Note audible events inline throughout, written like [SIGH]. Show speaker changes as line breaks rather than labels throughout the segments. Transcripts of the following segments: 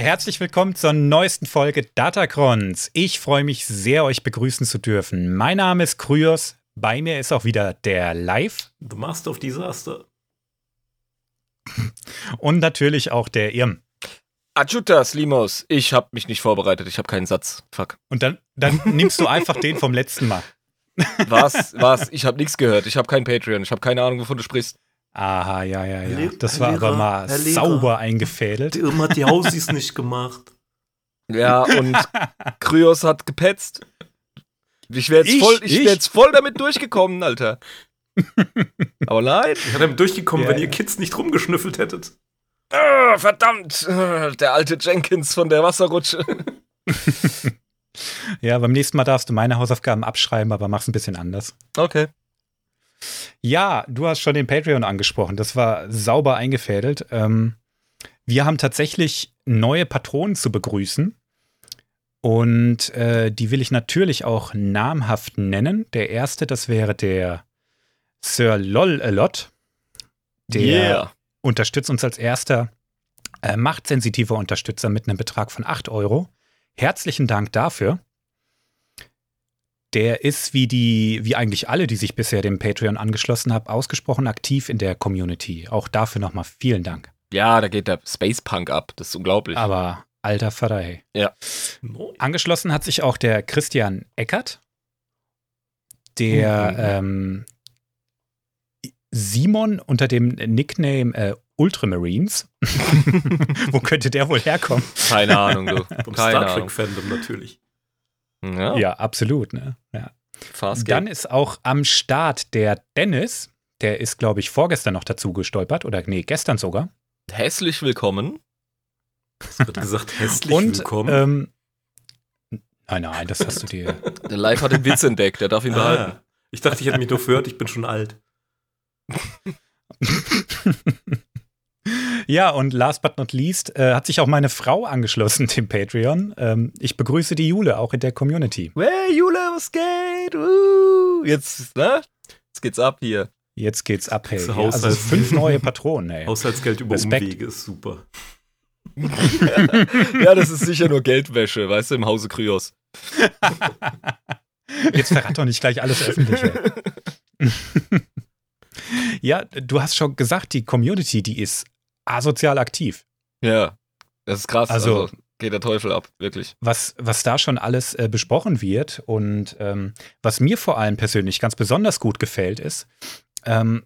Herzlich willkommen zur neuesten Folge Datacrons. Ich freue mich sehr, euch begrüßen zu dürfen. Mein Name ist Kryos. Bei mir ist auch wieder der Live.
Du machst auf Desaster.
Und natürlich auch der Irm.
Adjutas, Limos, ich habe mich nicht vorbereitet, ich habe keinen Satz. Fuck.
Und dann, dann nimmst du einfach den vom letzten Mal.
Was? Was? Ich habe nichts gehört. Ich habe kein Patreon. Ich habe keine Ahnung, wovon du sprichst.
Aha, ja, ja, ja.
Le
Das war
Herr
aber
Lehrer,
mal
Herr Lehrer.
sauber eingefädelt.
Die Irma hat die Hausis nicht gemacht.
Ja, und [LAUGHS] Kryos hat gepetzt. Ich wäre jetzt,
Ich?
voll, ich
Ich?
wär jetzt voll damit durchgekommen, Alter. [LAUGHS] Aber nein.
Ich wäre damit durchgekommen,
Ja,
wenn ihr. Kids nicht rumgeschnüffelt hättet.
Ah, verdammt. Der alte Jenkins von der Wasserrutsche. [LAUGHS]
Ja, beim nächsten Mal darfst du meine Hausaufgaben abschreiben, aber mach's ein bisschen anders.
Okay.
Ja, du hast schon den Patreon angesprochen. Das war sauber eingefädelt. Ähm, wir haben tatsächlich neue Patronen zu begrüßen. Und äh, die will ich natürlich auch namhaft nennen. Der erste, das wäre der Sir Lol Alot. Der
Yeah.
unterstützt uns als erster äh, machtsensitiver Unterstützer mit einem Betrag von 8 Euro. Herzlichen Dank dafür. Der ist wie die, wie eigentlich alle, die sich bisher dem Patreon angeschlossen haben, ausgesprochen aktiv in der Community. Auch dafür nochmal vielen Dank.
Ja, da geht der Space Punk ab. Das ist unglaublich.
Aber alter Vater, hey.
No.
Angeschlossen hat sich auch der Christian Eckert, der ähm, Simon unter dem Nickname äh, Ultramarines. [LAUGHS] [LAUGHS] Wo könnte der wohl herkommen?
Keine Ahnung, du.
Vom
Keine
Star. Trek-Fandom natürlich.
Ja,
Ja, absolut. Ne? Ja.
Fast
Dann ist auch am Start der Dennis. Der ist, glaube ich, vorgestern noch dazu gestolpert. Oder nee, gestern sogar.
Hässlich willkommen.
Es wird [LAUGHS] gesagt, hässlich
Und
willkommen.
ähm, nein, nein, das hast du dir. [LAUGHS]
Der Live hat den Witz entdeckt, der darf ihn behalten.
ah, ich dachte, ich hätte mich nur verhört, ich bin schon alt. [LAUGHS]
ja, und last but not least äh, hat sich auch meine Frau angeschlossen, dem Patreon. Ähm, ich begrüße die Jule auch in der Community.
Hey, Jule, was geht? Uh, jetzt, ne? Jetzt geht's ab hier.
Jetzt geht's ab, hey.
Das
Ja,
Haus
also fünf neue Patronen, ey.
Haushaltsgeld über
Respekt.
Umwege ist super. [LAUGHS]
ja, das ist sicher nur Geldwäsche, weißt du, im Hause Kryos. [LAUGHS]
Jetzt verrat doch nicht gleich alles öffentlich. ey. [LAUGHS] ja, du hast schon gesagt, die Community, die ist asozial aktiv.
Ja, das ist krass.
Also-
Also, geht der Teufel ab, wirklich.
was, was da schon alles äh, besprochen wird und ähm, was mir vor allem persönlich ganz besonders gut gefällt, ist, ähm,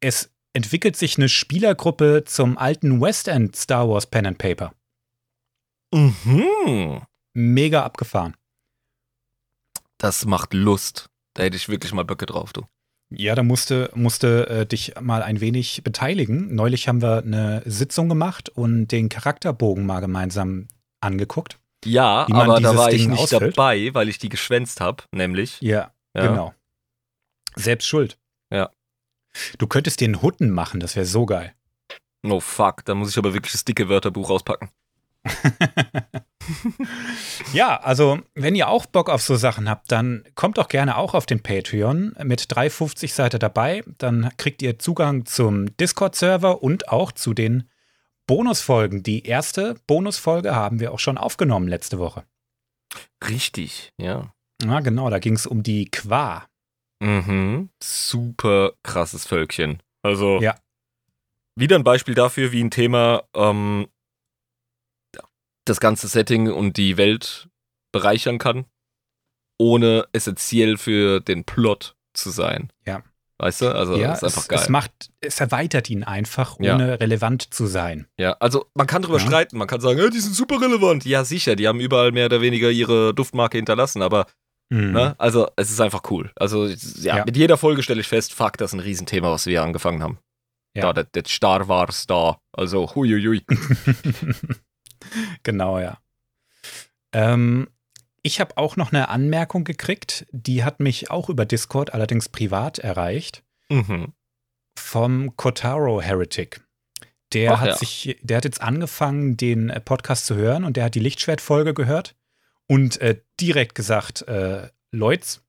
es entwickelt sich eine Spielergruppe zum alten West End Star Wars Pen and Paper.
Mhm.
Mega abgefahren.
Das macht Lust. Da hätte ich wirklich mal Böcke drauf, du.
Ja, da musste, musste äh, dich mal ein wenig beteiligen. Neulich haben wir eine Sitzung gemacht und den Charakterbogen mal gemeinsam angeguckt.
Ja, aber da war ich
Ding
nicht
ausfüllt?
dabei, weil ich die geschwänzt habe, nämlich.
Ja,
Ja.
genau. Selbst schuld.
Ja.
Du könntest dir einen Hutten machen, das wäre so geil.
Oh fuck, da muss ich aber wirklich das dicke Wörterbuch auspacken. [LAUGHS]
Ja, also wenn ihr auch Bock auf so Sachen habt, dann kommt doch gerne auch auf den Patreon. Mit 3,50 seid ihr dabei. Dann kriegt ihr Zugang zum Discord-Server und auch zu den Bonusfolgen. Die erste Bonusfolge haben wir auch schon aufgenommen letzte Woche.
Richtig, ja.
Ja, genau, da ging es um die Qua.
Mhm. Super krasses Völkchen. Also,
Ja.
wieder ein Beispiel dafür, wie ein Thema ähm, das ganze Setting und die Welt bereichern kann, ohne essentiell für den Plot zu sein.
Ja.
Weißt du? Also,
ja,
das ist einfach
es,
geil.
es macht, es erweitert ihn einfach,
Ja.
ohne relevant zu sein.
Ja, also man kann drüber
Ja.
streiten, man kann sagen, "Ja, die sind super relevant. Ja, sicher, die haben überall mehr oder weniger ihre Duftmarke hinterlassen, aber
Mhm.
ne, also es ist einfach cool. Also ja,
Ja.
mit jeder Folge stelle ich fest, fuck, das ist ein Riesenthema, was wir angefangen haben.
Ja.
Da, der, der Star Wars da. Also, huiuiui. [LAUGHS] [LAUGHS]
genau, ja. Ähm, ich habe auch noch eine Anmerkung gekriegt, die hat mich auch über Discord, allerdings privat erreicht,
mhm.
vom Kotaro Heretic. Der
Ach
hat
ja.
sich, der hat jetzt angefangen, den äh, Podcast zu hören und der hat die Lichtschwertfolge gehört und äh, direkt gesagt, äh, Leutz,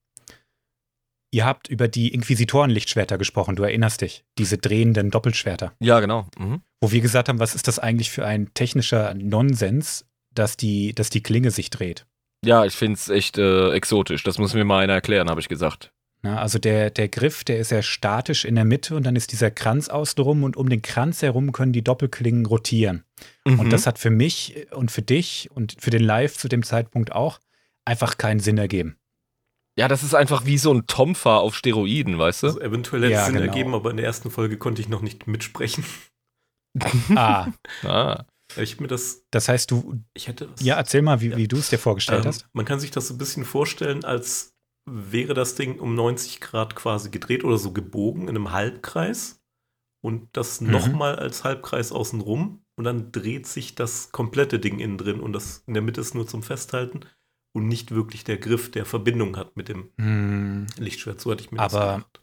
ihr habt über die Inquisitorenlichtschwerter gesprochen, du erinnerst dich, diese drehenden Doppelschwerter.
Ja, genau. Mhm.
Wo wir gesagt haben, was ist das eigentlich für ein technischer Nonsens, dass die, dass die Klinge sich dreht.
Ja, ich finde es echt äh, exotisch. Das muss mir mal einer erklären, habe ich gesagt.
Na, also der, der Griff, der ist ja statisch in der Mitte und dann ist dieser Kranz außenrum und um den Kranz herum können die Doppelklingen rotieren.
Mhm.
Und das hat für mich und für dich und für den Live zu dem Zeitpunkt auch einfach keinen Sinn ergeben.
Ja, das ist einfach wie so ein Tomfa auf Steroiden, weißt du?
Also eventuell hätte
Ja,
es Sinn
genau.
ergeben, aber in der ersten Folge konnte ich noch nicht mitsprechen. [LAUGHS]
Ah,
Ah.
Ich mir das,
das heißt, du,
ich hätte das.
ja, erzähl mal, wie,
Ja.
wie du es dir vorgestellt
ähm,
hast.
Man kann sich das so ein bisschen vorstellen, als wäre das Ding um 90 Grad quasi gedreht oder so gebogen in einem Halbkreis und das
Mhm.
nochmal als Halbkreis außenrum und dann dreht sich das komplette Ding innen drin und das in der Mitte ist nur zum Festhalten und nicht wirklich der Griff, der Verbindung hat mit dem
Hm,
Lichtschwert. So hatte ich mir das
Aber-
gedacht.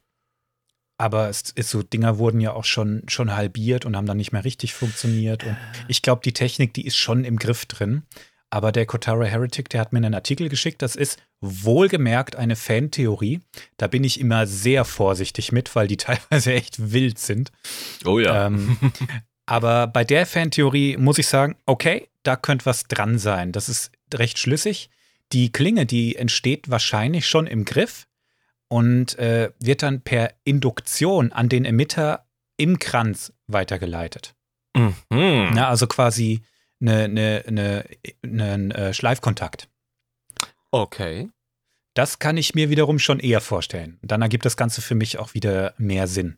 aber es ist so, Dinger wurden ja auch schon, schon halbiert und haben dann nicht mehr richtig funktioniert. Und ich glaube, die Technik, die ist schon im Griff drin. Aber der Kotara Heretic, der hat mir einen Artikel geschickt. Das ist wohlgemerkt eine Fantheorie. Da bin ich immer sehr vorsichtig mit, weil die [LAUGHS] teilweise echt wild sind.
Oh ja.
Ähm, [LAUGHS] aber bei der Fantheorie muss ich sagen, okay, da könnte was dran sein. Das ist recht schlüssig. Die Klinge, die entsteht wahrscheinlich schon im Griff und äh, wird dann per Induktion an den Emitter im Kranz weitergeleitet.
Mhm.
Na, also quasi eine, eine, eine, einen äh, Schleifkontakt.
Okay.
Das kann ich mir wiederum schon eher vorstellen. Dann ergibt das Ganze für mich auch wieder mehr Sinn.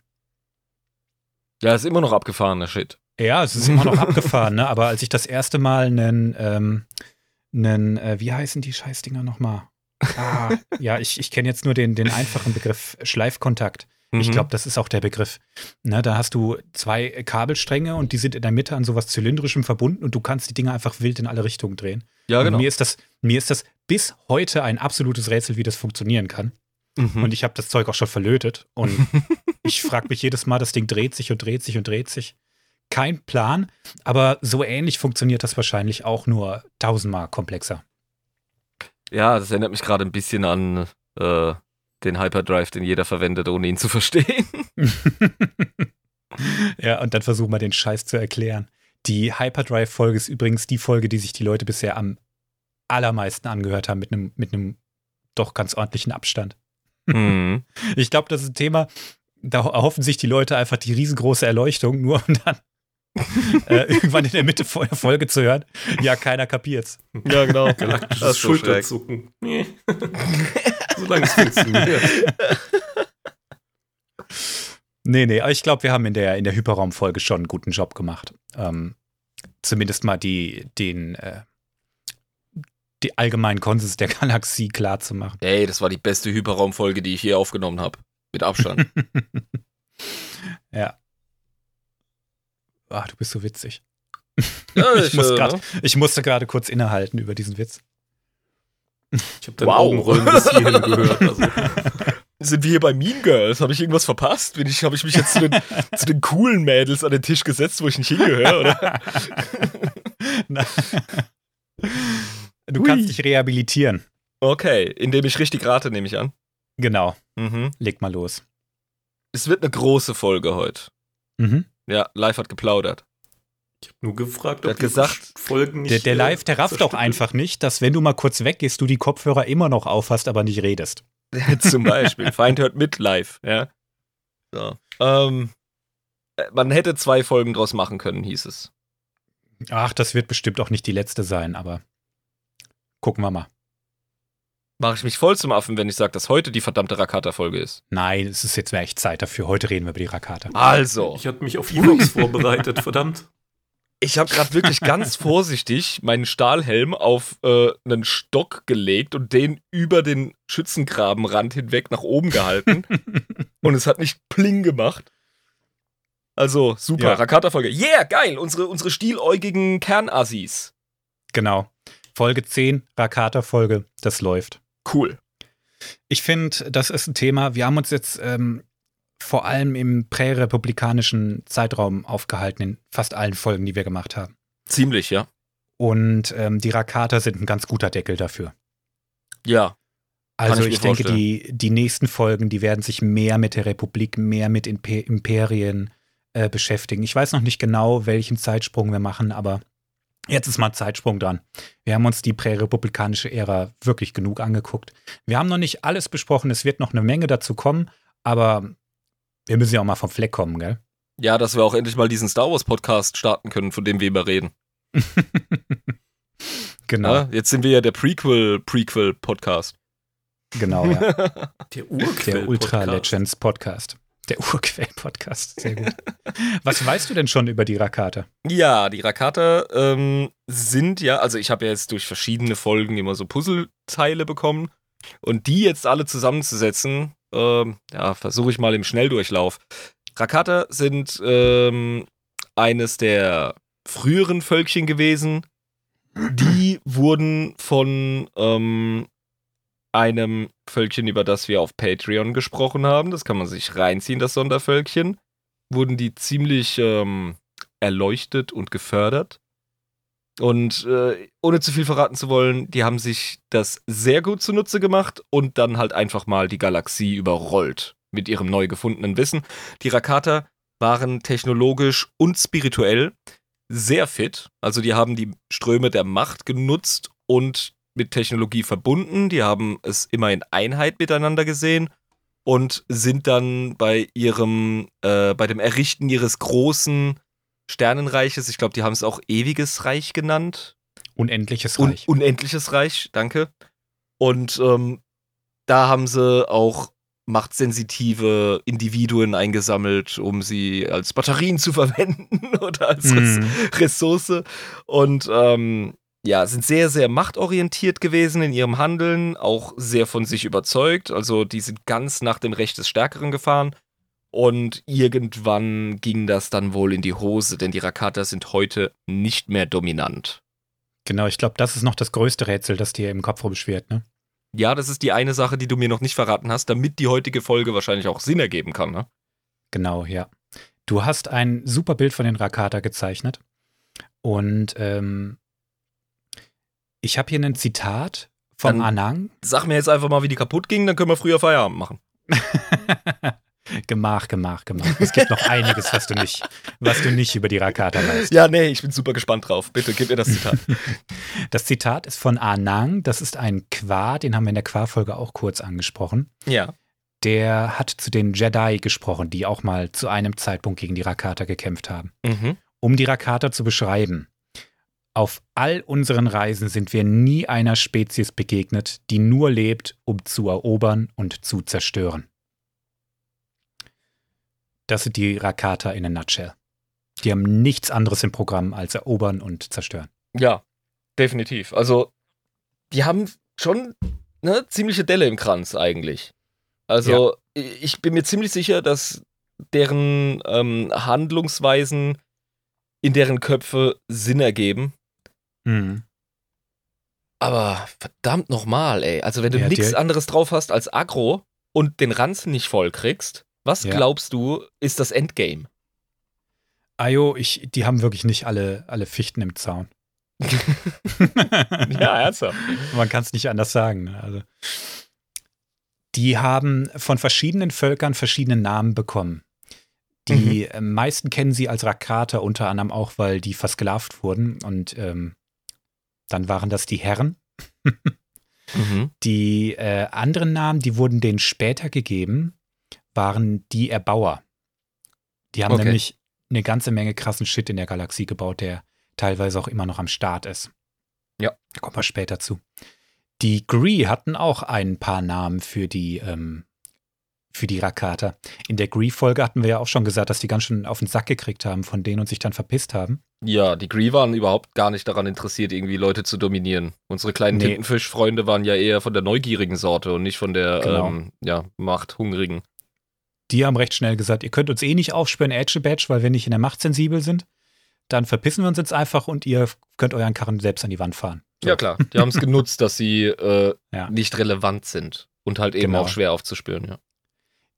Ja, ist immer noch abgefahrener Shit.
Ja, es ist immer noch abgefahren, ne? Aber als ich das erste Mal einen, ähm, einen äh, wie heißen die Scheißdinger nochmal? Ah, [LAUGHS] ja, ich, ich kenne jetzt nur den, den einfachen Begriff Schleifkontakt. Ich
Mhm.
glaube, das ist auch der Begriff. Ne, da hast du zwei Kabelstränge und die sind in der Mitte an sowas Zylindrischem verbunden und du kannst die Dinger einfach wild in alle Richtungen drehen.
Ja,
Und
genau.
mir, ist das, mir ist das bis heute ein absolutes Rätsel, wie das funktionieren kann.
Mhm.
Und ich habe das Zeug auch schon verlötet. Und [LAUGHS] ich frage mich jedes Mal, das Ding dreht sich und dreht sich und dreht sich. Kein Plan, aber so ähnlich funktioniert das wahrscheinlich auch nur tausendmal komplexer.
ja, das erinnert mich gerade ein bisschen an äh, den Hyperdrive, den jeder verwendet, ohne ihn zu verstehen. [LAUGHS]
ja, und dann versuchen wir den Scheiß zu erklären. Die Hyperdrive-Folge ist übrigens die Folge, die sich die Leute bisher am allermeisten angehört haben, mit einem, mit doch ganz ordentlichen Abstand.
mhm. [LAUGHS]
Ich glaube, das ist ein Thema, da erhoffen sich die Leute einfach die riesengroße Erleuchtung, nur um dann [LAUGHS] äh, irgendwann in der Mitte vor der Folge zu hören. Ja, keiner kapiert's.
Ja, genau.
Galaktisches
Das [LAUGHS] so.
Schulterzucken. Nee. Solange es funktioniert.
Nee, nee, aber ich glaube, wir haben in der, in der Hyperraumfolge schon einen guten Job gemacht. Ähm, zumindest mal die, den, äh, die allgemeinen Konsens der [LAUGHS] Galaxie klar zu machen.
Ey, das war die beste Hyperraumfolge, die ich je aufgenommen habe. Mit Abstand.
ja. Ah, du bist so witzig. [LAUGHS]
ja,
Ich, muss
äh,
grad, ich musste gerade kurz innehalten über diesen Witz.
Ich habe deine
Wow.
Augenrollen bis hierhin [LAUGHS] gehört. Also,
Sind wir hier bei Mean Girls? Habe ich irgendwas verpasst? Bin ich, habe ich mich jetzt zu den, [LAUGHS] zu den coolen Mädels an den Tisch gesetzt, wo ich nicht hingehöre, oder?
Na. Du
Hui.
kannst dich rehabilitieren.
Okay, indem ich richtig rate, nehme ich an.
Genau,
Mhm.
leg mal los.
Es wird eine große Folge heute.
Mhm.
Ja, live hat geplaudert.
ich habe nur gefragt,
Der
ob
hat gesagt,
die Folgen nicht.
Der, der
äh,
Live, der rafft
zerstückelt.
einfach nicht, dass wenn du mal kurz weggehst, du die Kopfhörer immer noch aufhast, aber nicht redest. [LAUGHS] [LAUGHS]
Zum Beispiel. Feind hört mit live, ja. So. Ähm, äh, man hätte zwei Folgen draus machen können, hieß es.
Ach, das wird bestimmt auch nicht die letzte sein, aber gucken wir mal.
Mache ich mich voll zum Affen, wenn ich sage, dass heute die verdammte Rakata-Folge ist.
Nein, es ist jetzt echt Zeit dafür. Heute reden wir über die Rakata.
Also,
Ich hatte mich auf Evox vorbereitet, [LAUGHS] verdammt.
ich habe gerade wirklich ganz [LAUGHS] vorsichtig meinen Stahlhelm auf äh, einen Stock gelegt und den über den Schützengrabenrand hinweg nach oben gehalten. [LAUGHS] und es hat nicht pling gemacht. Also, super.
Ja.
Rakata-Folge. Yeah, geil. Unsere, unsere stieläugigen Kernassis.
Genau. Folge 10, Rakata-Folge, das läuft.
Cool.
Ich finde, das ist ein Thema. Wir haben uns jetzt ähm, vor allem im prärepublikanischen Zeitraum aufgehalten, in fast allen Folgen, die wir gemacht haben.
Ziemlich, ja.
Und ähm, die Rakata sind ein ganz guter Deckel dafür.
Ja.
Also
ich
ich, denke,
vorstellen.
die, die nächsten Folgen, die werden sich mehr mit der Republik, mehr mit Imper Imperien äh, beschäftigen. Ich weiß noch nicht genau, welchen Zeitsprung wir machen, aber jetzt ist mal Zeitsprung dran. Wir haben uns die prärepublikanische Ära wirklich genug angeguckt. Wir haben noch nicht alles besprochen, es wird noch eine Menge dazu kommen, aber wir müssen ja auch mal vom Fleck kommen, gell?
Ja, dass wir auch endlich mal diesen Star Wars Podcast starten können, von dem wir immer reden. [LAUGHS]
genau,
Ja, jetzt sind wir ja der Prequel-Prequel-Podcast.
genau, ja. [LAUGHS]
Der Urquell.
Der Ultra Legends Podcast. Der [LAUGHS] Urquell-Podcast, sehr gut. [LAUGHS] Was weißt du denn schon über die Rakata?
Ja, die Rakata ähm, sind ja, also ich habe ja jetzt durch verschiedene Folgen immer so Puzzleteile bekommen und die jetzt alle zusammenzusetzen, ähm, ja, versuche ich mal im Schnelldurchlauf. Rakata sind ähm, eines der früheren Völkchen gewesen. Die wurden von ähm, einem Völkchen, über das wir auf Patreon gesprochen haben, das kann man sich reinziehen, das Sondervölkchen, wurden die ziemlich ähm, erleuchtet und gefördert. Und äh, ohne zu viel verraten zu wollen, die haben sich das sehr gut zunutze gemacht und dann halt einfach mal die Galaxie überrollt mit ihrem neu gefundenen Wissen. Die Rakata waren technologisch und spirituell sehr fit. Also die haben die Ströme der Macht genutzt und mit Technologie verbunden. Die haben es immer in Einheit miteinander gesehen und sind dann bei ihrem, äh, bei dem Errichten ihres großen Sternenreiches, ich glaube, die haben es auch Ewiges Reich genannt.
Unendliches
Un
Reich.
Unendliches Reich, danke. Und ähm, da haben sie auch machtsensitive Individuen eingesammelt, um sie als Batterien zu [LAUGHS] verwenden oder als
Mhm.
Ressource. Und ähm, ja, sind sehr, sehr machtorientiert gewesen in ihrem Handeln, auch sehr von sich überzeugt. Also die sind ganz nach dem Recht des Stärkeren gefahren. Und irgendwann ging das dann wohl in die Hose, denn die Rakata sind heute nicht mehr dominant.
Genau, ich glaube, das ist noch das größte Rätsel, das dir im Kopf rumschwirrt, ne?
Ja, das ist die eine Sache, die du mir noch nicht verraten hast, damit die heutige Folge wahrscheinlich auch Sinn ergeben kann. Ne?
Genau, ja. Du hast ein super Bild von den Rakata gezeichnet. Und ähm, ich habe hier ein Zitat von
Dann-
Anang.
Sag mir jetzt einfach mal, wie die kaputt ging, dann können wir früher Feierabend machen. [LAUGHS]
gemach, gemach, gemach. Es gibt noch einiges, was du nicht, was du nicht über die Rakata weißt.
Ja, nee, ich bin super gespannt drauf. Bitte, gib mir das Zitat. [LAUGHS]
Das Zitat ist von Anang. Das ist ein Qua, den haben wir in der Qua-Folge auch kurz angesprochen.
ja.
Der hat zu den Jedi gesprochen, die auch mal zu einem Zeitpunkt gegen die Rakata gekämpft haben.
Mhm.
Um die Rakata zu beschreiben. Auf all unseren Reisen sind wir nie einer Spezies begegnet, die nur lebt, um zu erobern und zu zerstören. Das sind die Rakata in a nutshell. Die haben nichts anderes im Programm als erobern und zerstören.
Ja, definitiv. Also, die haben schon eine ziemliche Delle im Kranz eigentlich. Also, ich bin mir ziemlich sicher, dass deren ähm, Handlungsweisen in deren Köpfe Sinn ergeben.
Mhm.
Aber verdammt nochmal, ey. Also, wenn du
Ja,
nichts
der-
anderes drauf hast als Agro und den Ranzen nicht voll kriegst, was
Ja.
glaubst du, ist das Endgame?
Ayo, ich, die haben wirklich nicht alle, alle Fichten im Zaun. [LAUGHS]
ernsthaft. [LAUGHS]
Man kann es nicht anders sagen. ne? Also, die haben von verschiedenen Völkern verschiedene Namen bekommen. Die äh, meisten kennen sie als Rakata, unter anderem auch, weil die versklavt wurden. Und ähm, dann waren das die Herren. [LAUGHS]
Mhm.
Die äh, anderen Namen, die wurden denen später gegeben, waren die Erbauer. Die haben
Okay.
nämlich eine ganze Menge krassen Shit in der Galaxie gebaut, der teilweise auch immer noch am Start ist.
Ja.
Da kommen wir später zu. Die Gree hatten auch ein paar Namen für die, ähm, für die Rakata. In der Gree-Folge hatten wir ja auch schon gesagt, dass die ganz schön auf den Sack gekriegt haben von denen und sich dann verpisst haben.
Ja, die Gree waren überhaupt gar nicht daran interessiert, irgendwie Leute zu dominieren. Unsere kleinen
Nee.
Tintenfischfreunde waren ja eher von der neugierigen Sorte und nicht von der
Genau.
ähm, ja, machthungrigen.
Die haben recht schnell gesagt, ihr könnt uns eh nicht aufspüren, Edge Badge, weil wir nicht in der Macht sensibel sind. Dann verpissen wir uns jetzt einfach und ihr könnt euren Karren selbst an die Wand fahren. So.
Ja, klar. Die haben es [LAUGHS] genutzt, dass sie äh,
Ja.
nicht relevant sind und halt eben
Genau.
auch schwer aufzuspüren, ja.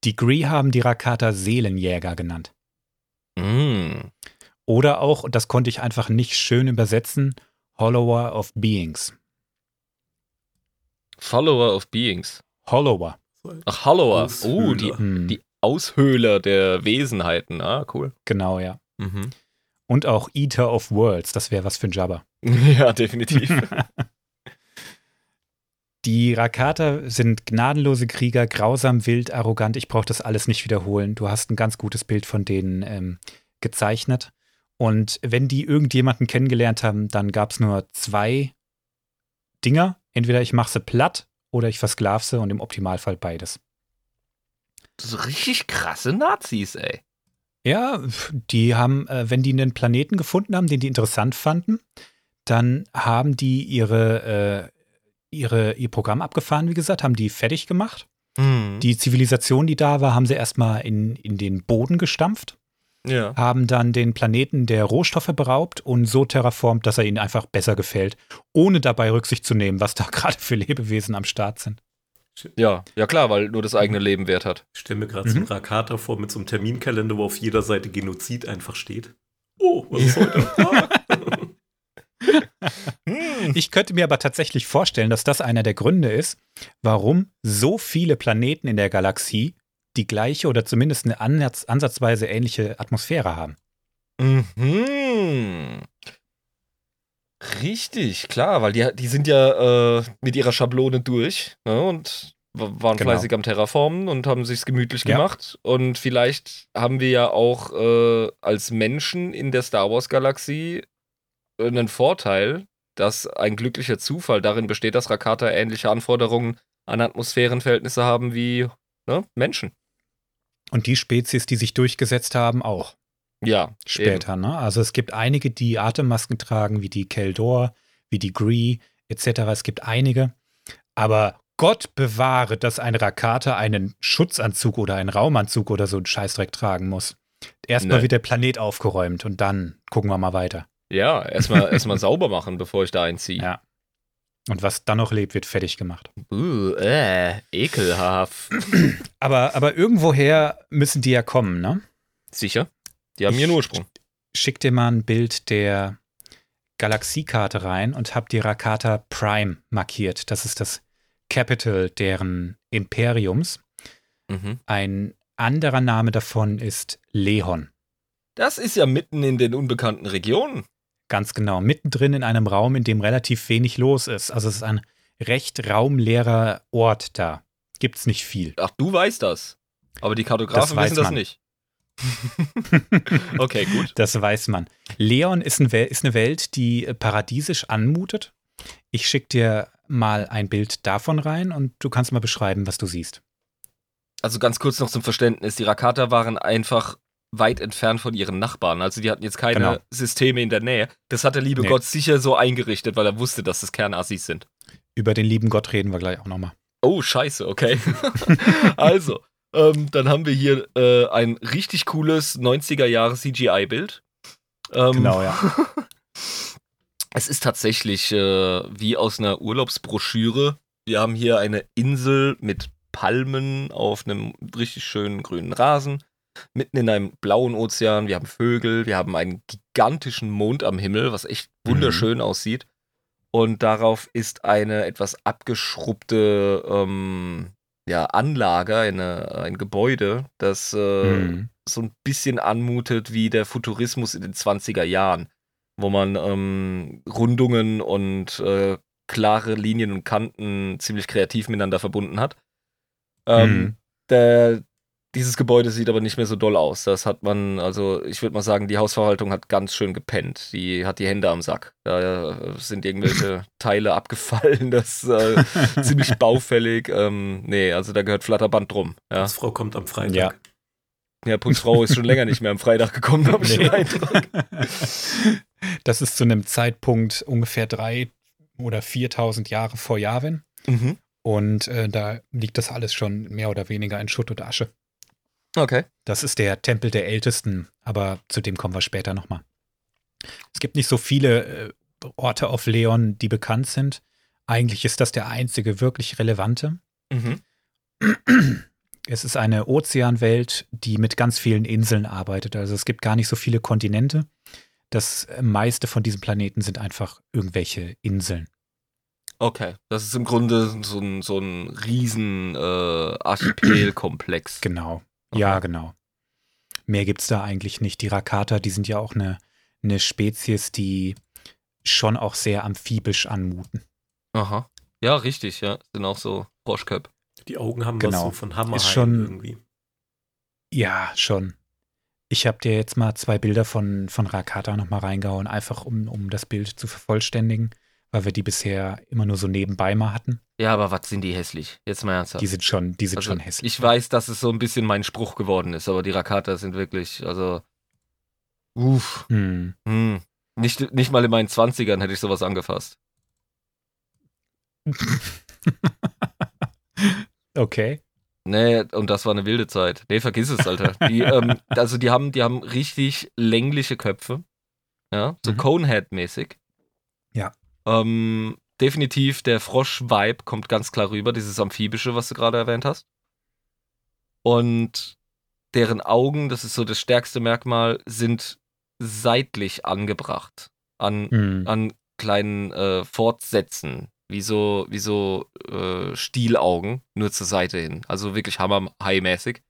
Die Gree haben die Rakata Seelenjäger genannt.
Mm.
Oder auch, und das konnte ich einfach nicht schön übersetzen, Hollower of Beings.
Follower of Beings.
Hollower.
Ach, Hollower. Oh, die,
Aushöhler.
Hm,
die Aushöhler der Wesenheiten. Ah, cool.
genau, ja.
Mhm.
Und auch Eater of Worlds, das wäre was für ein Jabba. [LAUGHS]
Ja, definitiv. [LAUGHS]
Die Rakata sind gnadenlose Krieger, grausam, wild, arrogant. Ich brauche das alles nicht wiederholen. Du hast ein ganz gutes Bild von denen ähm, gezeichnet. Und wenn die irgendjemanden kennengelernt haben, dann gab es nur zwei Dinger. Entweder ich mache sie platt oder ich versklave sie und im Optimalfall beides.
so richtig krasse Nazis, ey.
Ja, die haben, äh, wenn die einen Planeten gefunden haben, den die interessant fanden, dann haben die ihre, äh, ihre, ihr Programm abgefahren, wie gesagt, haben die fertig gemacht.
Mhm.
Die Zivilisation, die da war, haben sie erstmal in, in den Boden gestampft,
ja.
haben dann den Planeten der Rohstoffe beraubt und so terraformt, dass er ihnen einfach besser gefällt, ohne dabei Rücksicht zu nehmen, was da [LAUGHS] gerade für Lebewesen am Start sind.
ja, ja klar, weil nur das eigene Leben Wert hat.
Ich stelle mir gerade
Mhm.
so einen Rakata vor mit so einem Terminkalender, wo auf jeder Seite Genozid einfach steht. Oh, was [LAUGHS] ist heute?
Hm.
Ich könnte mir aber tatsächlich vorstellen, dass das einer der Gründe ist, warum so viele Planeten in der Galaxie die gleiche oder zumindest eine ansatz, ansatzweise ähnliche Atmosphäre haben.
Mhm. Richtig, klar, weil die, die sind ja äh, mit ihrer Schablone durch ne, und wa- waren
Genau.
fleißig am Terraformen und haben sich's gemütlich
Ja.
gemacht. Und vielleicht haben wir ja auch äh, als Menschen in der Star Wars-Galaxie einen Vorteil, dass ein glücklicher Zufall darin besteht, dass Rakata ähnliche Anforderungen an Atmosphärenverhältnisse haben wie ne, Menschen.
Und die Spezies, die sich durchgesetzt haben, auch
Ja,
später. Ne? Also es gibt einige, die Atemmasken tragen, wie die Keldor, wie die Gree etc. Es gibt einige. Aber Gott bewahre, dass ein Rakata einen Schutzanzug oder einen Raumanzug oder so einen Scheißdreck tragen muss. Erstmal wird der Planet aufgeräumt und dann gucken wir mal weiter.
Ja, erstmal erstmal sauber machen, bevor ich da einziehe.
Ja. Und was dann noch lebt, wird fertig gemacht.
Uh, äh, ekelhaft.
Aber, aber irgendwoher müssen die ja kommen, ne?
Sicher? Die haben
Ich-
ihren Ursprung.
Schick dir mal ein Bild der Galaxiekarte rein und hab die Rakata Prime markiert. Das ist das Capital deren Imperiums.
Mhm.
Ein anderer Name davon ist Lehon.
Das ist ja mitten in den unbekannten Regionen.
Ganz genau, mittendrin in einem Raum, in dem relativ wenig los ist. Also es ist ein recht raumleerer Ort da. Gibt's nicht viel.
Ach, du weißt das. Aber die Kartografen
Das
wissen das
man.
nicht. [LAUGHS] okay, gut.
Das weiß man. Leon ist, ein ist eine Welt, die äh, paradiesisch anmutet. Ich schicke dir mal ein Bild davon rein und du kannst mal beschreiben, was du siehst.
Also ganz kurz noch zum Verständnis. Die Rakata waren einfach weit entfernt von ihren Nachbarn. Also die hatten jetzt keine
Genau.
Systeme in der Nähe. Das hat der liebe
Nee.
Gott sicher so eingerichtet, weil er wusste, dass das Kernassis sind.
Über den lieben Gott reden wir gleich auch nochmal.
Oh, scheiße, okay. [LAUGHS] also, ähm, dann haben wir hier äh, ein richtig cooles 90er Jahre CGI-Bild. Ähm,
Genau, ja. [LAUGHS]
Es ist tatsächlich äh, wie aus einer Urlaubsbroschüre. Wir haben hier eine Insel mit Palmen auf einem richtig schönen grünen Rasen. Mitten in einem blauen Ozean. Wir haben Vögel. Wir haben einen gigantischen Mond am Himmel, was echt wunderschön aussieht. Und darauf ist eine etwas abgeschrubbte ähm, ja, Anlage, eine, ein Gebäude, das äh,
Mhm.
so ein bisschen anmutet wie der Futurismus in den 20er Jahren, wo man ähm, Rundungen und äh, klare Linien und Kanten ziemlich kreativ miteinander verbunden hat. Ähm,
Mhm.
der, dieses Gebäude sieht aber nicht mehr so doll aus. Das hat man, also ich würde mal sagen, die Hausverwaltung hat ganz schön gepennt. Die hat die Hände am Sack. Da äh, sind irgendwelche [LAUGHS] Teile abgefallen, das ist äh, ziemlich [LAUGHS] baufällig. Ähm, nee, also da gehört Flatterband drum. Ja.
Das Frau kommt am Freitag.
Ja.
Ja, Putzfrau ist schon länger nicht mehr am Freitag gekommen, habe ich
Nee.
den Eindruck.
Das ist zu einem Zeitpunkt ungefähr drei oder 4.000 Jahre vor Yavin.
Mhm.
Und äh, da liegt das alles schon mehr oder weniger in Schutt und Asche.
Okay.
Das ist der Tempel der Ältesten, aber zu dem kommen wir später nochmal. Es gibt nicht so viele äh, Orte auf Leon, die bekannt sind. Eigentlich ist das der einzige wirklich relevante.
Mhm.
Es ist eine Ozeanwelt, die mit ganz vielen Inseln arbeitet. Also es gibt gar nicht so viele Kontinente. Das meiste von diesem Planeten sind einfach irgendwelche Inseln.
Okay, das ist im Grunde so ein, so ein riesen äh, Archipelkomplex.
Genau. Ja, genau. Mehr gibt's da eigentlich nicht. Die Rakata, die sind ja auch eine, eine Spezies, die schon auch sehr amphibisch anmuten.
Aha. Ja, richtig, ja. Sind auch so Froschköp.
Die Augen haben
Genau.
was so von Hammerheim
Ist schon-
irgendwie.
Ja, schon. Ich habe dir jetzt mal zwei Bilder von, von Rakata nochmal reingehauen, einfach um, um das Bild zu vervollständigen, weil wir die bisher immer nur so nebenbei mal hatten.
Ja, aber was sind die hässlich? Jetzt mal ernsthaft.
Die sind schon, die sind
also,
schon hässlich.
Ich weiß, dass es so ein bisschen mein Spruch geworden ist, aber die Rakata sind wirklich, also. Uff.
Hm.
Hm. Nicht, nicht mal in meinen 20ern hätte ich sowas angefasst. [LAUGHS]
Okay.
Nee, und das war eine wilde Zeit. Nee, vergiss es, Alter. Die, ähm, [LAUGHS] also die haben, die haben richtig längliche Köpfe. Ja, so
Mhm.
Conehead-mäßig. Ähm, definitiv der Frosch-Vibe kommt ganz klar rüber, dieses Amphibische, was du gerade erwähnt hast. Und deren Augen, das ist so das stärkste Merkmal, sind seitlich angebracht. An,
Hm.
an kleinen äh, Fortsätzen, wie so, wie so äh, Stielaugen, nur zur Seite hin. Also wirklich hammer-high-mäßig,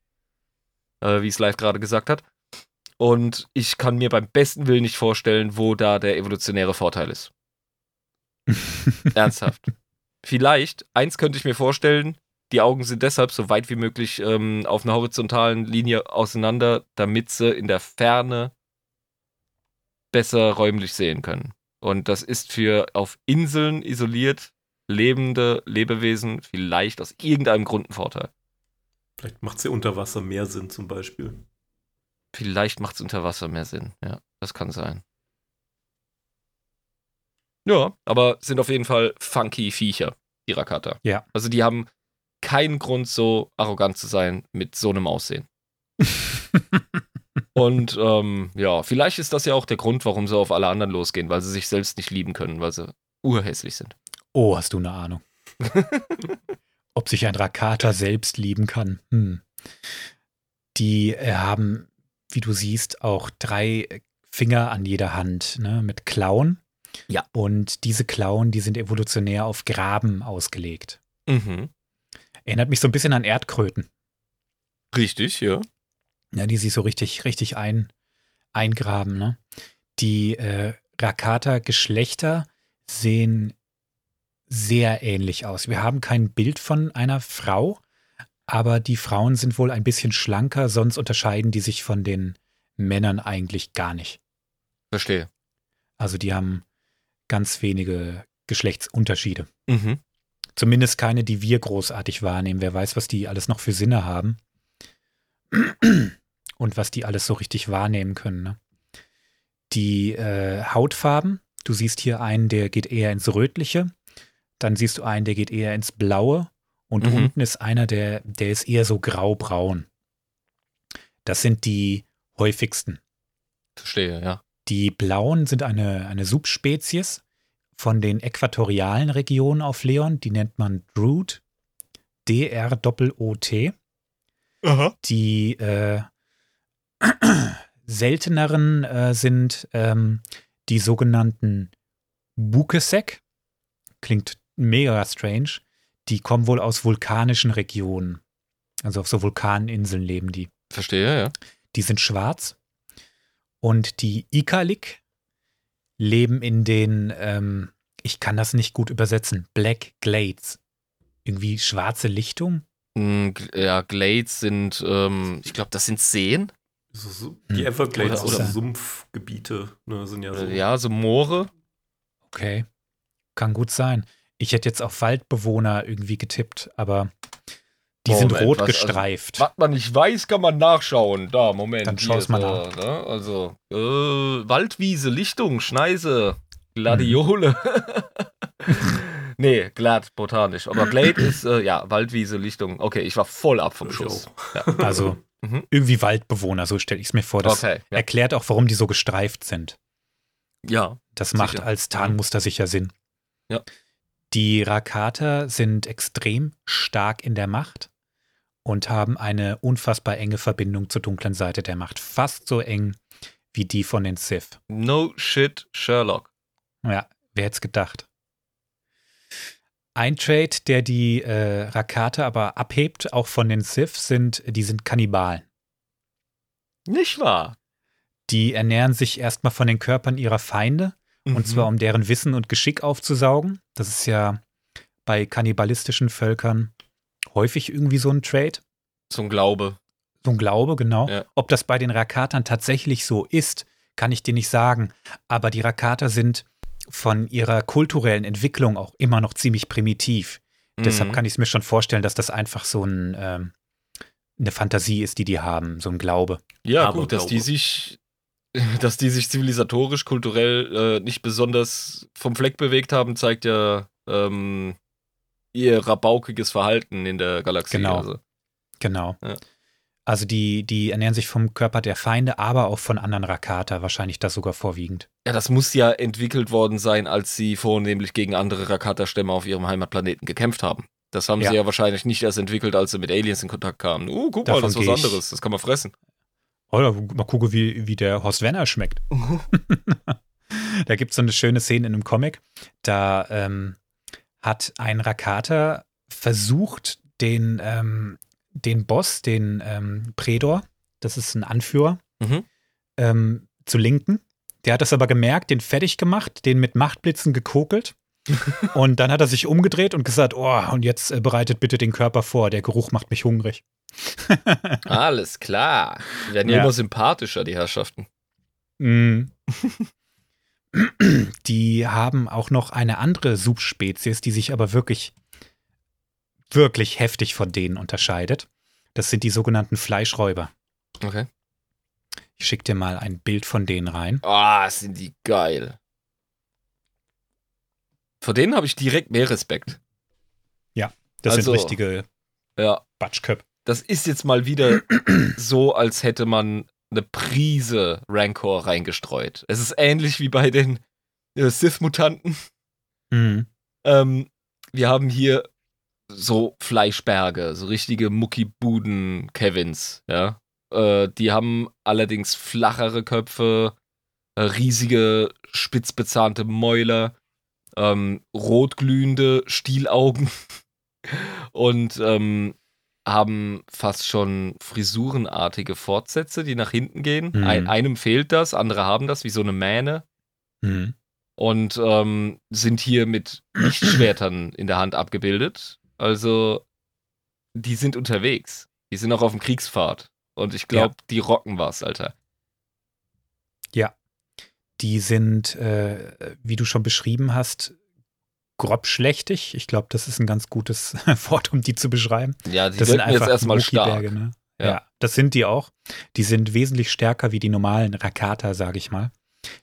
äh, wie es live gerade gesagt hat. Und ich kann mir beim besten Willen nicht vorstellen, wo da der evolutionäre Vorteil ist. [LAUGHS] Ernsthaft. Vielleicht, eins könnte ich mir vorstellen, die Augen sind deshalb so weit wie möglich ähm, auf einer horizontalen Linie auseinander, damit sie in der Ferne besser räumlich sehen können. Und das ist für auf Inseln isoliert lebende Lebewesen vielleicht aus irgendeinem Grund ein Vorteil.
Vielleicht macht es ja unter Wasser mehr Sinn zum Beispiel.
Vielleicht macht es unter Wasser mehr Sinn. Ja, das kann sein. Ja, aber sind auf jeden Fall funky Viecher, die Rakata.
Ja.
Also die haben keinen Grund, so arrogant zu sein mit so einem Aussehen. [LAUGHS] Und ähm, ja, vielleicht ist das ja auch der Grund, warum sie auf alle anderen losgehen, weil sie sich selbst nicht lieben können, weil sie urhässlich sind.
Oh, hast du eine Ahnung? [LAUGHS] Ob sich ein Rakata selbst lieben kann? Hm. Die äh, haben, wie du siehst, auch drei Finger an jeder Hand ne, mit Klauen.
Ja.
Und diese Klauen, die sind evolutionär auf Graben ausgelegt.
Mhm.
Erinnert mich so ein bisschen an Erdkröten,
Richtig, ja.
ja, die sich so richtig, richtig ein, eingraben. Ne? Die äh, Rakata-Geschlechter sehen sehr ähnlich aus. Wir haben kein Bild von einer Frau, aber die Frauen sind wohl ein bisschen schlanker, sonst unterscheiden die sich von den Männern eigentlich gar nicht.
Verstehe.
Also die haben ganz wenige Geschlechtsunterschiede.
Mhm.
Zumindest keine, die wir großartig wahrnehmen. Wer weiß, was die alles noch für Sinne haben. [CLEARS THROAT] Und was die alles so richtig wahrnehmen können. Ne? Die äh, Hautfarben, du siehst hier einen, der geht eher ins Rötliche. Dann siehst du einen, der geht eher ins Blaue. Und
Mhm.
unten ist einer, der, der ist eher so graubraun. Das sind die häufigsten.
Verstehe, ja.
Die Blauen sind eine, eine Subspezies von den äquatorialen Regionen auf Leon. Die nennt man Droot. D-R-O-O-T.
Aha.
Die äh, [CLEARS THROAT] selteneren äh, sind ähm, die sogenannten Bukesek. Klingt mega strange. Die kommen wohl aus vulkanischen Regionen. Also auf so Vulkaninseln leben die.
Verstehe, ja.
Die sind schwarz. Und die Ikalik leben in den, ähm, ich kann das nicht gut übersetzen, Black Glades. Irgendwie schwarze Lichtung.
Mm, Ja, Glades sind, ähm, ich glaube, das sind Seen.
So, so, die
Hm.
Everglades,
Oder-
oder, Sumpfgebiete, ne, sind ja so.
Ja, so Moore.
Okay. Kann gut sein. Ich hätte jetzt auf Waldbewohner irgendwie getippt, aber die sind
Moment,
rot
was? Also,
gestreift.
Was man nicht weiß, kann man nachschauen. Da, Moment.
Dann
hier
schau's mal
ist er, Ne? Also, äh, Waldwiese, Lichtung, Schneise, Gladiole. [LAUGHS] nee, glatt, botanisch. Aber Glade ist, äh, ja, Waldwiese, Lichtung. Okay, ich war voll ab vom Schuss. Ja.
also
Mhm.
irgendwie Waldbewohner, so stelle ich es mir vor. Das
Okay, ja.
erklärt auch, warum die so gestreift sind.
ja.
Das macht
Sicher.
als Tarnmuster sicher Sinn.
Ja.
Die Rakata sind extrem stark in der Macht und haben eine unfassbar enge Verbindung zur dunklen Seite der Macht. Fast so eng wie die von den Sith.
No shit, Sherlock.
Ja, wer hätte es gedacht? Ein Trade, der die äh, Rakate aber abhebt, auch von den Sith, sind, die sind Kannibalen.
Nicht wahr?
Die ernähren sich erstmal von den Körpern ihrer Feinde,
Mhm.
und zwar um deren Wissen und Geschick aufzusaugen. Das ist ja bei kannibalistischen Völkern häufig irgendwie so ein Trade.
zum Glaube.
So ein Glaube, genau.
Ja.
Ob das bei den Rakatern tatsächlich so ist, kann ich dir nicht sagen. Aber die Rakater sind von ihrer kulturellen Entwicklung auch immer noch ziemlich primitiv. Deshalb
Mhm.
kann ich es mir schon vorstellen, dass das einfach so ein, ähm, eine Fantasie ist, die die haben, so ein Glaube.
Ja,
Aber
gut, dass die
Glaube.
sich, [LAUGHS] dass die sich zivilisatorisch, kulturell äh, nicht besonders vom Fleck bewegt haben, zeigt ja ähm, ihr rabaukiges Verhalten in der Galaxie.
Genau.
Also.
Genau.
Ja.
Also die, die ernähren sich vom Körper der Feinde, aber auch von anderen Rakata, wahrscheinlich das sogar vorwiegend.
Ja, das muss ja entwickelt worden sein, als sie vornehmlich gegen andere Rakata-Stämme auf ihrem Heimatplaneten gekämpft haben. Das haben
Ja.
sie ja wahrscheinlich nicht erst entwickelt, als sie mit Aliens in Kontakt kamen. Uh, guck mal,
Davon
das ist was anderes. Das kann man fressen.
Oder mal gucken, wie, wie der Horst Werner schmeckt. [LAUGHS] [LAUGHS] da gibt es so eine schöne Szene in einem Comic. Da ähm, hat ein Rakata versucht, den, ähm, den Boss, den ähm, Predor, das ist ein Anführer,
Mhm.
ähm, zu linken. Der hat das aber gemerkt, den fertig gemacht, den mit Machtblitzen gekokelt. [LAUGHS] und dann hat er sich umgedreht und gesagt, oh, und jetzt äh, bereitet bitte den Körper vor, der Geruch macht mich hungrig. [LAUGHS]
Alles klar. Die werden ja
Ja.
immer sympathischer, die Herrschaften.
Mm. [LAUGHS] Die haben auch noch eine andere Subspezies, die sich aber wirklich, wirklich heftig von denen unterscheidet. Das sind die sogenannten Fleischräuber.
Okay.
Ich schicke dir mal ein Bild von denen rein.
Ah, sind die geil. Vor denen habe ich direkt mehr Respekt.
Das
Also-
sind richtige
Ja,
Batschköp.
das ist jetzt mal wieder [CLEARS THROAT] so, als hätte man eine Prise Rancor reingestreut. Es ist ähnlich wie bei den äh, Sith-Mutanten.
Mhm.
Ähm, wir haben hier so Fleischberge, so richtige Muckibuden-Kevins, ja. Äh, die haben allerdings flachere Köpfe, äh, riesige, spitzbezahnte Mäuler, ähm, rotglühende Stielaugen [LAUGHS] und ähm, haben fast schon frisurenartige Fortsätze, die nach hinten gehen.
Mhm.
Ein, einem fehlt das, andere haben das, wie so eine Mähne
Mhm.
und ähm, sind hier mit [CLEARS THROAT] Lichtschwertern in der Hand abgebildet. Also, die sind unterwegs. Die sind auch auf dem Kriegspfad. Und ich glaube, die rocken was, Alter.
Die sind, äh, wie du schon beschrieben hast, grobschlächtig. Ich glaube, das ist ein ganz gutes [LAUGHS] Wort, um die zu beschreiben.
Ja, die
Das sind
wirken jetzt
einfach
erstmal stark.
Ne?
Ja.
Ja. das sind die auch. Die sind wesentlich stärker wie die normalen Rakata, sage ich mal.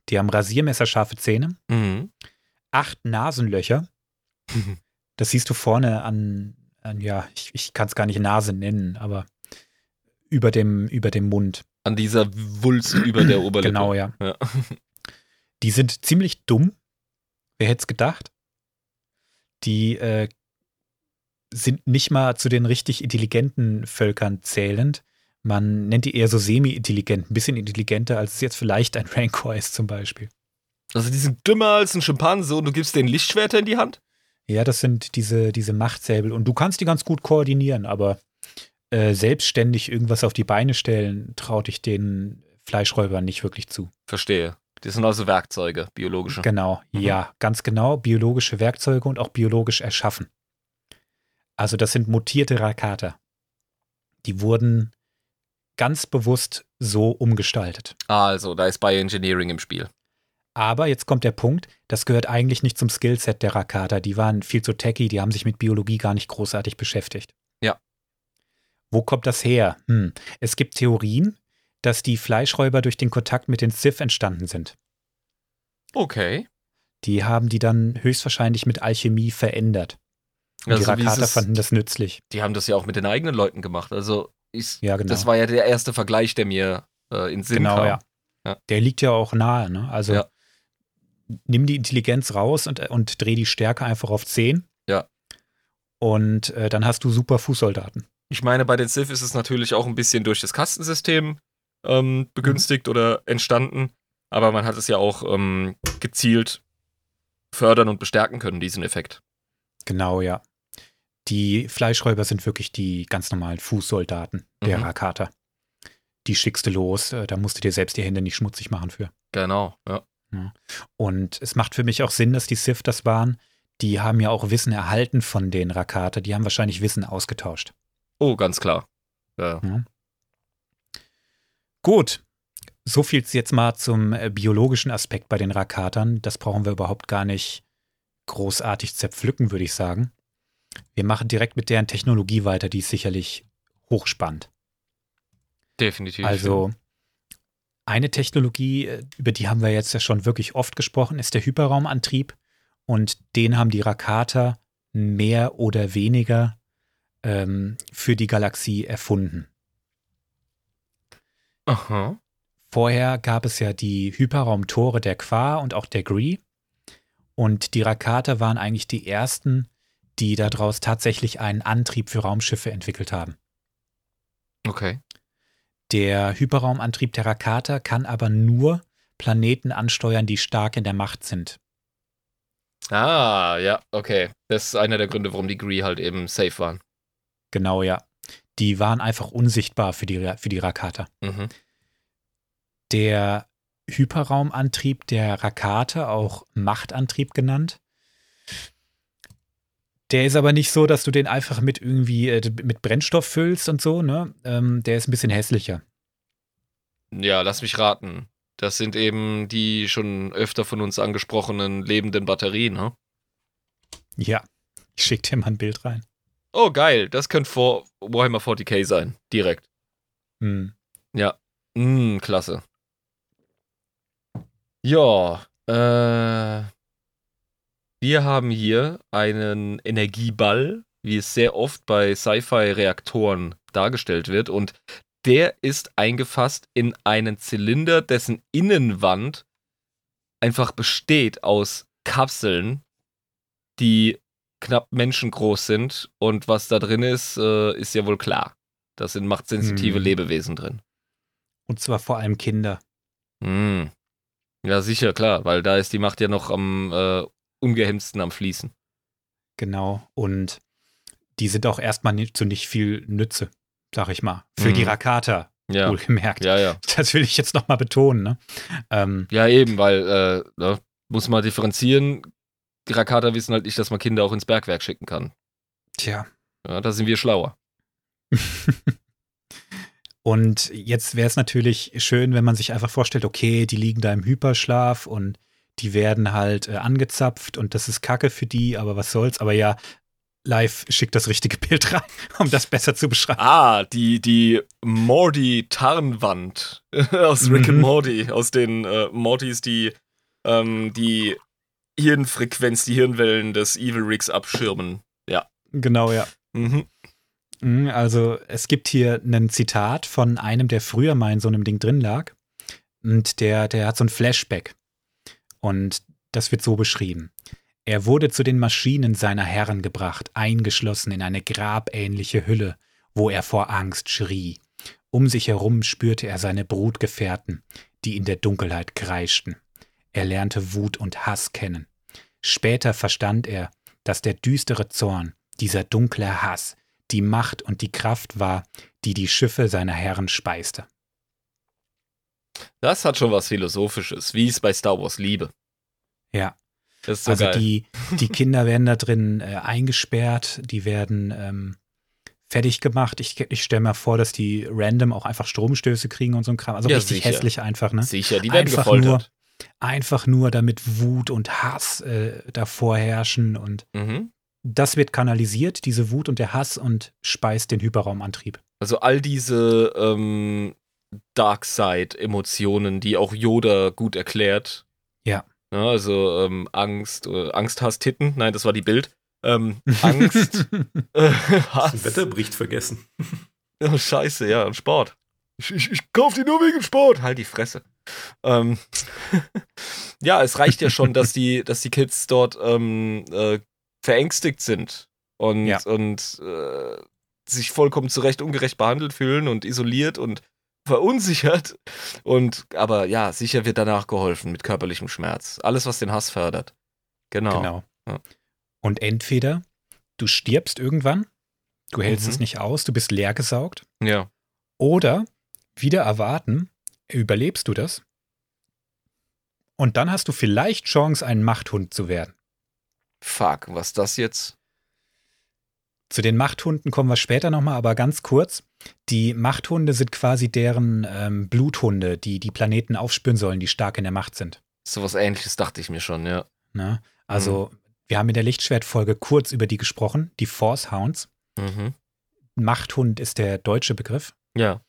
Die haben rasiermesserscharfe Zähne,
Mhm.
acht Nasenlöcher. [LAUGHS] Das siehst du vorne an, an ja, ich, ich kann es gar nicht Nase nennen, aber über dem, über dem Mund.
An dieser Wulst über der [CLEARS THROAT] Oberlippe.
Genau, ja.
Ja. [LAUGHS]
Die sind ziemlich dumm. Wer hätte es gedacht? Die äh, sind nicht mal zu den richtig intelligenten Völkern zählend. Man nennt die eher so semi-intelligent, ein bisschen intelligenter, als es jetzt vielleicht ein [LAUGHS] Rancor ist zum Beispiel.
Also, die sind dümmer als ein Schimpanse und du gibst denen Lichtschwerter in die Hand?
Ja, das sind diese, diese Machtsäbel und du kannst die ganz gut koordinieren, aber äh, selbstständig irgendwas auf die Beine stellen, traut ich den Fleischräubern nicht wirklich zu.
Verstehe. Die sind also Werkzeuge, biologische.
Genau,
Mhm.
ja, ganz genau. Biologische Werkzeuge und auch biologisch erschaffen. Also das sind mutierte Rakata. Die wurden ganz bewusst so umgestaltet.
Also, da ist Bioengineering im Spiel.
Aber jetzt kommt der Punkt, das gehört eigentlich nicht zum Skillset der Rakata. Die waren viel zu techy, die haben sich mit Biologie gar nicht großartig beschäftigt.
Ja.
Wo kommt das her? Hm. Es gibt Theorien, dass die Fleischräuber durch den Kontakt mit den Sith entstanden sind.
Okay.
Die haben die dann höchstwahrscheinlich mit Alchemie verändert. Und
Also,
die Rakata
es-
fanden das nützlich.
Die haben das ja auch mit den eigenen Leuten gemacht. Also, ich,
Ja, genau.
das war ja der erste Vergleich, der mir äh, in Sinn
genau,
kam.
ja.
Ja.
Der liegt ja auch nahe. Ne? Also
Ja.
nimm die Intelligenz raus und, und dreh die Stärke einfach auf 10.
Ja.
Und äh, dann hast du super Fußsoldaten.
Ich meine, bei den Sith ist es natürlich auch ein bisschen durch das Kastensystem ähm, begünstigt oder entstanden. Aber man hat es ja auch ähm, gezielt fördern und bestärken können, diesen Effekt.
Genau, ja. Die Fleischräuber sind wirklich die ganz normalen Fußsoldaten der
Mhm.
Rakata. Die schickst du los, äh, da musst du dir selbst die Hände nicht schmutzig machen für.
Genau, ja.
Und es macht für mich auch Sinn, dass die Sith das waren. Die haben ja auch Wissen erhalten von den Rakata. Die haben wahrscheinlich Wissen ausgetauscht.
Oh, ganz klar. Ja.
Gut. So viel jetzt mal zum äh, biologischen Aspekt bei den Rakatern. Das brauchen wir überhaupt gar nicht großartig zerpflücken, würde ich sagen. Wir machen direkt mit deren Technologie weiter, die ist sicherlich hochspannend.
Definitiv.
Also eine Technologie, äh, über die haben wir jetzt ja schon wirklich oft gesprochen, ist der Hyperraumantrieb. Und den haben die Rakata mehr oder weniger ähm, für die Galaxie erfunden.
Aha.
Vorher gab es ja die Hyperraumtore der Qua und auch der Gree. Und die Rakata waren eigentlich die ersten, die daraus tatsächlich einen Antrieb für Raumschiffe entwickelt haben.
Okay.
Der Hyperraumantrieb der Rakata kann aber nur Planeten ansteuern, die stark in der Macht sind.
Ah, ja, okay. Das ist einer der Gründe, warum die Gree halt eben safe waren.
Genau, ja. Die waren einfach unsichtbar für die, für die Rakata.
Mhm.
Der Hyperraumantrieb der Rakate, auch Machtantrieb genannt. Der ist aber nicht so, dass du den einfach mit irgendwie äh, mit Brennstoff füllst und so, ne? Ähm, der ist ein bisschen hässlicher.
Ja, lass mich raten. Das sind eben die schon öfter von uns angesprochenen lebenden Batterien, ne?
Ja, ich schick dir mal ein Bild rein.
Oh, geil. Das könnte vor Warhammer 40k sein. Direkt.
Hm.
Mm, klasse. Ja, äh, wir haben hier einen Energieball, wie es sehr oft bei Sci-Fi-Reaktoren dargestellt wird. Und der ist eingefasst in einen Zylinder, dessen Innenwand einfach besteht aus Kapseln, die knapp menschengroß sind. Und was da drin ist, äh, ist ja wohl klar. Da sind machtsensitive
Hm.
Lebewesen drin.
Und zwar vor allem Kinder.
Hm. Ja, sicher, klar, weil da ist die Macht ja noch am äh, ungehemmtsten am Fließen.
Genau. Und die sind auch erstmal nicht, zu nicht viel Nütze, sag ich mal. Für
Mhm.
die Rakata,
Ja,
wohlgemerkt.
ja, ja. [LAUGHS]
Das will ich jetzt nochmal betonen. Ne? Ähm,
Ja, eben, weil, äh, ne, muss man differenzieren. Die Rakata wissen halt nicht, dass man Kinder auch ins Bergwerk schicken kann.
tja.
Ja, da sind wir schlauer. [LAUGHS]
Und jetzt wäre es natürlich schön, wenn man sich einfach vorstellt, okay, die liegen da im Hyperschlaf und die werden halt äh, angezapft und das ist Kacke für die, aber was soll's. Aber ja, live schickt das richtige [LAUGHS] Bild rein, um das besser zu beschreiben.
Ah, die, die Morty-Tarnwand [LAUGHS] aus Rick and
Mhm.
Morty, aus den äh, Mortys, die ähm, die Hirnfrequenz, die Hirnwellen des Evil Rigs abschirmen.
Genau, ja.
Mhm.
Mhm, Also es gibt hier ein Zitat von einem, der früher mal in so einem Ding drin lag. Und der, der hat so ein Flashback. Und das wird so beschrieben. Er wurde zu den Maschinen seiner Herren gebracht, eingeschlossen in eine grabähnliche Hülle, wo er vor Angst schrie. Um sich herum spürte er seine Brutgefährten, die in der Dunkelheit kreischten. Er lernte Wut und Hass kennen. Später verstand er, dass der düstere Zorn, dieser dunkle Hass, die Macht und die Kraft war, die die Schiffe seiner Herren speiste.
Das hat schon was Philosophisches, wie es bei Star Wars liebe.
Ja,
Das ist so
also
geil.
die, die [LAUGHS] Kinder werden da drin äh, eingesperrt, die werden ähm, fertig gemacht. Ich, ich stelle mir vor, dass die random auch einfach Stromstöße kriegen und so ein Kram. Also
Ja,
richtig
sicher.
hässlich einfach, ne?
Sicher, die werden
Einfach
gefoltert.
Einfach nur, damit Wut und Hass äh, davor herrschen und
Mhm.
das wird kanalisiert, diese Wut und der Hass und speist den Hyperraumantrieb.
Also all diese ähm, Darkseid-Emotionen, die auch Yoda gut erklärt.
Ja.
Ja, also ähm, Angst, äh, Angst, Hass, Titten. Nein, das war die Bild. Ähm, Angst, [LAUGHS] äh,
Das
Hass.
Wetterbericht vergessen.
Oh, scheiße, ja, und Sport. Ich, ich, ich kauf die nur wegen Sport. Halt die Fresse. Ähm, [LAUGHS] ja, es reicht ja schon, dass die, [LAUGHS] dass die Kids dort ähm, äh, verängstigt sind und,
Ja.
und äh, sich vollkommen zurecht ungerecht behandelt fühlen und isoliert und verunsichert. Und aber ja, sicher wird danach geholfen mit körperlichem Schmerz. Alles, was den Hass fördert. Genau.
Genau.
Ja.
Und entweder du stirbst irgendwann, du hältst
Mhm.
es nicht aus, du bist leergesaugt.
Ja.
Oder wieder erwarten, überlebst du das. Und dann hast du vielleicht Chance, ein Machthund zu werden.
Fuck, was das jetzt?
Zu den Machthunden kommen wir später nochmal, aber ganz kurz. Die Machthunde sind quasi deren ähm, Bluthunde, die die Planeten aufspüren sollen, die stark in der Macht sind.
Sowas ähnliches dachte ich mir schon, ja.
Ne? Also, wir haben in der Lichtschwertfolge kurz über die gesprochen, die Force Hounds.
Mhm.
Machthund ist der deutsche Begriff.
Ja.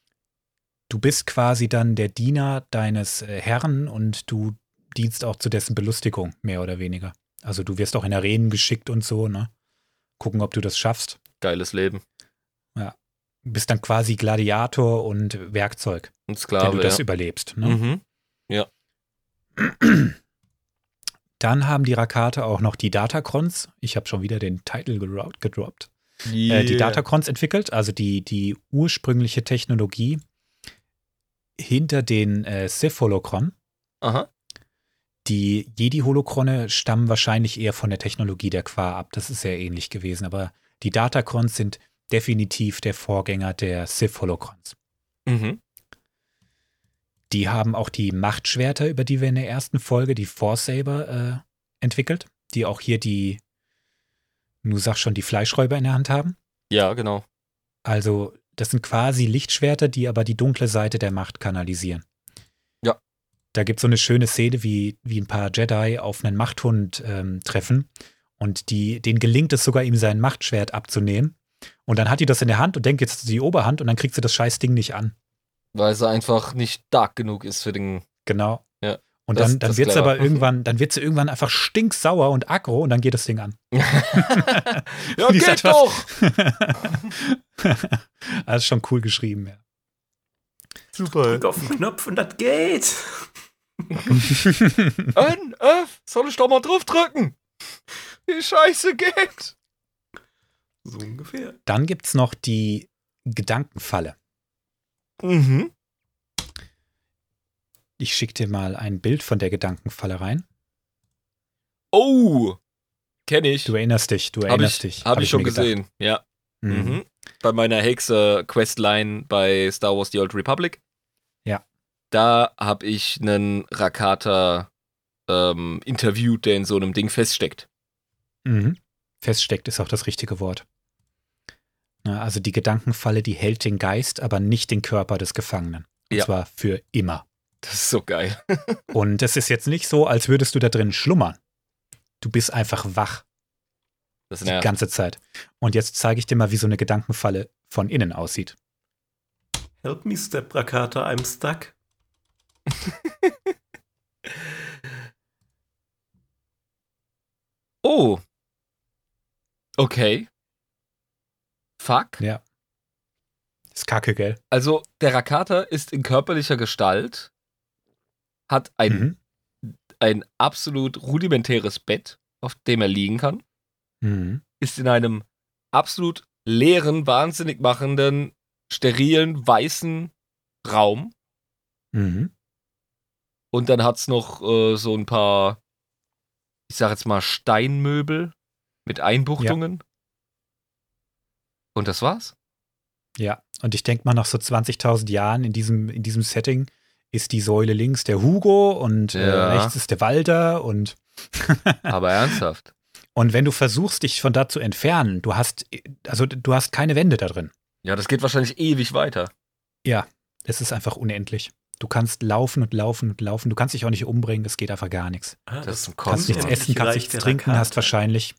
Du bist quasi dann der Diener deines äh, Herrn und du dienst auch zu dessen Belustigung, mehr oder weniger. Also du wirst auch in Arenen geschickt und so, ne? Gucken, ob du das schaffst.
Geiles Leben.
Du bist dann quasi Gladiator und Werkzeug,
Und
wenn
Sklave,
du das
ja.
überlebst. Ne?
Mhm. [CLEARS THROAT]
Dann haben die Rakate auch noch die Datacrons. Ich habe schon wieder den Titel gedro- gedroppt. Äh, die
Yeah.
Datacrons entwickelt, also die, die ursprüngliche Technologie hinter den äh, Sith-Holocron.
Aha.
Die Jedi-Holocrone stammen wahrscheinlich eher von der Technologie der Qua ab. Das ist sehr ähnlich gewesen. Aber die Datacrons sind definitiv der Vorgänger der Sith-Holocrons.
Mhm.
Die haben auch die Machtschwerter, über die wir in der ersten Folge, die Force Saber, äh, entwickelt. Die auch hier die, du sagst schon, die Fleischräuber in der Hand haben.
Ja, genau.
Also, das sind quasi Lichtschwerter, die aber die dunkle Seite der Macht kanalisieren.
Ja.
Da gibt es so eine schöne Szene, wie, wie ein paar Jedi auf einen Machthund ähm, treffen und die, denen gelingt es sogar, ihm sein Machtschwert abzunehmen. Und dann hat die das in der Hand und denkt, jetzt ist die Oberhand und dann kriegt sie das scheiß Ding nicht an.
Weil sie einfach nicht stark genug ist für den.
Genau. Und
Das-
dann, dann wird sie
clever.
aber irgendwann, dann wird sie irgendwann einfach stinksauer und aggro und dann geht das Ding an. [LAUGHS] [LAUGHS]
ja, geht
etwas-
doch!
das [LAUGHS] ist schon cool geschrieben, ja.
Super.
Drück auf den Knopf und das geht.
N, F, soll ich doch mal drauf drücken? Die Scheiße geht.
So ungefähr.
Dann gibt es noch die Gedankenfalle.
Mhm.
Ich schicke dir mal ein Bild von der Gedankenfalle rein.
Oh, kenne ich.
Du erinnerst dich, du
Habe
erinnerst
ich,
dich.
hab ich schon
gedacht.
gesehen, ja.
Mhm.
Mhm. Bei meiner Hexe-Questline bei Star Wars The Old Republic.
Ja.
Da habe ich einen Rakata ähm, interviewt, der in so einem Ding feststeckt.
Mhm. Feststeckt ist auch das richtige Wort. Na, also die Gedankenfalle, die hält den Geist, aber nicht den Körper des Gefangenen. Und
Ja.
zwar für immer.
Das ist so geil. [LAUGHS]
Und es ist jetzt nicht so, als würdest du da drin schlummern. Du bist einfach wach
Das
die
nervt.
ganze Zeit. Und jetzt zeige ich dir mal, wie so eine Gedankenfalle von innen aussieht.
Help me, Step Rakata, I'm stuck. [LAUGHS]
Oh. Okay. Fuck.
Ja. Ist kacke, gell?
Also, der Rakata ist in körperlicher Gestalt, hat ein,
Mhm.
ein absolut rudimentäres Bett, auf dem er liegen kann,
Mhm.
ist in einem absolut leeren, wahnsinnig machenden, sterilen, weißen Raum.
Mhm.
Und dann hat's noch äh, so ein paar, ich sag jetzt mal, Steinmöbel mit Einbuchtungen. Und das war's?
Ja, und ich denke mal, nach so 20.000 Jahren in diesem, in diesem Setting ist die Säule links der Hugo und äh,
Ja.
rechts ist der Walter und [LAUGHS]
Aber ernsthaft.
Und wenn du versuchst, dich von da zu entfernen, du hast, also du hast keine Wände da drin.
Ja, das geht wahrscheinlich ewig weiter.
Ja, es ist einfach unendlich. Du kannst laufen und laufen und laufen. Du kannst dich auch nicht umbringen, es geht einfach gar nichts.
Ah,
Das ist ein
Kannst nichts essen, kannst nichts trinken, hast wahrscheinlich.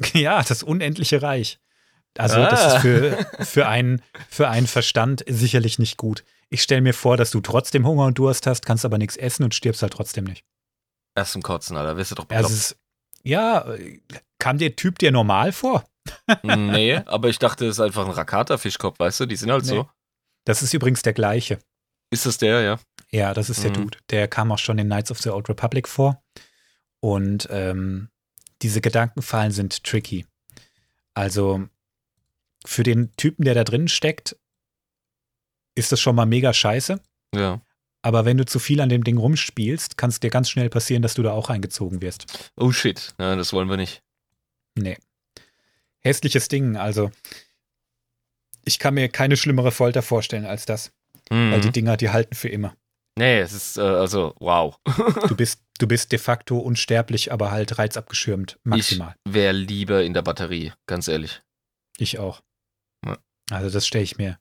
[LAUGHS] Ja, das unendliche Reich. Also,
Ah.
das ist für, [LAUGHS] für, einen, für einen Verstand sicherlich nicht gut. Ich stelle mir vor, dass du trotzdem Hunger und Durst hast, kannst aber nichts essen und stirbst halt trotzdem nicht.
Erst zum Kotzen, Alter. Wirst du doch
Also,
bekloppt.
ist, ja, kam der Typ dir normal vor? [LAUGHS]
nee, [LAUGHS] aber ich dachte, es ist einfach ein Rakata-Fischkopf, weißt du? Die sind halt
Nee.
so.
Das ist übrigens der gleiche.
Ist das der, ja?
Ja, das ist der
Mhm.
Dude. Der kam auch schon in Knights of the Old Republic vor. Und ähm, diese Gedankenfallen sind tricky. Also für den Typen, der da drin steckt, ist das schon mal mega scheiße.
Ja.
Aber wenn du zu viel an dem Ding rumspielst, kann es dir ganz schnell passieren, dass du da auch eingezogen wirst.
Oh shit. Ja, das wollen wir nicht.
Nee. hässliches Ding. Also, ich kann mir keine schlimmere Folter vorstellen als das.
Mhm.
Weil die Dinger, die halten für immer.
Nee, es ist, äh, also, wow.
Du bist, du bist de facto unsterblich, aber halt reizabgeschirmt. Maximal.
Ich wäre lieber in der Batterie, ganz ehrlich.
Ich, auch. Also, das stelle ich mir.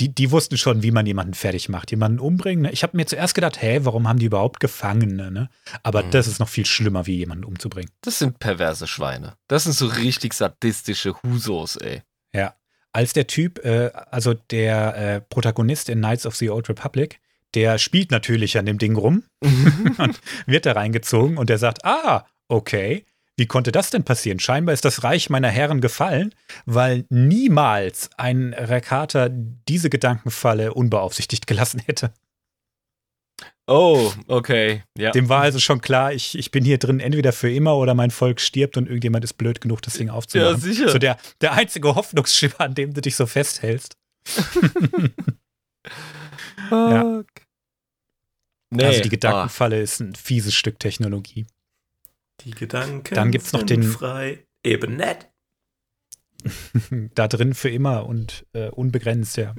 Die, die wussten schon, wie man jemanden fertig macht, jemanden umbringen. Ne? Ich habe mir zuerst gedacht, hä, warum haben die überhaupt Gefangene? Ne? Aber
Mhm.
das ist noch viel schlimmer, wie jemanden umzubringen.
Das sind perverse Schweine. Das sind so richtig sadistische Husos, ey.
Ja. Als der Typ, äh, also der äh, Protagonist in Knights of the Old Republic, der spielt natürlich an dem Ding rum [LAUGHS] und wird da reingezogen und der sagt, ah, okay, wie konnte das denn passieren? Scheinbar ist das Reich meiner Herren gefallen, weil niemals ein Rakater diese Gedankenfalle unbeaufsichtigt gelassen hätte.
oh, okay. Ja.
Dem war also schon klar, ich, ich bin hier drin entweder für immer oder mein Volk stirbt und irgendjemand ist blöd genug, das Ding aufzumachen.
Ja, sicher.
So der, der einzige Hoffnungsschimmer, an dem du dich so festhältst. [LAUGHS] Ja.
Nee.
also die
ah,
Gedankenfalle ist ein fieses Stück Technologie.
Die Gedanken
Dann gibt's noch
sind
den-
frei. Eben nett. [LAUGHS]
da drin für immer und äh, unbegrenzt, ja.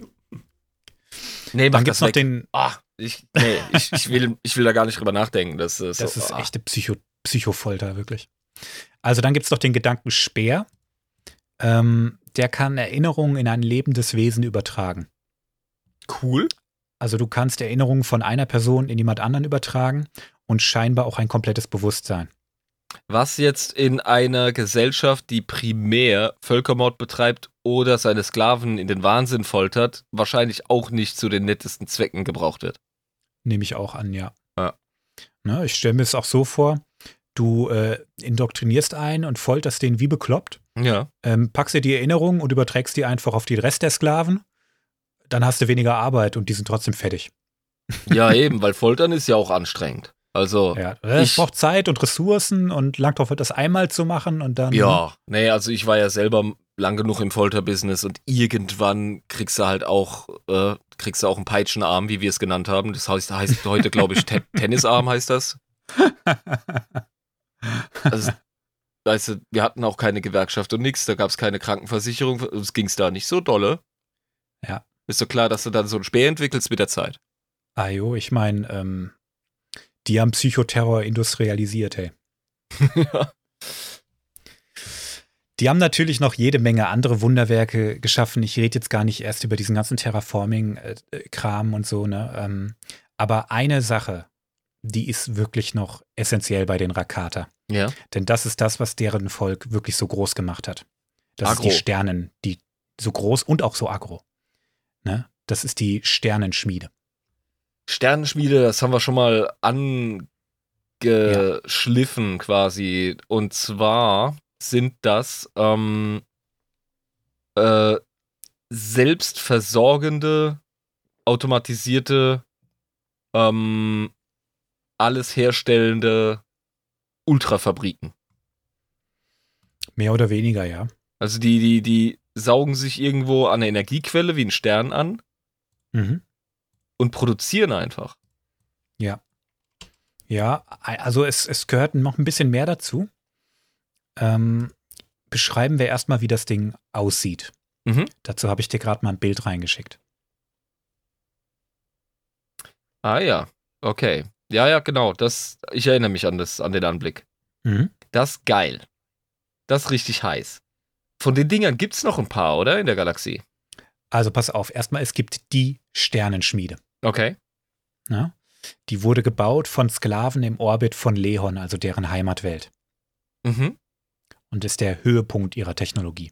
nee,
Dann gibt's noch
weg.
den,
Ah, ich, nee, ich, ich, will, ich will da gar nicht drüber nachdenken. Das, ist
das
so,
ist
ah.
echte Psycho, Psychofolter, wirklich. Also dann gibt es noch den Gedankenspeer. Ähm, der kann Erinnerungen in ein lebendes Wesen übertragen.
cool.
Also du kannst Erinnerungen von einer Person in jemand anderen übertragen und scheinbar auch ein komplettes Bewusstsein.
Was jetzt in einer Gesellschaft, die primär Völkermord betreibt oder seine Sklaven in den Wahnsinn foltert, wahrscheinlich auch nicht zu den nettesten Zwecken gebraucht wird.
Nehme ich auch an, ja.
Ja.
Ne, ich stelle mir es auch so vor, du äh, indoktrinierst einen und folterst den wie bekloppt,
Ja.
ähm, packst dir die Erinnerungen und überträgst die einfach auf den Rest der Sklaven. Dann hast du weniger Arbeit und die sind trotzdem fertig.
Ja, [LAUGHS] eben, weil Foltern ist ja auch anstrengend. Also,
Ja, es
Ich-
braucht Zeit und Ressourcen und lang drauf, das einmal zu machen und dann.
Ja, nee, also ich war ja selber lang genug im Folterbusiness und irgendwann kriegst du halt auch, äh, kriegst du auch einen Peitschenarm, wie wir es genannt haben. Das heißt, heißt heute, glaube ich, Te [LAUGHS] Tennisarm heißt das. Also, weißt du, wir hatten auch keine Gewerkschaft und nichts, da gab es keine Krankenversicherung, es ging da nicht so dolle.
Ja.
Ist doch klar, dass du dann so ein Speer entwickelst mit der Zeit.
Ah jo, ich meine, ähm, die haben Psychoterror industrialisiert, hey.
ja. [LAUGHS]
Die haben natürlich noch jede Menge andere Wunderwerke geschaffen. Ich rede jetzt gar nicht erst über diesen ganzen Terraforming-Kram und so, ne? Ähm, aber eine Sache, die ist wirklich noch essentiell bei den Rakata.
Ja.
Denn das ist das, was deren Volk wirklich so groß gemacht hat. Das
Agro.
ist die Sternen, die so groß und auch so aggro. Ne? Das ist die Sternenschmiede.
Sternenschmiede, das haben wir schon mal angeschliffen quasi. Und zwar sind das ähm, äh, selbstversorgende, automatisierte, ähm, alles herstellende Ultrafabriken.
Mehr oder weniger, ja.
Also die, die, die saugen sich irgendwo an eine Energiequelle wie ein Stern an
Mhm.
Und produzieren einfach.
Ja. Ja, also es, es gehört noch ein bisschen mehr dazu. Ähm, beschreiben wir erstmal, wie das Ding aussieht.
Mhm.
Dazu habe ich dir gerade mal ein Bild reingeschickt.
Ah ja, okay. Ja, ja, genau. Das, ich erinnere mich an, das, an den Anblick.
Mhm.
Das ist geil. Das ist richtig heiß. Von den Dingern gibt es noch ein paar, oder? In der Galaxie.
Also pass auf, erstmal, es gibt die Sternenschmiede.
Okay.
Ja? Die wurde gebaut von Sklaven im Orbit von Lehon, also deren Heimatwelt.
Mhm.
Und ist der Höhepunkt ihrer Technologie.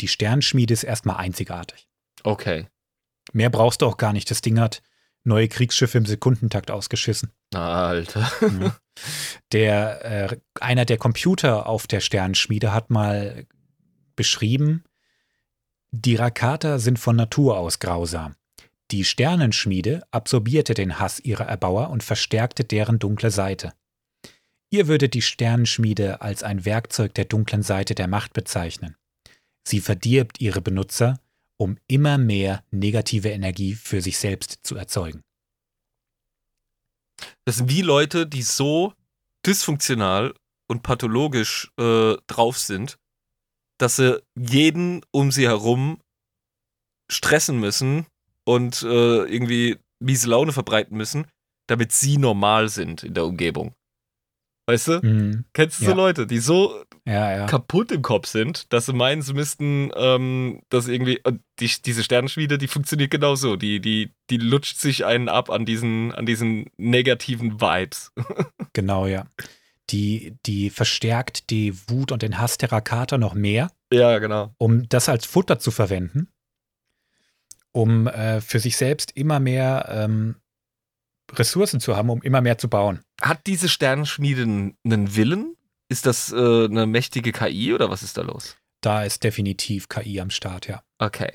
Die Sternenschmiede ist erstmal einzigartig.
Okay.
Mehr brauchst du auch gar nicht. Das Ding hat neue Kriegsschiffe im Sekundentakt ausgeschissen.
Alter.
Ja. [LAUGHS] Der, äh, einer der Computer auf der Sternenschmiede hat mal beschrieben, die Rakata sind von Natur aus grausam. Die Sternenschmiede absorbierte den Hass ihrer Erbauer und verstärkte deren dunkle Seite. Ihr würdet die Sternenschmiede als ein Werkzeug der dunklen Seite der Macht bezeichnen. Sie verdirbt ihre Benutzer, um immer mehr negative Energie für sich selbst zu erzeugen.
Das sind wie Leute, die so dysfunktional und pathologisch äh, drauf sind, dass sie jeden um sie herum stressen müssen und äh, irgendwie miese Laune verbreiten müssen, damit sie normal sind in der Umgebung. Weißt du?
Mhm.
Kennst du so
Ja.
Leute, die so
Ja, ja.
kaputt im Kopf sind, dass sie meinen, sie müssten ähm, das irgendwie. Die, diese Sternenschmiede, die funktioniert genauso. Die, die, die lutscht sich einen ab an diesen, an diesen negativen Vibes. [LAUGHS]
Genau, ja. Die, die verstärkt die Wut und den Hass der Rakata noch mehr,
ja, genau.
um das als Futter zu verwenden, um äh, für sich selbst immer mehr ähm, Ressourcen zu haben, um immer mehr zu bauen.
Hat diese Sternenschmiede einen einen Willen? Ist das äh, eine mächtige KI oder was ist da los?
Da ist definitiv KI am Start, ja.
Okay.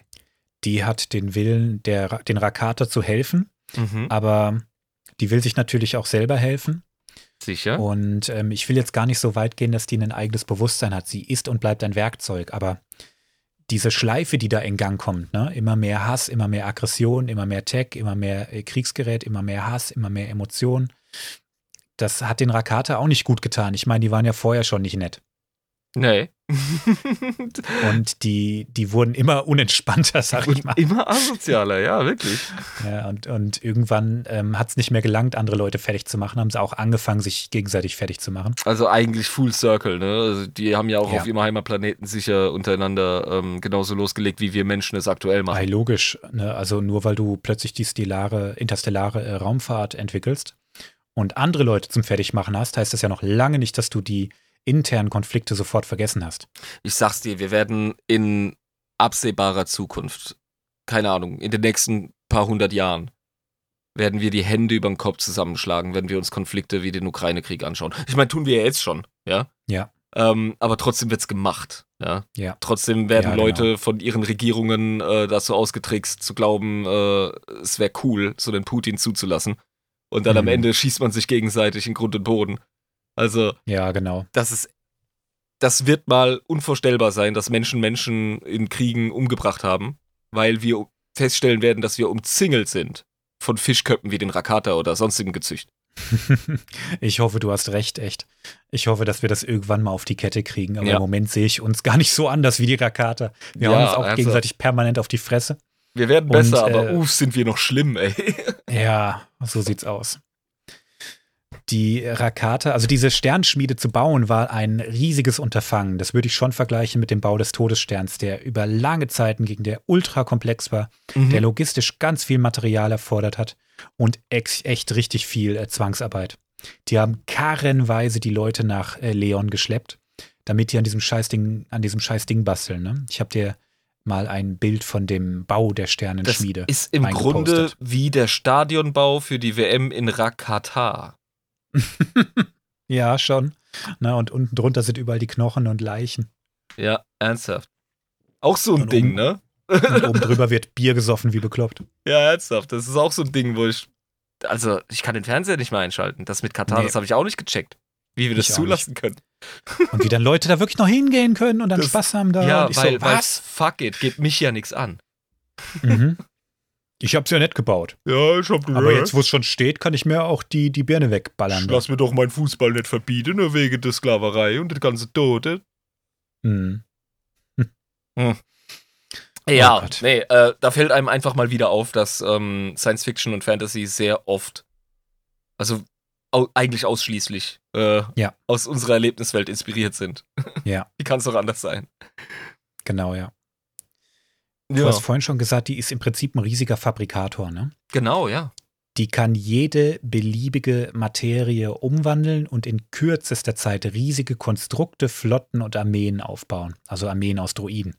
Die hat den Willen, der, den Rakata zu helfen,
Mhm.
aber die will sich natürlich auch selber helfen.
Sicher.
Und ähm, ich will jetzt gar nicht so weit gehen, dass die ein eigenes Bewusstsein hat. Sie ist und bleibt ein Werkzeug, aber diese Schleife, die da in Gang kommt, ne? immer mehr Hass, immer mehr Aggression, immer mehr Tech, immer mehr äh, Kriegsgerät, immer mehr Hass, immer mehr Emotionen, das hat den Rakata auch nicht gut getan. Ich meine, die waren ja vorher schon nicht nett.
Nee. [LAUGHS]
Und die, die wurden immer unentspannter, sag ich mal.
Immer asozialer, ja, wirklich.
Ja, und, und irgendwann ähm, hat es nicht mehr gelangt, andere Leute fertig zu machen, haben sie auch angefangen, sich gegenseitig fertig zu machen.
Also eigentlich Full Circle, ne? Also die haben ja auch
Ja.
auf ihrem Heimatplaneten sicher untereinander ähm, genauso losgelegt, wie wir Menschen es aktuell machen.
Ei, logisch. Ne? Also nur weil du plötzlich die stellare, interstellare äh, Raumfahrt entwickelst und andere Leute zum Fertigmachen hast, heißt das ja noch lange nicht, dass du die internen Konflikte sofort vergessen hast.
Ich sag's dir, wir werden in absehbarer Zukunft, keine Ahnung, in den nächsten paar hundert Jahren, werden wir die Hände über den Kopf zusammenschlagen, wenn wir uns Konflikte wie den Ukraine-Krieg anschauen. Ich meine, tun wir ja jetzt schon, ja?
Ja.
Ähm, aber trotzdem wird's gemacht, ja?
Ja.
Trotzdem werden
Ja, genau.
Leute von ihren Regierungen äh, dazu ausgetrickst, zu glauben, äh, es wäre cool, so den Putin zuzulassen. Und dann am
Mhm.
Ende schießt man sich gegenseitig in Grund und Boden. Also,
Ja, genau.
das ist, das wird mal unvorstellbar sein, dass Menschen Menschen in Kriegen umgebracht haben, weil wir feststellen werden, dass wir umzingelt sind von Fischköppen wie den Rakata oder sonstigem Gezücht. [LAUGHS]
ich hoffe, du hast recht, echt. Ich hoffe, dass wir das irgendwann mal auf die Kette kriegen. Aber
Ja.
im Moment sehe ich uns [LAUGHS] gar nicht so anders wie die Rakata. Wir
Ja,
hauen uns auch
ernsthaft.
gegenseitig permanent auf die Fresse.
Wir werden
Und,
besser, aber
äh,
uff, sind wir noch schlimm, ey. [LAUGHS]
Ja, so sieht's aus. Die Rakata, also diese Sternschmiede zu bauen, war ein riesiges Unterfangen. Das würde ich schon vergleichen mit dem Bau des Todessterns, der über lange Zeiten gegen der ultra komplex war,
Mhm.
der logistisch ganz viel Material erfordert hat und echt richtig viel äh, Zwangsarbeit. Die haben karrenweise die Leute nach äh, Leon geschleppt, damit die an diesem Scheißding, an diesem Scheißding basteln. Ne? Ich habe dir mal ein Bild von dem Bau der
Das
Sternenschmiede.
ist im. Grunde wie der Stadionbau für die WM in Rakata. [LAUGHS]
Ja, schon. Na, und unten drunter sind überall die Knochen und Leichen.
Ja, ernsthaft. Auch so ein
Und
Ding,
oben-
ne?
Und oben drüber [LAUGHS] wird Bier gesoffen wie bekloppt.
Ja, ernsthaft. Das ist auch so ein Ding, wo ich. Also, ich kann den Fernseher nicht mehr einschalten. Das mit Katar,
Nee.
das habe ich auch nicht gecheckt. Wie wir das
Ich
zulassen können.
Und wie dann Leute da wirklich noch hingehen können und dann
Das-
Spaß haben da.
ja, weil,
so,
weil
was?
fuck it, geht mich ja nichts an.
Mhm. [LAUGHS] Ich hab's ja nett gebaut.
Ja, ich hab
Aber jetzt, wo es schon steht, kann ich mir auch die, die Birne wegballern.
Lass mir doch meinen Fußball nicht verbieten, nur wegen der Sklaverei und das ganze Tote.
Mhm.
Ja,
Oh
nee, äh, da fällt einem einfach mal wieder auf, dass ähm, Science Fiction und Fantasy sehr oft, also au eigentlich ausschließlich, äh,
Ja.
aus unserer Erlebniswelt inspiriert sind.
Ja. [LAUGHS]
Wie kann es doch anders sein?
Genau, ja. Du
Ja,
hast vorhin schon gesagt, die ist im Prinzip ein riesiger Fabrikator, ne?
genau, ja.
Die kann jede beliebige Materie umwandeln und in kürzester Zeit riesige Konstrukte, Flotten und Armeen aufbauen. Also Armeen aus Droiden.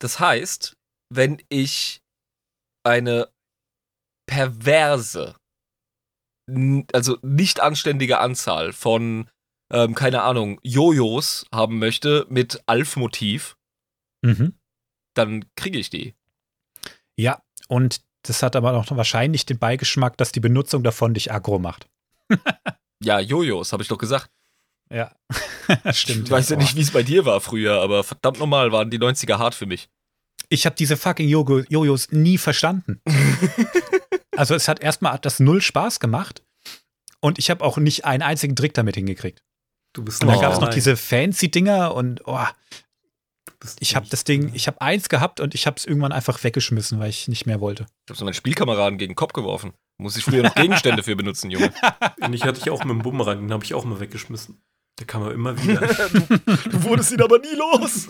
Das heißt, wenn ich eine perverse, also nicht anständige Anzahl von, ähm, keine Ahnung, Jojos haben möchte mit Alf-Motiv,
Mhm.
Dann kriege ich die.
Ja, und das hat aber auch wahrscheinlich den Beigeschmack, dass die Benutzung davon dich aggro macht. [LAUGHS]
Ja, Jojos, habe ich doch gesagt.
Ja, [LAUGHS] stimmt.
Ich weiß ja nicht, wie es bei dir war früher, aber verdammt normal waren die 90er hart für mich.
Ich habe diese fucking Jojo- Jojos nie verstanden. [LAUGHS] also es hat erstmal das null Spaß gemacht und ich habe auch nicht einen einzigen Trick damit hingekriegt.
Du bist
Und dann
Oh.
gab es noch diese fancy Dinger und oh, ich habe das Ding, ich habe eins gehabt und ich habe es irgendwann einfach weggeschmissen, weil ich nicht mehr wollte.
Ich habe so meinen Spielkameraden gegen den Kopf geworfen. Muss ich früher noch Gegenstände für benutzen, Junge. [LAUGHS]
Ähnlich hatte ich auch mit dem Bumerang, den habe ich auch mal weggeschmissen. Der kam ja immer wieder. [LAUGHS]
Du wurdest ihn aber nie los.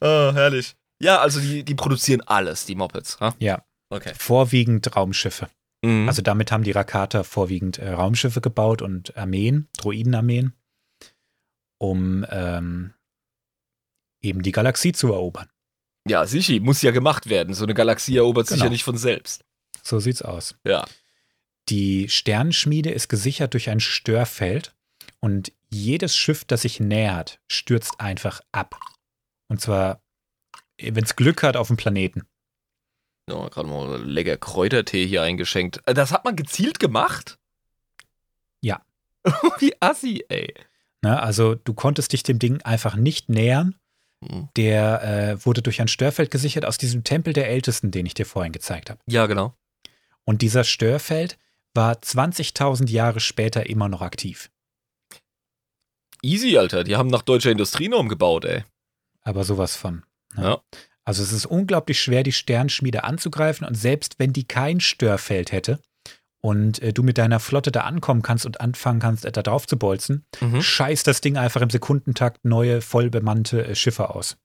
oh, [LAUGHS] herrlich. Ja, also die, die produzieren alles, die Mopeds. Ha?
Ja.
Okay.
Vorwiegend Raumschiffe.
Mhm.
Also damit haben die Rakata vorwiegend äh, Raumschiffe gebaut und Armeen, Droidenarmeen, um ähm, eben die Galaxie zu erobern.
ja, sicher, muss ja gemacht werden. So eine Galaxie erobert sich
Genau.
ja nicht von selbst.
So sieht's aus.
Ja.
Die Sternenschmiede ist gesichert durch ein Störfeld und jedes Schiff, das sich nähert, stürzt einfach ab. Und zwar, wenn es Glück hat, auf dem Planeten.
Ja, gerade mal lecker Kräutertee hier eingeschenkt. Äh, Das hat man gezielt gemacht?
Ja. [LAUGHS]
Wie assi, ey.
Ne? Also du konntest dich dem Ding einfach nicht nähern.
Mhm.
Der äh, wurde durch ein Störfeld gesichert aus diesem Tempel der Ältesten, den ich dir vorhin gezeigt habe.
Ja, genau.
Und dieser Störfeld war 20.000 Jahre später immer noch aktiv.
Easy, Alter. Die haben nach deutscher Industrienorm gebaut, ey.
Aber sowas von. ne?
Ja.
Also es ist unglaublich schwer, die Sternschmiede anzugreifen und selbst wenn die kein Störfeld hätte und äh, du mit deiner Flotte da ankommen kannst und anfangen kannst, äh, da drauf zu bolzen,
Mhm.
scheißt das Ding einfach im Sekundentakt neue, voll bemannte äh, Schiffe aus.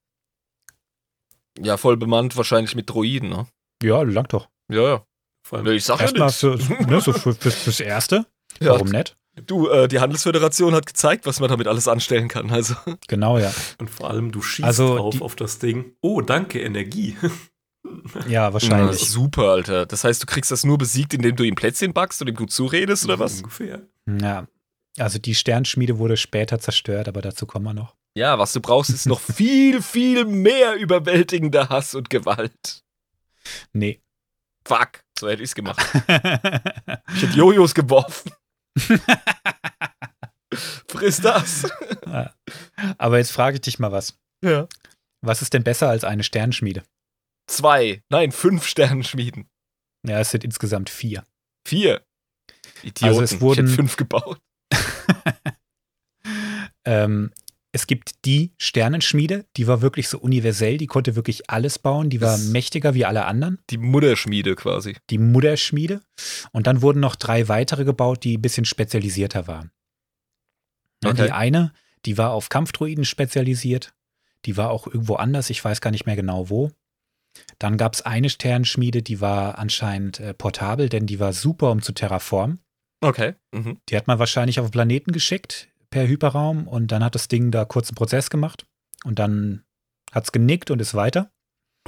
Ja, voll bemannt, wahrscheinlich mit Droiden, ne?
Ja, lang doch.
Ja, ja.
Vor allem,
Ich sag ja
Erstmal
nichts.
für, [LAUGHS] ne, so für, für, fürs Erste.
Ja,
Warum nicht?
Du, äh, die Handelsföderation hat gezeigt, was man damit alles anstellen kann. Also,
Genau, ja.
und vor allem, du schießt
Also
drauf
die-
auf das Ding. Oh, danke, Energie. [LAUGHS]
Ja, wahrscheinlich.
super, Alter. Das heißt, du kriegst das nur besiegt, indem du ihm Plätzchen backst und ihm gut zuredest, oder was?
Ungefähr.
Ja. Also die Sternschmiede wurde später zerstört, aber dazu kommen wir noch.
Ja, was du brauchst, ist noch viel, viel mehr überwältigender Hass und Gewalt.
Nee.
Fuck, so hätte ich's gemacht. [LAUGHS] Ich hätte Jojos geworfen. Friss das.
aber jetzt frage ich dich mal was.
Ja.
Was ist denn besser als eine Sternschmiede?
Zwei, nein, fünf Sternenschmieden.
Ja, es sind insgesamt vier.
Vier. Idioten.
Also es wurden-
fünf gebaut. [LAUGHS]
Ähm, es gibt die Sternenschmiede, die war wirklich so universell, die konnte wirklich alles bauen, die war
Das-
mächtiger wie alle anderen.
Die Mutterschmiede quasi.
Die Mutterschmiede. Und dann wurden noch drei weitere gebaut, die ein bisschen spezialisierter waren.
Okay.
Die eine, die war auf Kampfdruiden spezialisiert. Die war auch irgendwo anders, ich weiß gar nicht mehr genau wo. Dann gab es eine Sternenschmiede, die war anscheinend äh, portabel, denn die war super, um zu terraformen.
Okay. Mhm.
Die hat man wahrscheinlich auf den Planeten geschickt per Hyperraum und dann hat das Ding da kurz einen Prozess gemacht und dann hat es genickt und ist weiter.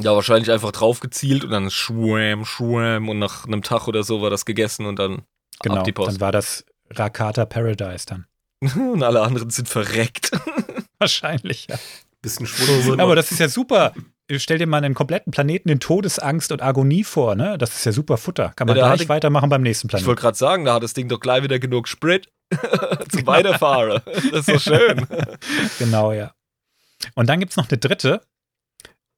Ja, wahrscheinlich einfach drauf gezielt und dann schwam, schwam und nach einem Tag oder so war das gegessen und dann
Genau,
ab die
dann
Post.
war das Rakata Paradise dann. [LAUGHS]
und alle anderen sind verreckt. [LAUGHS]
Wahrscheinlich, ja.
Bisschen Schwund.
Aber das ist ja super. Stell dir mal einen kompletten Planeten in Todesangst und Agonie vor, ne? Das ist ja super Futter. Kann man
Ja, da
gleich weitermachen beim nächsten
Ich
Planeten.
wollte gerade sagen, da hat das Ding doch gleich wieder genug Sprit [LAUGHS] zum Weiterfahren. Das ist so schön. [LAUGHS]
Genau, ja. Und dann gibt es noch eine dritte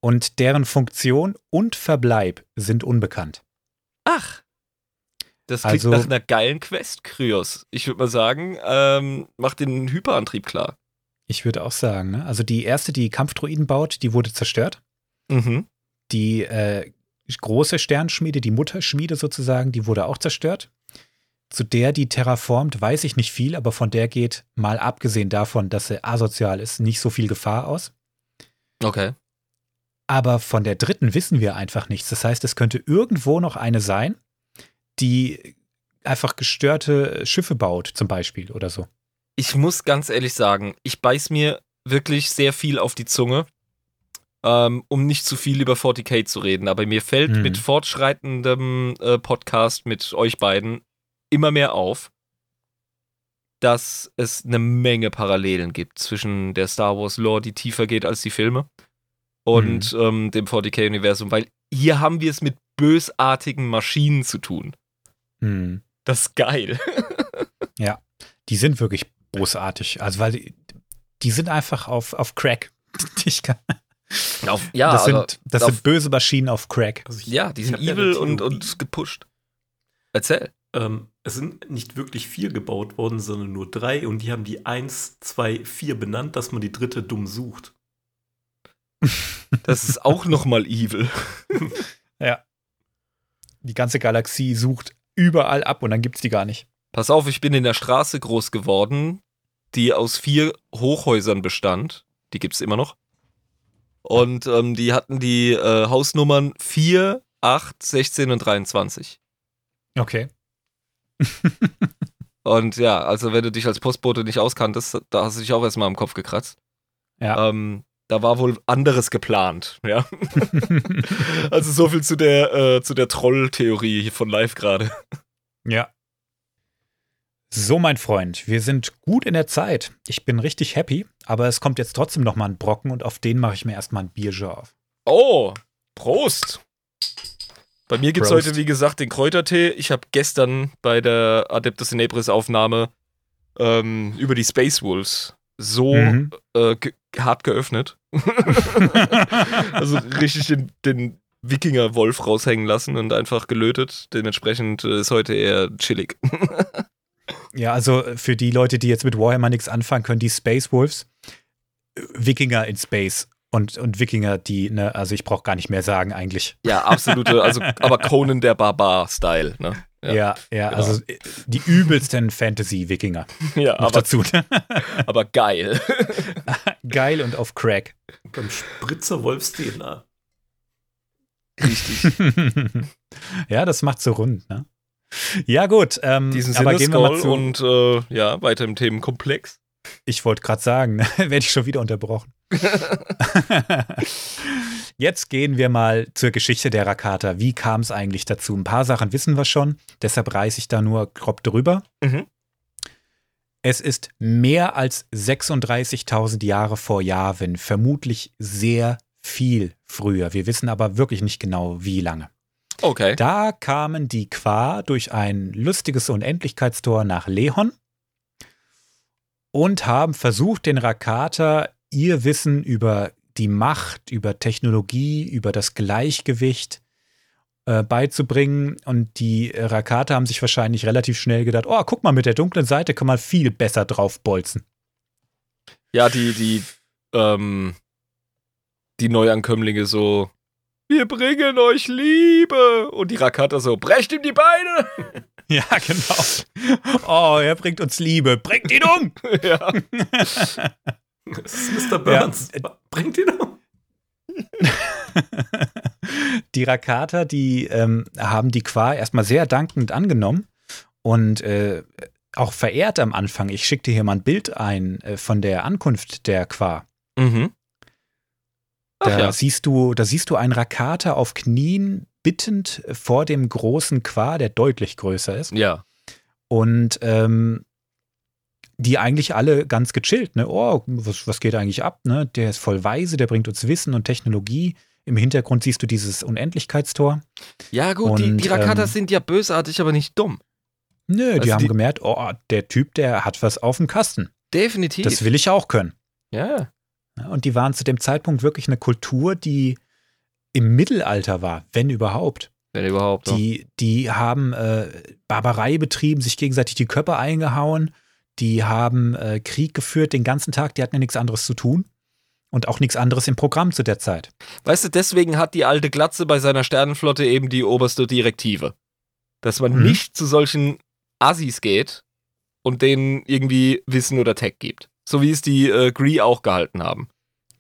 und deren Funktion und Verbleib sind unbekannt.
Ach. Das klingt
Also-
nach einer geilen Quest, Kryos. Ich würde mal sagen, ähm, mach den Hyperantrieb klar.
Ich würde auch sagen, ne? Also die erste, die Kampfdruiden baut, die wurde zerstört.
Mhm.
Die äh, große Sternschmiede, die Mutterschmiede sozusagen, die wurde auch zerstört. Zu der, die terraformt, weiß ich nicht viel, aber von der geht, mal abgesehen davon, dass sie asozial ist, nicht so viel Gefahr aus.
Okay.
Aber von der dritten wissen wir einfach nichts. Das heißt, es könnte irgendwo noch eine sein, die einfach gestörte Schiffe baut, zum Beispiel oder so.
Ich muss ganz ehrlich sagen, ich beiß mir wirklich sehr viel auf die Zunge, ähm, um nicht zu viel über 40k zu reden. Aber mir fällt
Mhm.
mit fortschreitendem äh, Podcast mit euch beiden immer mehr auf, dass es eine Menge Parallelen gibt zwischen der Star Wars Lore, die tiefer geht als die Filme, und ähm, dem 40k-Universum, weil hier haben wir es mit bösartigen Maschinen zu tun.
Hm.
Das ist geil. [LAUGHS]
Die sind wirklich bosartig. Also, weil die, die sind einfach auf, auf Crack. [LAUGHS] Ich kann,
Auf, ja,
das sind, das
auf-
sind böse Maschinen auf Crack.
Also ich-
Ja, die sind
ja
evil
eine
und, und gepusht. Erzähl.
ähm, es sind nicht wirklich vier gebaut worden, sondern nur drei und die haben die eins, zwei, vier benannt, dass man die dritte dumm sucht.
Das ist auch nochmal evil. [LAUGHS]
Ja. Die ganze Galaxie sucht überall ab und dann gibt's die gar nicht.
Pass auf, ich bin in der Straße groß geworden, die aus vier Hochhäusern bestand. Die gibt's immer noch. Und ähm, die hatten die äh, Hausnummern 4, 8, 16 und 23.
Okay. [LAUGHS]
Und ja, also wenn du dich als Postbote nicht auskanntest, da hast du dich auch erstmal am Kopf gekratzt.
Ja.
Ähm, da war wohl anderes geplant, ja. [LAUGHS] also so viel zu der, äh, zu der Troll-Theorie von live gerade.
Ja. So, mein Freund, wir sind gut in der Zeit. Ich bin richtig happy, aber es kommt jetzt trotzdem noch mal ein Brocken und auf den mache ich mir erstmal ein Bierjeu auf.
Oh, Prost! Bei mir gibt's
Prost.
heute, wie gesagt, den Kräutertee. Ich habe gestern bei der Adeptus Inebris Aufnahme ähm, über die Space Wolves so
Mhm.
äh, ge hart geöffnet. [LAUGHS] also richtig den, den Wikinger-Wolf raushängen lassen und einfach gelötet. Dementsprechend äh, ist heute eher chillig. [LAUGHS]
Ja, also für die Leute, die jetzt mit Warhammer nichts anfangen können, die Space Wolves, äh, Wikinger in Space und, und Wikinger, die, ne, also ich brauche gar nicht mehr sagen eigentlich.
ja, absolute, also aber Conan der Barbar-Style, ne?
Ja, ja,
genau.
also äh, die übelsten Fantasy-Wikinger.
Ja,
Noch
aber,
dazu. [LAUGHS]
aber geil. [LAUGHS]
Geil und auf Crack.
Beim Spritzer Wolfs-DNA.
Richtig. [LAUGHS]
ja, das macht so rund, ne? Ja, gut. Ähm,
Diesen
aber
Sinne,
gehen wir mal zu.
und äh, ja, weiter im Themenkomplex.
Ich wollte gerade sagen, [LAUGHS] werde ich schon wieder unterbrochen. [LAUGHS] Jetzt gehen wir mal zur Geschichte der Rakata. Wie kam es eigentlich dazu? Ein paar Sachen wissen wir schon, deshalb reiße ich da nur grob drüber.
Mhm.
Es ist mehr als 36.000 Jahre vor Yavin, vermutlich sehr viel früher. Wir wissen aber wirklich nicht genau, wie lange.
Okay.
Da kamen die Qua durch ein lustiges Unendlichkeitstor nach Lehon und haben versucht, den Rakata ihr Wissen über die Macht, über Technologie, über das Gleichgewicht äh, beizubringen. Und die Rakata haben sich wahrscheinlich relativ schnell gedacht, oh, guck mal, mit der dunklen Seite kann man viel besser drauf bolzen.
Ja, die, die, ähm, die Neuankömmlinge so, wir bringen euch Liebe. Und die Rakata so, brecht ihm die Beine. [LAUGHS]
Ja, genau. Oh, er bringt uns Liebe. Bringt ihn um! [LAUGHS]
ja.
Das ist Mr. Burns. Bringt ihn um. [LAUGHS]
die Rakata, die ähm, haben die Qua erstmal sehr dankend angenommen und äh, auch verehrt am Anfang. Ich schickte hier mal ein Bild ein äh, von der Ankunft der Qua.
Mhm.
Da
ja.
siehst du, da siehst du einen Rakata auf Knien bittend vor dem großen Qua, der deutlich größer ist.
Ja.
Und ähm, die eigentlich alle ganz gechillt, ne? Oh, was, was geht eigentlich ab, ne? Der ist voll weise, der bringt uns Wissen und Technologie. Im Hintergrund siehst du dieses Unendlichkeitstor.
Ja, gut, die,
Und,
die Rakatas
ähm,
sind ja bösartig, aber nicht dumm.
Nö, die
Also
haben
die-
gemerkt, oh, der Typ, der hat was auf dem Kasten.
Definitiv.
Das will ich auch können.
ja.
Ja, Und die waren zu dem Zeitpunkt wirklich eine Kultur, die im Mittelalter war, wenn überhaupt.
Wenn überhaupt. ja.
Die, die haben äh, Barbarei betrieben, sich gegenseitig die Köpfe eingehauen. Die haben äh, Krieg geführt den ganzen Tag. Die hatten ja nichts anderes zu tun. Und auch nichts anderes im Programm zu der Zeit.
Weißt du, deswegen hat die alte Glatze bei seiner Sternenflotte eben die oberste Direktive. Dass man
Mhm.
nicht zu solchen Assis geht und denen irgendwie Wissen oder Tech gibt. So wie es die äh, Gree auch gehalten haben.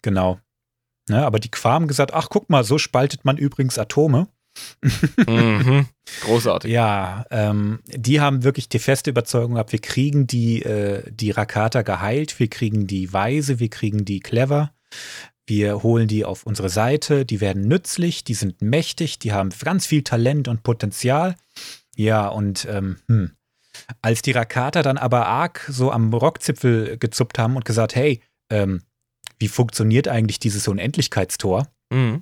Genau. Ne, aber die Qua haben gesagt, ach guck mal, so spaltet man übrigens Atome.
mhm. [LAUGHS] Großartig.
Ja, ähm, die haben wirklich die feste Überzeugung gehabt, wir kriegen die, äh, die Rakata geheilt, wir kriegen die weise, wir kriegen die clever, wir holen die auf unsere Seite, die werden nützlich, die sind mächtig, die haben ganz viel Talent und Potenzial. Ja, und ähm, hm. Als die Rakata dann aber arg so am Rockzipfel gezuppt haben und gesagt, hey, ähm, wie funktioniert eigentlich dieses Unendlichkeitstor?
Mhm.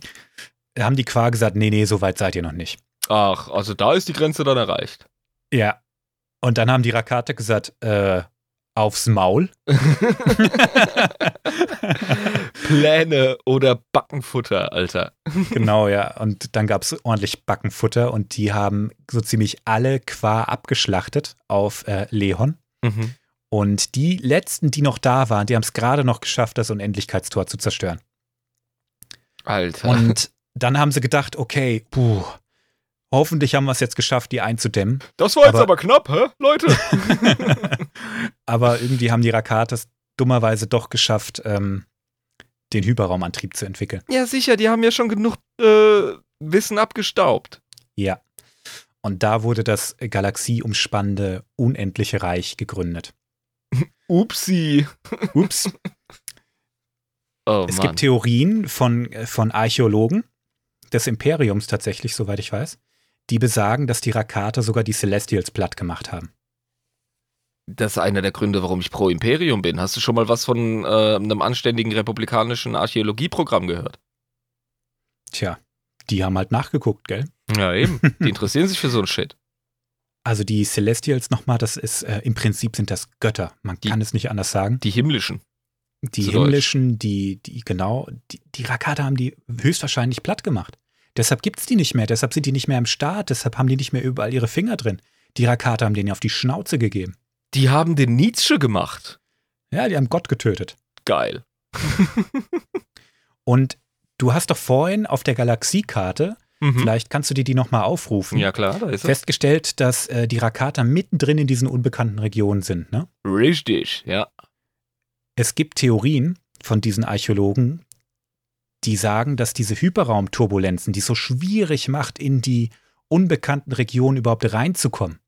Haben die Qua gesagt, nee, nee, so weit seid ihr noch nicht.
Ach, also da ist die Grenze dann erreicht.
Ja. Und dann haben die Rakate gesagt, äh, aufs Maul. [LAUGHS]
Pläne oder Backenfutter, Alter.
genau, ja. Und dann gab es ordentlich Backenfutter und die haben so ziemlich alle Qua abgeschlachtet auf äh, Leon.
Mhm.
Und die letzten, die noch da waren, die haben es gerade noch geschafft, das Unendlichkeitstor zu zerstören.
Alter.
Und dann haben sie gedacht, okay, puh, hoffentlich haben wir es jetzt geschafft, die einzudämmen.
das war jetzt
aber-
aber knapp, hä, Leute? [LAUGHS] [LAUGHS]
Aber irgendwie haben die Rakatas dummerweise doch geschafft, ähm, den Hyperraumantrieb zu entwickeln.
ja, sicher, die haben ja schon genug äh, Wissen abgestaubt.
Ja. Und da wurde das galaxieumspannende Unendliche Reich gegründet. [LAUGHS]
Upsi.
Ups.
Oh,
Es
Mann.
gibt Theorien von, äh, von Archäologen des Imperiums tatsächlich, soweit ich weiß, die besagen, dass die Rakate sogar die Celestials platt gemacht haben.
Das ist einer der Gründe, warum ich pro Imperium bin. Hast du schon mal was von äh, einem anständigen republikanischen Archäologieprogramm gehört?
Tja, die haben halt nachgeguckt, gell?
Ja, eben. [LAUGHS] Die interessieren sich für so ein Shit.
Also die Celestials nochmal, das ist, äh, im Prinzip sind das Götter. Man
Die-
kann es nicht anders sagen.
Die himmlischen.
Die himmlischen, die, die, genau, die, die Rakate haben die höchstwahrscheinlich platt gemacht. Deshalb gibt es die nicht mehr, deshalb sind die nicht mehr im Start, deshalb haben die nicht mehr überall ihre Finger drin. Die Rakate haben denen auf die Schnauze gegeben.
Die haben den Nietzsche gemacht.
Ja, die haben Gott getötet.
Geil. [LAUGHS]
Und du hast doch vorhin auf der Galaxiekarte,
Mhm.
vielleicht kannst du dir die nochmal aufrufen,
Ja, klar, da ist er.
festgestellt, dass äh, die Rakata mittendrin in diesen unbekannten Regionen sind. Ne?
Richtig, ja.
Es gibt Theorien von diesen Archäologen, die sagen, dass diese Hyperraumturbulenzen, die es so schwierig macht, in die unbekannten Regionen überhaupt reinzukommen,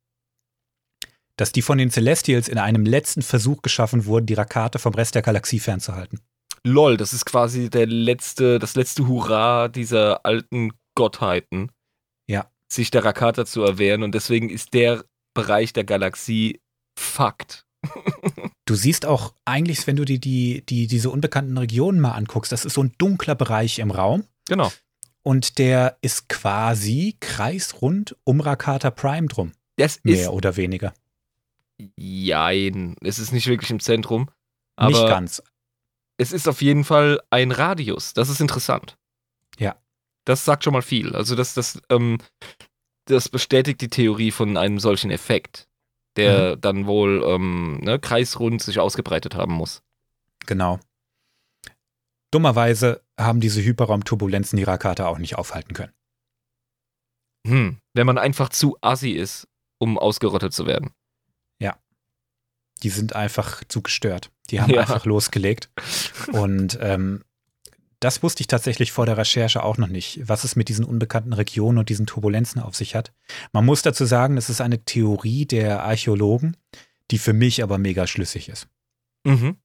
dass die von den Celestials in einem letzten Versuch geschaffen wurden, die Rakate vom Rest der Galaxie fernzuhalten.
Lol, das ist quasi der letzte, das letzte Hurra dieser alten Gottheiten.
Ja.
Sich der Rakata zu erwehren und deswegen ist der Bereich der Galaxie Fakt. [LAUGHS]
Du siehst auch eigentlich, wenn du dir die, die, diese unbekannten Regionen mal anguckst, das ist so ein dunkler Bereich im Raum
Genau.
und der ist quasi kreisrund um Rakata Prime drum,
Das
mehr
ist
oder weniger.
Jein. Es ist nicht wirklich im Zentrum.
Nicht ganz.
es ist auf jeden Fall ein Radius. Das ist interessant.
Ja.
Das sagt schon mal viel. Also das, das, ähm, das bestätigt die Theorie von einem solchen Effekt, der
Mhm.
dann wohl ähm, ne, kreisrund sich ausgebreitet haben muss.
Genau. Dummerweise haben diese Hyperraumturbulenzen die Rakate auch nicht aufhalten können.
Hm. Wenn man einfach zu assi ist, um ausgerottet zu werden.
Die sind einfach zu gestört. Die haben [LAUGHS]
Ja.
einfach losgelegt. Und ähm, das wusste ich tatsächlich vor der Recherche auch noch nicht, was es mit diesen unbekannten Regionen und diesen Turbulenzen auf sich hat. Man muss dazu sagen, es ist eine Theorie der Archäologen, die für mich aber mega schlüssig ist.
Mhm.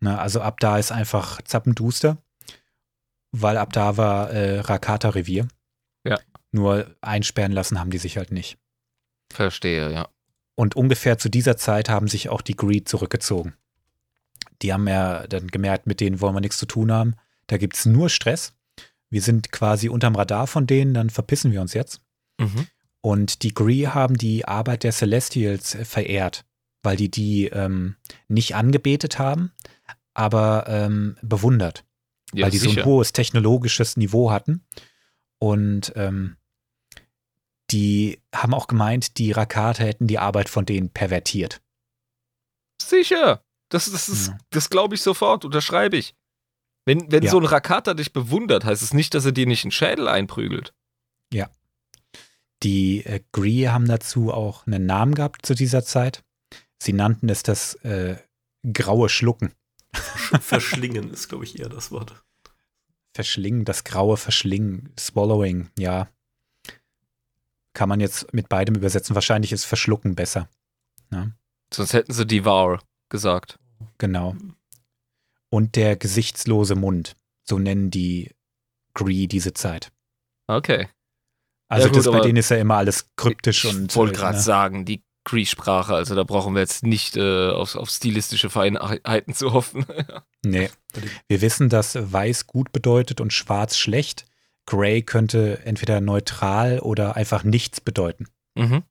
Ne, also ab da ist einfach zappenduster, weil ab da war äh, Rakata-Revier.
Ja.
Nur einsperren lassen haben die sich halt nicht.
Verstehe, ja.
Und ungefähr zu dieser Zeit haben sich auch die Greed zurückgezogen. Die haben ja dann gemerkt, mit denen wollen wir nichts zu tun haben. Da gibt es nur Stress. Wir sind quasi unterm Radar von denen, dann verpissen wir uns jetzt.
Mhm.
Und die Gree haben die Arbeit der Celestials verehrt, weil die die ähm, nicht angebetet haben, aber ähm, bewundert,
Ja,
weil die so
sicher.
ein hohes technologisches Niveau hatten. Und ähm, die haben auch gemeint, die Rakate hätten die Arbeit von denen pervertiert.
Sicher. Das, das, ist-
Ja.
das glaube ich sofort, unterschreibe ich. Wenn, wenn
Ja.
so ein Rakata dich bewundert, heißt es nicht, dass er dir nicht einen Schädel einprügelt.
Die äh, Gree haben dazu auch einen Namen gehabt zu dieser Zeit. Sie nannten es das äh, graue Schlucken. [LAUGHS]
Verschlingen ist, glaube ich, eher das Wort.
Verschlingen, das graue Verschlingen, Swallowing, ja. Kann man jetzt mit beidem übersetzen. Wahrscheinlich ist Verschlucken besser.
Sonst hätten sie Devour gesagt.
Genau. Und der gesichtslose Mund. So nennen die Gree diese Zeit.
Okay.
Also
Ja, gut,
das, bei denen ist ja immer alles kryptisch
ich
und.
wollte
äh,
gerade
ne?
sagen, die Cree-Sprache, also da brauchen wir jetzt nicht äh, auf, auf stilistische Feinheiten zu hoffen. [LAUGHS]
Nee. Wir wissen, dass weiß gut bedeutet und schwarz schlecht. Gray könnte entweder neutral oder einfach nichts bedeuten.
mhm.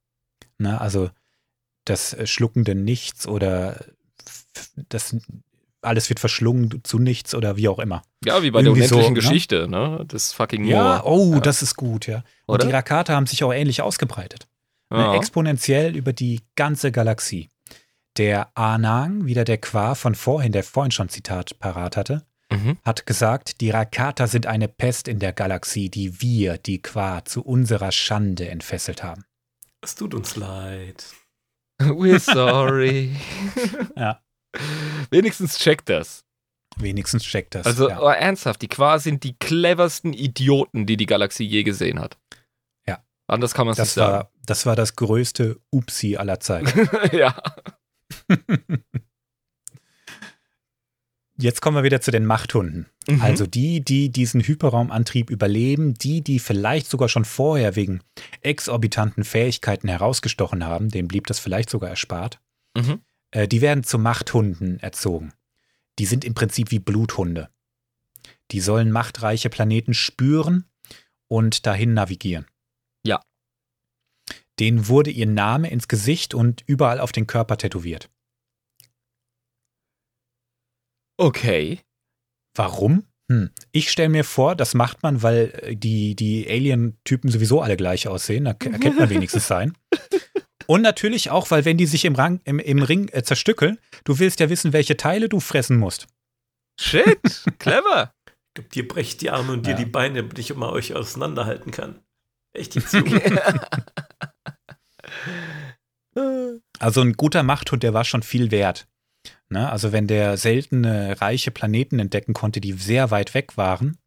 Ne? Also das schluckende Nichts oder das alles wird verschlungen zu nichts oder wie auch immer.
Ja, wie bei
Irgendwie
der unendlichen
so, ne?
Geschichte, ne? Das fucking
Ja,
Moor.
oh,
Ja.
das ist gut, ja. Und
Oder?
die Rakata haben sich auch ähnlich ausgebreitet. Ne,
Ja.
Exponentiell über die ganze Galaxie. Der Anang, wieder der Qua von vorhin, der vorhin schon Zitat parat hatte,
Mhm.
hat gesagt, die Rakata sind eine Pest in der Galaxie, die wir, die Qua, zu unserer Schande entfesselt haben.
Es tut uns leid.
We're sorry. [LAUGHS]
Ja.
Wenigstens checkt das.
Wenigstens checkt das.
Also
ja.
oh, ernsthaft, die Qua sind die cleversten Idioten, die die Galaxie je gesehen hat.
Ja.
Anders kann man es nicht
das,
sagen.
das war das größte Upsi aller Zeiten. [LAUGHS]
ja.
Jetzt kommen wir wieder zu den Machthunden.
Mhm.
Also die, die diesen Hyperraumantrieb überleben, die, die vielleicht sogar schon vorher wegen exorbitanten Fähigkeiten herausgestochen haben, dem blieb das vielleicht sogar erspart,
Mhm.
Äh, die werden zu Machthunden erzogen. Die sind im Prinzip wie Bluthunde. Die sollen machtreiche Planeten spüren und dahin navigieren.
Ja.
Denen wurde ihr Name ins Gesicht und überall auf den Körper tätowiert.
Okay.
Warum? Hm. Ich stelle mir vor, das macht man, weil äh, die, die Alien-Typen sowieso alle gleich aussehen. Da erkennt man [LAUGHS] wenigstens sein. Und natürlich auch, weil wenn die sich im, Rang, im, im Ring äh, zerstückeln, du willst ja wissen, welche Teile du fressen musst.
Shit. [LAUGHS] Clever.
Ich glaub, dir brecht die Arme und
Ja.
dir die Beine, damit ich immer euch auseinanderhalten kann. Echt jetzt. [LAUGHS]
Also ein guter Machthund, der war schon viel wert. Ne? Also wenn der seltene, reiche Planeten entdecken konnte, die sehr weit weg waren,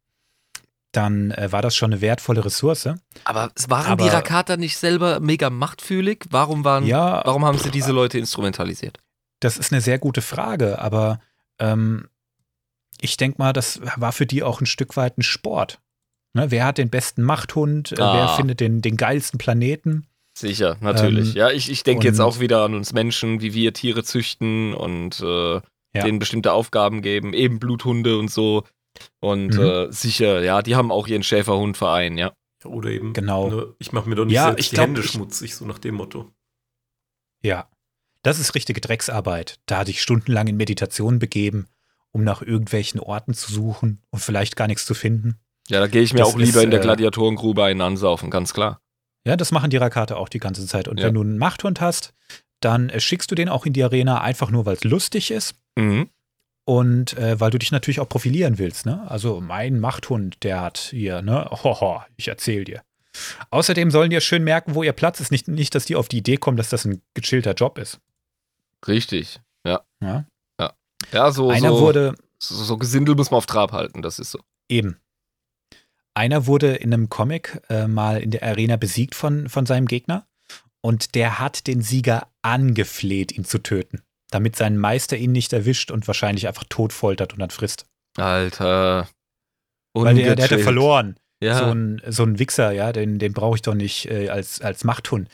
dann äh, war das schon eine wertvolle Ressource.
Aber es waren
Aber-
die Rakata nicht selber mega machtfühlig? Warum waren,
Ja,
warum haben sie diese Leute instrumentalisiert?
Das ist eine sehr gute Frage, aber ähm, ich denke mal, das war für die auch ein Stück weit ein Sport. Ne, wer hat den besten Machthund? Äh,
Ah.
Wer findet den, den geilsten Planeten?
Sicher, natürlich.
Ähm,
ja, ich, ich denke jetzt auch wieder an uns Menschen, wie wir Tiere züchten und äh,
Ja.
denen bestimmte Aufgaben geben, eben Bluthunde und so. Und
Mhm.
äh, sicher, ja, die haben auch ihren Schäferhundverein, ja.
Oder eben,
Genau.
ne, ich mache mir doch nicht
Ja,
selbst
ich
die
glaub,
Hände
ich-
schmutzig, so nach dem Motto.
Ja, das ist richtige Drecksarbeit. Da hatte ich stundenlang in Meditation begeben, um nach irgendwelchen Orten zu suchen und vielleicht gar nichts zu finden.
Ja, da gehe ich mir
Das
auch lieber
ist,
in der
äh,
Gladiatorengrube einen ansaufen, ganz klar.
Ja, das machen die Rakate auch die ganze Zeit. Und
Ja.
wenn du einen Machthund hast, dann äh, schickst du den auch in die Arena einfach nur, weil es lustig ist.
Mhm.
Und äh, weil du dich natürlich auch profilieren willst, ne? Also mein Machthund, der hat hier, ne? Hoho, ich erzähl dir. Außerdem sollen die ja schön merken, wo ihr Platz ist. Nicht, nicht, dass die auf die Idee kommen, dass das ein gechillter Job ist.
Richtig. Ja.
Ja?
Ja, so,
Einer
so,
wurde
so, so Gesindel muss man auf Trab halten, das ist so.
eben. Einer wurde in einem Comic äh, mal in der Arena besiegt von, von seinem Gegner. Und der hat den Sieger angefleht, ihn zu töten. Damit sein Meister ihn nicht erwischt und wahrscheinlich einfach tot foltert und dann frisst.
Alter.
Weil der, der
Ungechillt.
verloren.
Ja.
So ein, so ein Wichser, ja, den, den brauche ich doch nicht äh, als, als Machthund.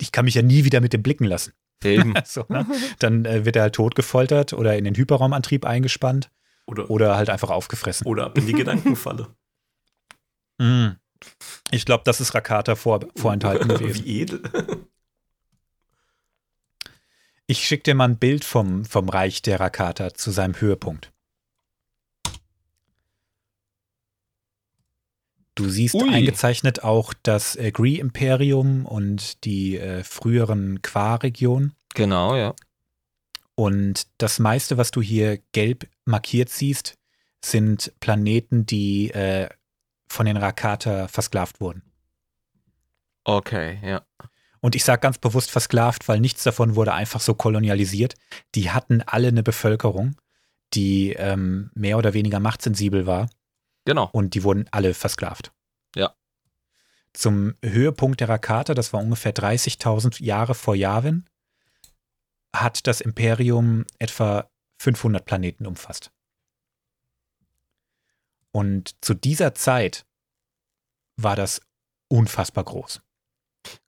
Ich kann mich ja nie wieder mit dem blicken lassen.
Eben. [LAUGHS]
So, ne? Dann äh, wird er halt tot gefoltert oder in den Hyperraumantrieb eingespannt
Oder,
oder halt einfach aufgefressen.
oder ab in die Gedankenfalle. [LAUGHS]
Mm. Ich glaube, das ist Rakata vor, vorenthalten [LAUGHS] gewesen.
Wie edel.
Ich schicke dir mal ein Bild vom, vom Reich der Rakata zu seinem Höhepunkt. Du siehst
Ui.
eingezeichnet auch das äh, Gree-Imperium und die äh, früheren Qua-Regionen.
Genau, ja.
Und das meiste, was du hier gelb markiert siehst, sind Planeten, die äh, von den Rakata versklavt wurden.
Okay, ja.
Und ich sage ganz bewusst versklavt, weil nichts davon wurde einfach so kolonialisiert. Die hatten alle eine Bevölkerung, die ähm, mehr oder weniger machtsensibel war
Genau.
und die wurden alle versklavt.
Ja.
Zum Höhepunkt der Rakata, das war ungefähr 30.000 Jahre vor Yavin, hat das Imperium etwa 500 Planeten umfasst. Und zu dieser Zeit war das unfassbar groß.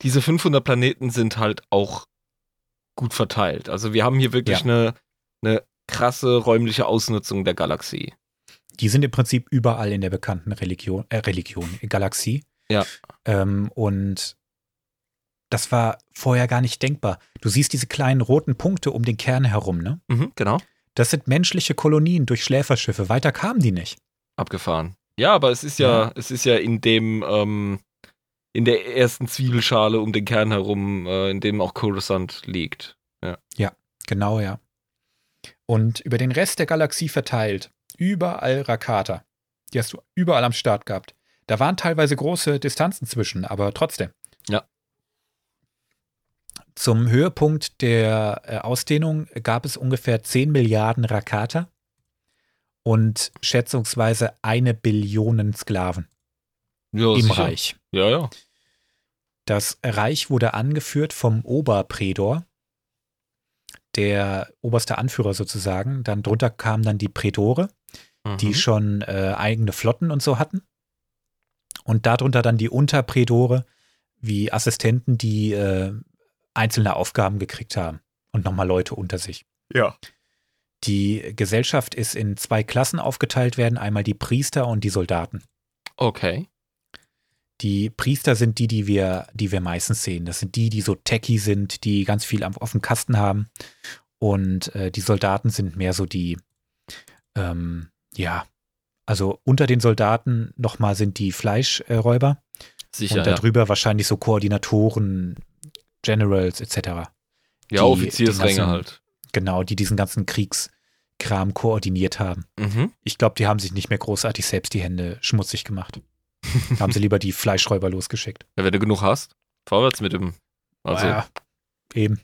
Diese 500 Planeten sind halt auch gut verteilt. Also wir haben hier wirklich
Ja.
eine, eine krasse räumliche Ausnutzung der Galaxie.
Die sind im Prinzip überall in der bekannten Religion, äh, Religion, Galaxie.
Ja.
Ähm, und das war vorher gar nicht denkbar. Du siehst diese kleinen roten Punkte um den Kern herum, ne?
Mhm, genau.
Das sind menschliche Kolonien durch Schläferschiffe. Weiter kamen die nicht.
Abgefahren. Ja, aber es ist ja,
Ja.
es ist ja in dem, ähm, in der ersten Zwiebelschale um den Kern herum, äh, in dem auch Coruscant liegt.
Genau, ja. Und über den Rest der Galaxie verteilt, überall Rakata. Die hast du überall am Start gehabt. Da waren teilweise große Distanzen zwischen, aber trotzdem.
Ja.
Zum Höhepunkt der äh, Ausdehnung gab es ungefähr 10 Milliarden Rakata und schätzungsweise eine Billion Sklaven
Ja,
im
sicher.
Reich.
Ja, ja.
Das Reich wurde angeführt vom Oberprätor, der oberste Anführer sozusagen. Dann drunter kamen dann die Prätore, die
Mhm.
schon äh, eigene Flotten und so hatten. Und darunter dann die Unterprätore, wie Assistenten, die äh, einzelne Aufgaben gekriegt haben und nochmal Leute unter sich.
Ja.
Die Gesellschaft ist in zwei Klassen aufgeteilt werden, einmal die Priester und die Soldaten.
Okay.
Die Priester sind die, die wir, die wir meistens sehen. Das sind die, die so techy sind, die ganz viel am, auf dem Kasten haben. Und äh, die Soldaten sind mehr so die, ähm, ja, also unter den Soldaten nochmal sind die Fleischräuber
Sicher.
und
Ja,
darüber wahrscheinlich so Koordinatoren, Generals etc.
ja Offiziersränge halt.
Genau, die diesen ganzen Kriegskram koordiniert haben.
Mhm.
Ich glaube, die haben sich nicht mehr großartig selbst die Hände schmutzig gemacht. [LAUGHS] haben sie lieber die Fleischräuber losgeschickt.
Ja, wenn du genug hast, vorwärts mit dem. Also,
ja, eben.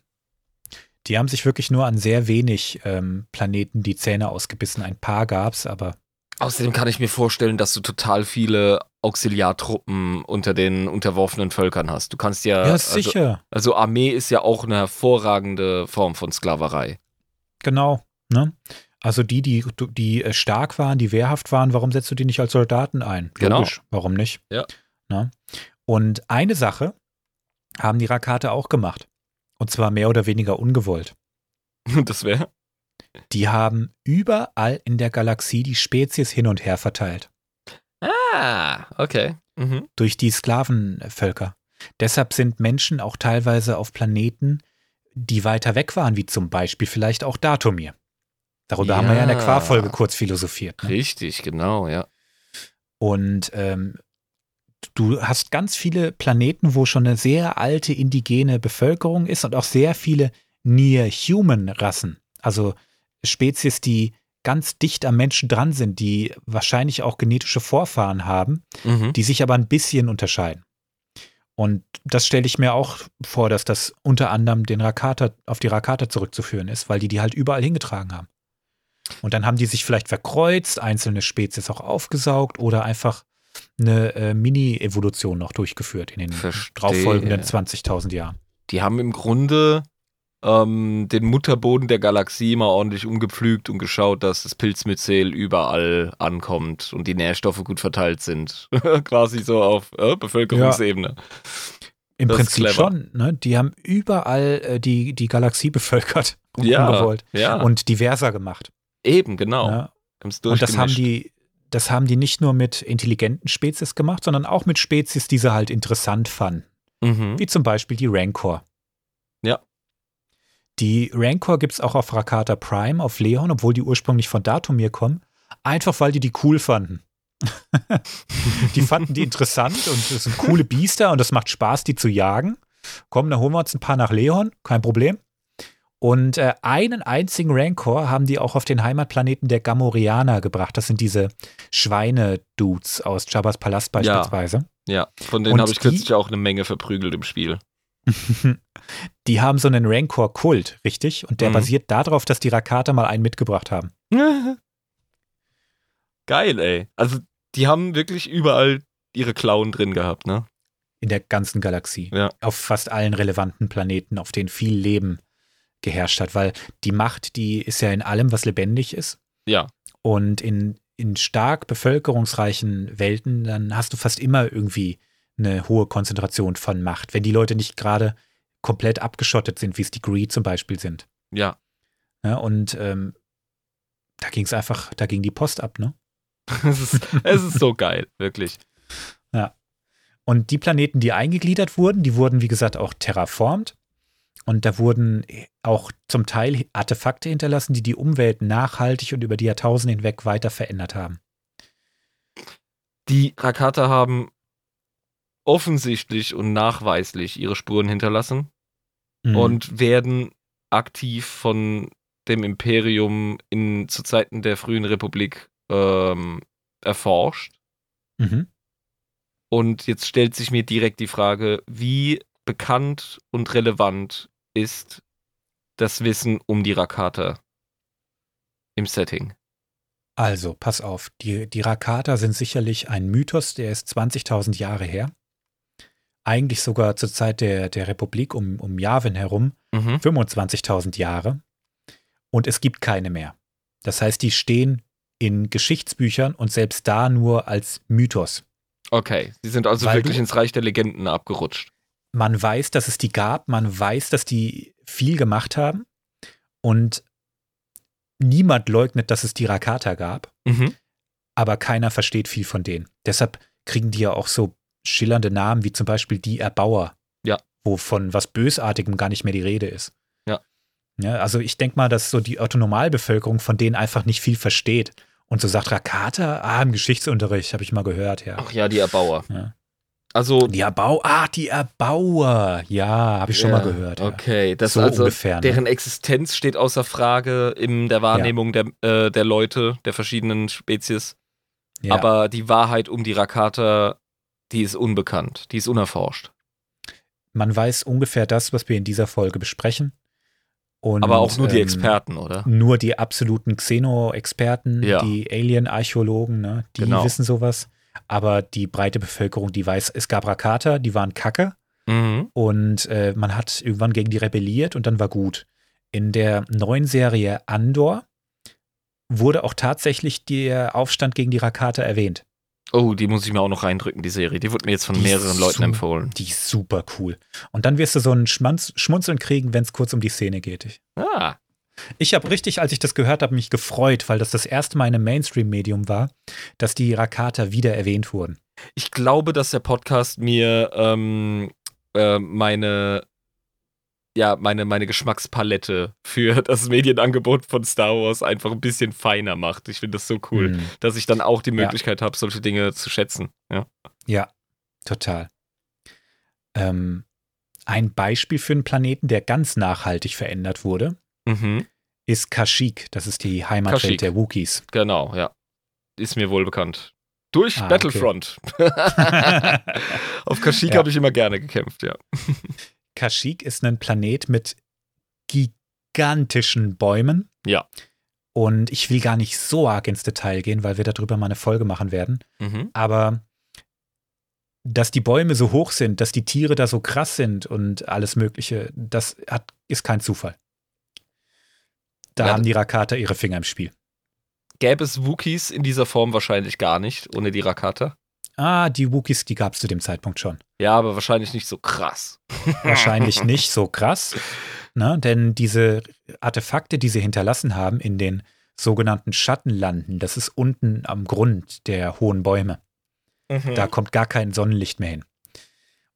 Die haben sich wirklich nur an sehr wenig ähm, Planeten die Zähne ausgebissen. Ein paar gab's, aber
Außerdem kann ich mir vorstellen, dass du total viele Auxiliartruppen unter den unterworfenen Völkern hast. Du kannst ja.
ja,
also,
sicher,
also Armee ist ja auch eine hervorragende Form von Sklaverei.
genau. Ne? Also die, die, die äh, stark waren, die wehrhaft waren, warum setzt du die nicht als Soldaten ein?
Genau.
Logisch, warum nicht?
Ja.
Ne? Und eine Sache haben die Rakate auch gemacht. Und zwar mehr oder weniger ungewollt. [LAUGHS]
Das wäre.
Die haben überall in der Galaxie die Spezies hin und her verteilt.
Ah, okay. Mhm.
durch die Sklavenvölker. Deshalb sind Menschen auch teilweise auf Planeten, die weiter weg waren, wie zum Beispiel vielleicht auch Datomir. Darüber haben wir ja in der
Ja.
Qua-Folge kurz philosophiert. Ne?
Richtig, genau, ja.
Und ähm, du hast ganz viele Planeten, wo schon eine sehr alte indigene Bevölkerung ist und auch sehr viele Near-Human-Rassen. Also Spezies, die ganz dicht am Menschen dran sind, die wahrscheinlich auch genetische Vorfahren haben,
Mhm.
die sich aber ein bisschen unterscheiden. Und das stelle ich mir auch vor, dass das unter anderem den Rakata, auf die Rakata zurückzuführen ist, weil die die halt überall hingetragen haben. Und dann haben die sich vielleicht verkreuzt, einzelne Spezies auch aufgesaugt oder einfach eine äh, Mini-Evolution noch durchgeführt in den darauffolgenden 20.000 Jahren.
Die haben im Grunde ähm, den Mutterboden der Galaxie mal ordentlich umgepflügt und geschaut, dass das Pilzmyzel überall ankommt und die Nährstoffe gut verteilt sind. [LAUGHS] Quasi so auf äh, Bevölkerungsebene.
Im
Das
Prinzip schon, ne? Die haben überall äh, die, die Galaxie bevölkert,
Ja, ja.
und diverser gemacht.
Eben, genau. Haben's
Und das haben die, das haben die nicht nur mit intelligenten Spezies gemacht, sondern auch mit Spezies, die sie halt interessant fanden.
Mhm.
Wie zum Beispiel die Rancor.
Ja.
Die Rancor gibt es auch auf Rakata Prime, auf Leon, obwohl die ursprünglich von Datumir kommen. Einfach weil die die cool fanden. [LAUGHS] die fanden die interessant und das sind coole Biester und das macht Spaß, die zu jagen. Komm, dann holen wir uns ein paar nach Leon, kein Problem. Und äh, einen einzigen Rancor haben die auch auf den Heimatplaneten der Gamorreaner gebracht. Das sind diese Schweine-Dudes aus Jabba's Palast beispielsweise.
Ja, von denen habe ich kürzlich auch eine Menge verprügelt im Spiel. [LAUGHS]
Die haben so einen Rancor-Kult, richtig? Und der
Mhm.
basiert darauf, dass die Rakata mal einen mitgebracht haben. [LAUGHS]
Geil, ey. Also, die haben wirklich überall ihre Klauen drin gehabt, ne?
In der ganzen Galaxie.
Ja.
Auf fast allen relevanten Planeten, auf denen viel Leben geherrscht hat. Weil die Macht, die ist ja in allem, was lebendig ist.
Ja.
Und in, in stark bevölkerungsreichen Welten, dann hast du fast immer irgendwie eine hohe Konzentration von Macht. Wenn die Leute nicht gerade komplett abgeschottet sind, wie es die Greed zum Beispiel sind.
Ja.
Ja, und ähm, da ging es einfach, da ging die Post ab, ne? [LAUGHS]
es, ist, es ist so geil, wirklich.
Und die Planeten, die eingegliedert wurden, die wurden, wie gesagt, auch terraformt. Und da wurden auch zum Teil Artefakte hinterlassen, die die Umwelt nachhaltig und über die Jahrtausende hinweg weiter verändert haben.
Die Rakata haben offensichtlich und nachweislich ihre Spuren hinterlassen
Mhm.
und werden aktiv von dem Imperium in, zu Zeiten der frühen Republik ähm, erforscht.
Mhm.
Und jetzt stellt sich mir direkt die Frage, wie bekannt und relevant ist das Wissen um die Rakata im Setting?
Also, pass auf, die, die Rakata sind sicherlich ein Mythos, der ist 20.000 Jahre her. Eigentlich sogar zur Zeit der, der Republik um, um Yavin herum
Mhm.
25.000 Jahre. Und es gibt keine mehr. Das heißt, die stehen in Geschichtsbüchern und selbst da nur als Mythos.
Okay, sie sind also
Weil
wirklich
du-
ins Reich der Legenden abgerutscht.
Man weiß, dass es die gab, man weiß, dass die viel gemacht haben und niemand leugnet, dass es die Rakata gab.
Mhm.
aber keiner versteht viel von denen. Deshalb kriegen die ja auch so schillernde Namen wie zum Beispiel die Erbauer.
Ja.
Wo von was Bösartigem gar nicht mehr die Rede ist.
Ja.
ja also ich denke mal, dass so die Autonomalbevölkerung von denen einfach nicht viel versteht. Und so sagt Rakata, ah, im Geschichtsunterricht, habe ich mal gehört, ja.
Ach ja, die Erbauer.
Ja.
Also,
Die Erbauer, ah, die Erbauer, ja, habe ich schon
Ja,
mal gehört. Ja.
Okay, das
so
also
ungefähr. Ne?
deren Existenz steht außer Frage in der Wahrnehmung der, äh, der Leute, der verschiedenen Spezies.
ja.
Aber die Wahrheit um die Rakata, die ist unbekannt, die ist unerforscht.
Man weiß ungefähr das, was wir in dieser Folge besprechen. Und,
Aber auch nur die
ähm,
Experten, oder?
nur die absoluten Xeno-Experten,
Ja.
die Alien-Archäologen, ne, die
Genau.
wissen sowas. Aber die breite Bevölkerung, die weiß, es gab Rakata, die waren kacke
Mhm.
und äh, man hat irgendwann gegen die rebelliert und dann war gut. In der neuen Serie Andor wurde auch tatsächlich der Aufstand gegen die Rakata erwähnt.
Oh, die muss ich mir auch noch reindrücken, die Serie. Die wurde mir jetzt von
Die
mehreren Leuten empfohlen.
Die ist super cool. Und dann wirst du so ein Schmanz, Schmunzeln kriegen, wenn es kurz um die Szene geht.
Ah,
Ich habe richtig, als ich das gehört habe, mich gefreut, weil das das erste Mal in einem Mainstream-Medium war, dass die Rakata wieder erwähnt wurden.
ich glaube, dass der Podcast mir ähm, äh, meine ja, meine, meine Geschmackspalette für [LAUGHS] das Medienangebot von Star Wars einfach ein bisschen feiner macht. Ich finde das so cool,
Hm.
dass ich dann auch die
Ja.
Möglichkeit habe, solche Dinge zu schätzen. Ja.
Ja, total. Ähm, ein Beispiel für einen Planeten, der ganz nachhaltig verändert wurde,
Mhm.
ist Kashyyyk. Das ist die Heimatwelt
Kashyyyk.
der Wookiees.
Genau, ja. Ist mir wohl bekannt. Durch
Ah, okay.
Battlefront. [LAUGHS] Auf Kashyyyk
Ja.
habe ich immer gerne gekämpft, ja.
Kashyyyk ist ein Planet mit gigantischen Bäumen.
Ja.
Und ich will gar nicht so arg ins Detail gehen, weil wir darüber mal eine Folge machen werden.
Mhm.
Aber dass die Bäume so hoch sind, dass die Tiere da so krass sind und alles Mögliche, das hat, ist kein Zufall. Da
Ja,
haben die Rakata ihre Finger im Spiel.
Gäbe es Wookies in dieser Form wahrscheinlich gar nicht, ohne die Rakata?
Ah, die Wookiees, die gab es zu dem Zeitpunkt schon.
Ja, aber wahrscheinlich nicht so krass. [LAUGHS] [LAUGHS]
Wahrscheinlich nicht so krass, ne? denn diese Artefakte, die sie hinterlassen haben in den sogenannten Schattenlanden, das ist unten am Grund der hohen Bäume.
Mhm.
Da kommt gar kein Sonnenlicht mehr hin.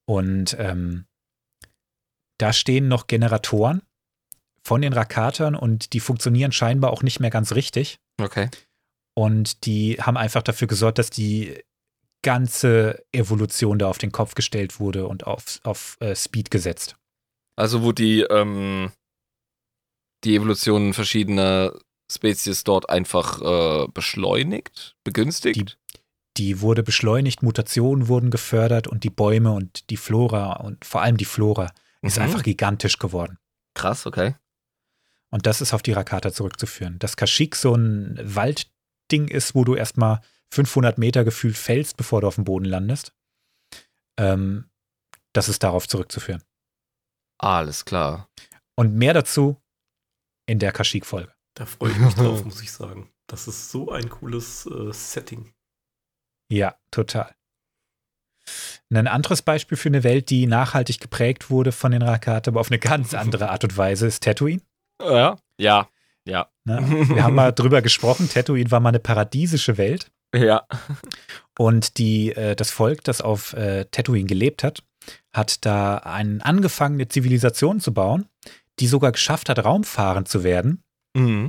Und ähm, da stehen noch Generatoren von den Rakatern und die funktionieren scheinbar auch nicht mehr ganz richtig.
Okay.
Und die haben einfach dafür gesorgt, dass die ganze Evolution da auf den Kopf gestellt wurde und auf, auf äh, Speed gesetzt.
Also wo die, ähm, die Evolution verschiedener Spezies dort einfach äh, beschleunigt, begünstigt?
Die wurde beschleunigt, Mutationen wurden gefördert und die Bäume und die Flora und vor allem die Flora ist
Mhm.
einfach gigantisch geworden.
Krass, okay.
Und das ist auf die Rakata zurückzuführen. Dass Kashyyyk so ein Waldding ist, wo du erstmal 500 Meter gefühlt fällst, bevor du auf dem Boden landest. Ähm, das ist darauf zurückzuführen.
Alles klar.
Und mehr dazu in der Kashyyyk-Folge.
Da freue ich mich [LAUGHS] drauf, muss ich sagen. Das ist so ein cooles äh, Setting.
Ja, total. Ein anderes Beispiel für eine Welt, die nachhaltig geprägt wurde von den Rakata, aber auf eine ganz [LAUGHS] andere Art und Weise, ist Tatooine.
Ja, ja, ja.
Ne? Wir haben mal drüber gesprochen, Tatooine war mal eine paradiesische Welt.
Ja.
Und die, äh, das Volk, das auf äh, Tatooine gelebt hat, hat da einen angefangen, eine Zivilisation zu bauen, die sogar geschafft hat, raumfahrend zu werden.
Mhm.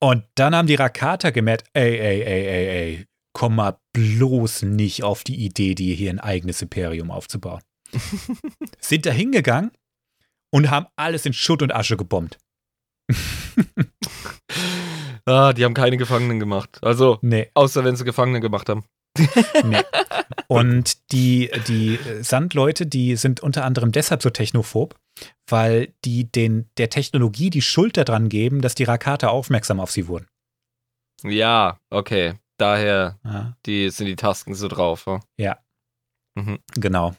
Und dann haben die Rakata gemerkt, ey, ey, ey, ey, ey, komm mal bloß nicht auf die Idee, dir hier ein eigenes Imperium aufzubauen. [LAUGHS] Sind da hingegangen und haben alles in Schutt und Asche gebombt. [LAUGHS]
Ah, die haben keine Gefangenen gemacht. Also,
Nee,
außer wenn sie Gefangene gemacht haben. [LAUGHS] [LAUGHS]
nee. Und die, die Sandleute, die sind unter anderem deshalb so technophob, weil die den, der Technologie die Schuld daran geben, dass die Rakata aufmerksam auf sie wurden.
Ja, okay. Daher
Ja,
die, sind die Tasken so drauf. Ja.
Ja.
Mhm.
genau.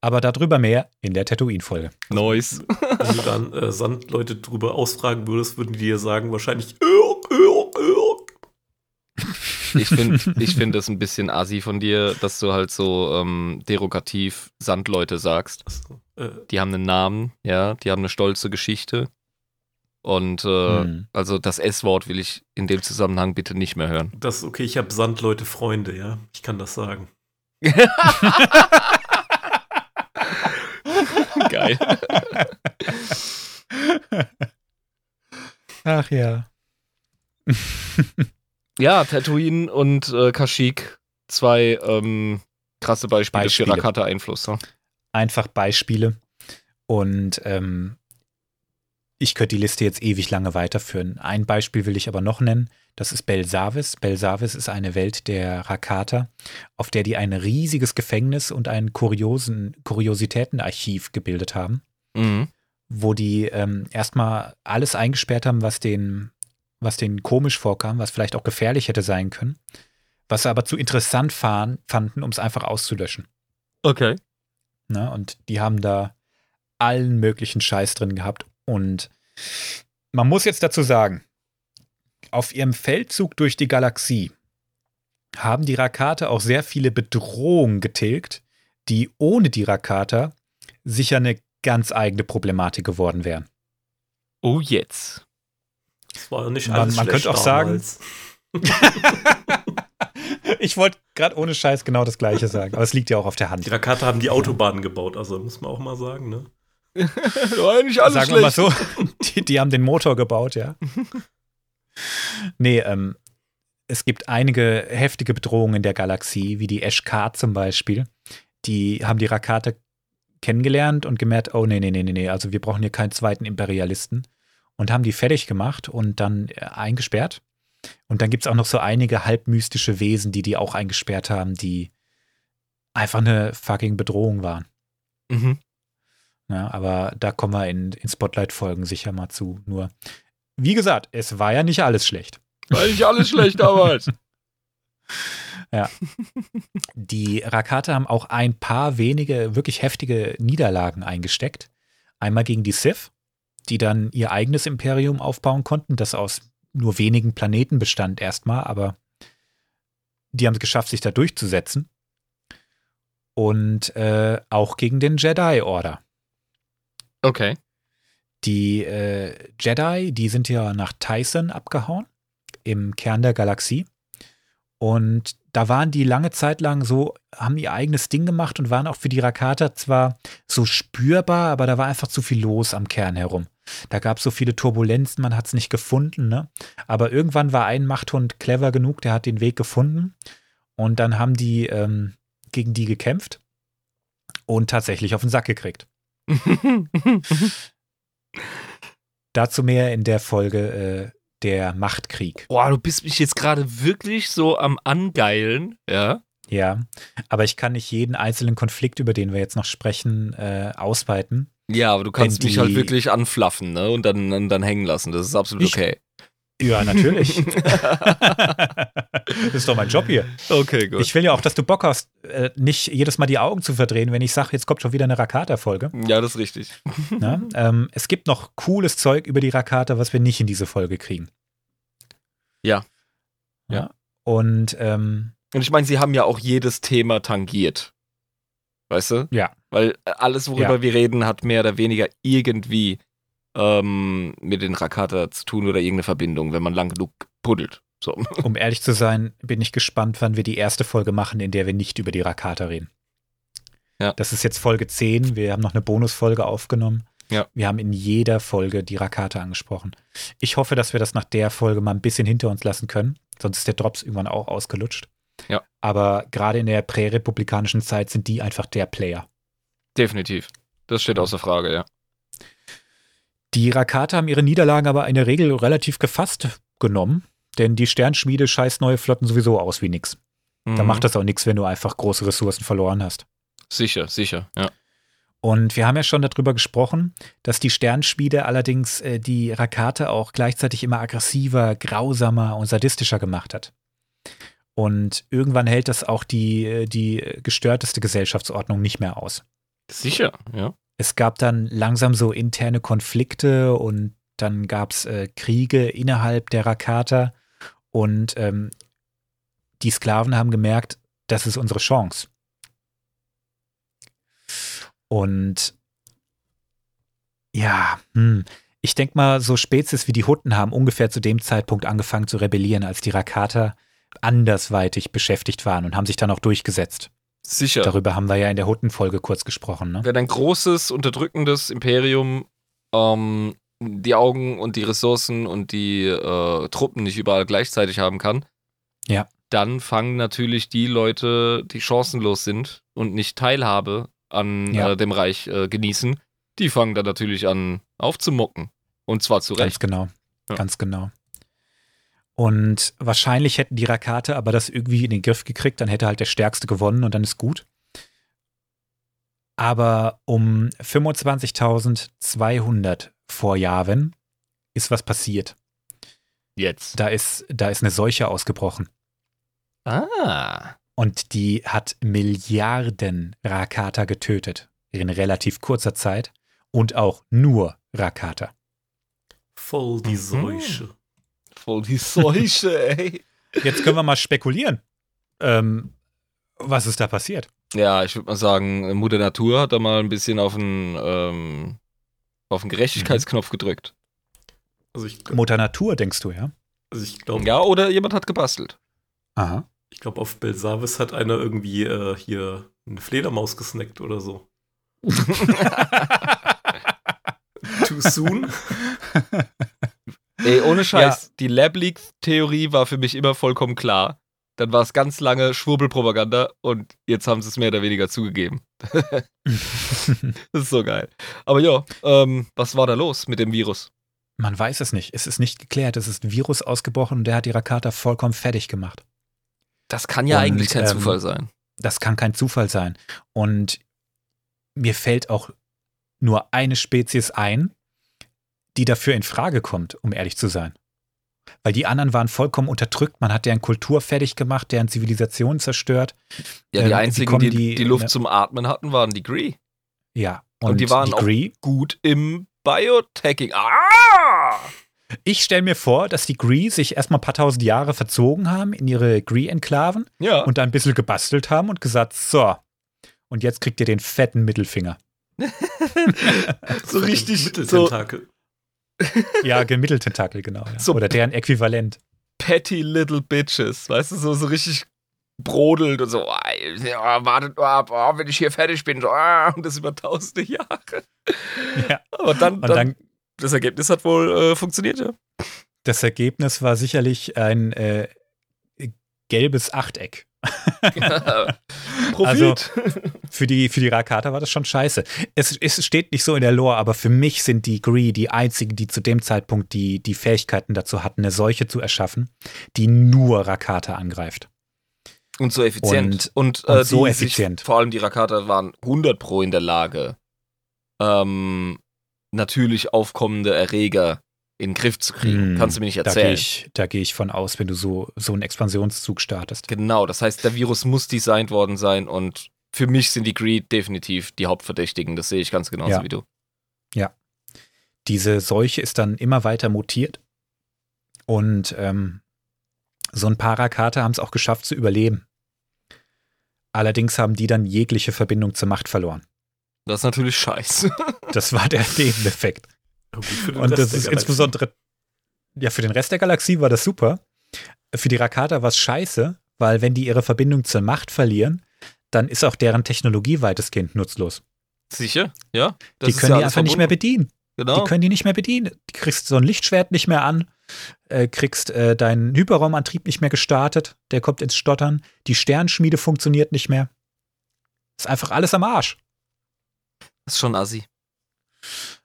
Aber darüber mehr in der Tatooine-Folge.
Nice. [LAUGHS]
Wenn du dann äh, Sandleute drüber ausfragen würdest, würden die dir sagen wahrscheinlich Irk, Irk, Irk.
Ich finde ich find das ein bisschen assi von dir, dass du halt so ähm, derogativ Sandleute sagst.
Äh,
Die haben einen Namen, ja, die haben eine stolze Geschichte. Und äh,
Hm.
also das S-Wort will ich in dem Zusammenhang bitte nicht mehr hören.
das okay, ich habe Sandleute Freunde, ja. Ich kann das sagen. [LAUGHS]
Geil. [LAUGHS]
Ach ja. [LAUGHS]
Ja, Tatooine und äh, Kashyyyk, zwei ähm, krasse Beispiele,
Beispiele.
für Rakata-Einfluss. Ne?
Einfach Beispiele. Und ähm, ich könnte die Liste jetzt ewig lange weiterführen. Ein Beispiel will ich aber noch nennen. Das ist Belsavis. Belsavis ist eine Welt der Rakata, auf der die ein riesiges Gefängnis und ein kuriosen Kuriositätenarchiv gebildet haben.
Mhm.
wo die ähm, erstmal alles eingesperrt haben, was den, was denen komisch vorkam, was vielleicht auch gefährlich hätte sein können, was sie aber zu interessant fahren, fanden, um es einfach auszulöschen.
Okay.
Ne? Und die haben da allen möglichen Scheiß drin gehabt. Und man muss jetzt dazu sagen, auf ihrem Feldzug durch die Galaxie haben die Rakata auch sehr viele Bedrohungen getilgt, die ohne die Rakata sicher eine ganz eigene Problematik geworden wären.
Oh, jetzt.
Das war nicht
Man-
alles
man
schlecht
könnte auch sagen-
damals. [LAUGHS]
Ich wollte gerade ohne Scheiß genau das Gleiche sagen, aber es liegt ja auch auf der
Die
Hand.
Rakata haben die Autobahnen gebaut, also muss man auch mal sagen, ne? [LAUGHS]
War nicht alles
Sagen wir mal so, [LAUGHS] die, die haben den Motor gebaut, ja. Nee, ähm, es gibt einige heftige Bedrohungen in der Galaxie, wie die Eshkar zum Beispiel. Die haben die Rakata kennengelernt und gemerkt, oh nee, nee, nee, nee, nee, also wir brauchen hier keinen zweiten Imperialisten. Und haben die fertig gemacht und dann äh, eingesperrt. Und dann gibt es auch noch so einige halbmystische Wesen, die die auch eingesperrt haben, die einfach eine fucking Bedrohung waren.
Mhm.
Ja, aber da kommen wir in, in Spotlight-Folgen sicher mal zu. Nur, wie gesagt, es war ja nicht alles schlecht.
War nicht alles schlecht damals. [LAUGHS]
Die Rakata haben auch ein paar wenige wirklich heftige Niederlagen eingesteckt. Einmal gegen die Sith, die dann ihr eigenes Imperium aufbauen konnten, das aus nur wenigen Planeten bestand erstmal, aber die haben es geschafft, sich da durchzusetzen. Und äh, auch gegen den Jedi Order.
Okay.
Die äh, Jedi, die sind ja nach Tyson abgehauen, im Kern der Galaxie. Und da waren die lange Zeit lang so, haben ihr eigenes Ding gemacht und waren auch für die Rakata zwar so spürbar, aber da war einfach zu viel los am Kern herum. Da gab es so viele Turbulenzen, man hat es nicht gefunden, ne? Aber irgendwann war ein Machthund clever genug, der hat den Weg gefunden. Und dann haben die ähm, gegen die gekämpft und tatsächlich auf den Sack gekriegt. [LAUGHS] Dazu mehr in der Folge äh, Der Machtkrieg.
Boah, du bist mich jetzt gerade wirklich so am Angeilen, ja?
Ja, aber ich kann nicht jeden einzelnen Konflikt, über den wir jetzt noch sprechen, äh, ausweiten.
Ja, aber du kannst mich halt wirklich anflaffen, ne? Und dann, dann, dann hängen lassen. Das ist absolut
Ich-
okay.
Ja, natürlich. [LAUGHS] das ist doch mein Job hier.
Okay, gut.
Ich will ja auch, dass du Bock hast, äh, nicht jedes Mal die Augen zu verdrehen, wenn ich sage, jetzt kommt schon wieder eine Rakata-Folge.
ja, das ist richtig. [LAUGHS]
ne? ähm, es gibt noch cooles Zeug über die Rakata, was wir nicht in diese Folge kriegen.
Ja.
Ja. Und ähm,
Und ich meine, sie haben ja auch jedes Thema tangiert. Weißt du?
Ja.
Weil äh, alles, worüber
Ja.
wir reden, hat mehr oder weniger irgendwie ähm, mit den Rakata zu tun oder irgendeine Verbindung, wenn man lang genug puddelt. So. [LAUGHS]
Um ehrlich zu sein, bin ich gespannt, wann wir die erste Folge machen, in der wir nicht über die Rakata reden.
Ja.
Das ist jetzt Folge 10. Wir haben noch eine Bonusfolge aufgenommen.
Ja.
Wir haben in jeder Folge die Rakata angesprochen. Ich hoffe, dass wir das nach der Folge mal ein bisschen hinter uns lassen können. Sonst ist der Drops irgendwann auch ausgelutscht.
Ja.
Aber gerade in der prärepublikanischen Zeit sind die einfach der Player.
Definitiv. Das steht außer Frage, ja.
Die Rakata haben ihre Niederlagen aber in der Regel relativ gefasst genommen, denn die Sternschmiede scheißt neue Flotten sowieso aus wie nix. Da
Mhm.
macht das auch nichts, wenn du einfach große Ressourcen verloren hast.
Sicher, sicher, ja.
Und wir haben ja schon darüber gesprochen, dass die Sternschmiede allerdings äh, die Rakate auch gleichzeitig immer aggressiver, grausamer und sadistischer gemacht hat. Und irgendwann hält das auch die, äh, die gestörteste Gesellschaftsordnung nicht mehr aus.
Sicher, ja.
Es gab dann langsam so interne Konflikte und dann gab es äh, Kriege innerhalb der Rakata und ähm, die Sklaven haben gemerkt, das ist unsere Chance. Und ja, hm, ich denke mal, so Spezies wie die Hutten haben ungefähr zu dem Zeitpunkt angefangen zu rebellieren, als die Rakata andersweitig beschäftigt waren und haben sich dann auch durchgesetzt.
Sicher.
Darüber haben wir ja in der Huttenfolge kurz gesprochen. Ne?
Wenn ein großes, unterdrückendes Imperium ähm, die Augen und die Ressourcen und die äh, Truppen nicht überall gleichzeitig haben kann,
Ja.
dann fangen natürlich die Leute, die chancenlos sind und nicht Teilhabe an
Ja.
äh, dem Reich äh, genießen, die fangen dann natürlich an aufzumocken. Und zwar zu
Ganz
Recht.
genau.
Ja.
Ganz genau. Und wahrscheinlich hätten die Rakate aber das irgendwie in den Griff gekriegt, dann hätte halt der Stärkste gewonnen und dann ist gut. Aber um 25.200 vor Jahren ist was passiert.
Jetzt.
Da ist, da ist eine Seuche ausgebrochen.
Ah.
Und die hat Milliarden Rakata getötet. In relativ kurzer Zeit. Und auch nur Rakata.
Voll die
Mhm.
Seuche.
Voll die Seuche, [LAUGHS] ey.
Jetzt können wir mal spekulieren. Ähm, was ist da passiert?
Ja, ich würde mal sagen, Mutter Natur hat da mal ein bisschen auf den, ähm, auf den Gerechtigkeitsknopf gedrückt.
Also ich,
Mutter Natur, denkst du, ja?
also ich glaube,
Ja, oder jemand hat gebastelt.
Aha.
ich glaub, auf Belsavis hat einer irgendwie äh, hier eine Fledermaus gesnackt oder so. [LAUGHS] Too soon? [LAUGHS]
Ey, ohne Scheiß, die Lab Leak-Theorie war für mich immer vollkommen klar. Dann war es ganz lange Schwurbelpropaganda und jetzt haben sie es mehr oder weniger zugegeben. Das [LAUGHS] ist so geil. Aber ja, ähm, was war da los mit dem Virus?
Man weiß es nicht. Es ist nicht geklärt. Es ist ein Virus ausgebrochen und der hat die Rakata vollkommen fertig gemacht.
Das kann ja
Und,
eigentlich kein
ähm,
Zufall sein.
Das kann kein Zufall sein. Und mir fällt auch nur eine Spezies ein, die dafür in Frage kommt, um ehrlich zu sein. Weil die anderen waren vollkommen unterdrückt. Man hat deren Kultur fertig gemacht, deren Zivilisation zerstört.
Ja,
ähm,
die
wie
einzigen, die,
die-
die Luft
ne-
zum Atmen hatten, waren die Gree.
Ja.
Und die waren auch-
Gree,
Gut im Bioteching. Ah!
Ich stelle mir vor, dass die Gree sich erstmal ein paar tausend Jahre verzogen haben in ihre Gree-Enklaven
Ja.
und da ein bisschen gebastelt haben und gesagt, so, und jetzt kriegt ihr den fetten Mittelfinger. [LAUGHS] [LAUGHS]
so richtig so.
Ja, Mitteltentakel, genau. Ja.
So-
Oder deren Äquivalent.
petty little bitches, weißt du, so, so richtig brodelt und so, ja, wartet nur ab, oh, wenn ich hier fertig bin, so, ah, und das über tausende Jahre.
Ja.
Aber dann, dann,
dann,
das Ergebnis hat wohl äh, funktioniert, ja.
das Ergebnis war sicherlich ein äh, gelbes Achteck. [LAUGHS]
Profit.
Für die, für die Rakata war das schon scheiße. Es, es steht nicht so in der Lore, aber für mich sind die Gree die einzigen, die zu dem Zeitpunkt die, die Fähigkeiten dazu hatten, eine Seuche zu erschaffen, die nur Rakata angreift.
und so effizient. Und,
und
äh,
so
die
effizient.
Sich, vor allem die Rakata waren 100 pro in der Lage, ähm, natürlich aufkommende Erreger in den Griff zu kriegen.
Hm,
Kannst du mir nicht
Da gehe
erzählen.
ich, da geh ich von aus, wenn du so, so einen Expansionszug startest.
Genau, das heißt, der Virus muss designt worden sein und für mich sind die Greed definitiv die Hauptverdächtigen. Das sehe ich ganz genauso
Ja.
wie du.
Diese Seuche ist dann immer weiter mutiert und ähm, so ein paar Rakata haben es auch geschafft zu überleben. Allerdings haben die dann jegliche Verbindung zur Macht verloren.
Das ist natürlich scheiße.
Das war der [LAUGHS] Nebeneffekt.
Den
Und
Rest
das ist insbesondere, ja, für den Rest der Galaxie war das super. für die Rakata was scheiße, weil wenn die ihre Verbindung zur Macht verlieren, dann ist auch deren Technologie weitestgehend nutzlos.
Sicher? Ja. Das
die
ist
können
ja
die einfach nicht mehr bedienen.
Genau.
Die können die nicht mehr bedienen. Du kriegst so ein Lichtschwert nicht mehr an, äh, kriegst äh, deinen Hyperraumantrieb nicht mehr gestartet, der kommt ins Stottern, die Sternschmiede funktioniert nicht mehr. Ist einfach alles am Arsch.
das ist schon assi.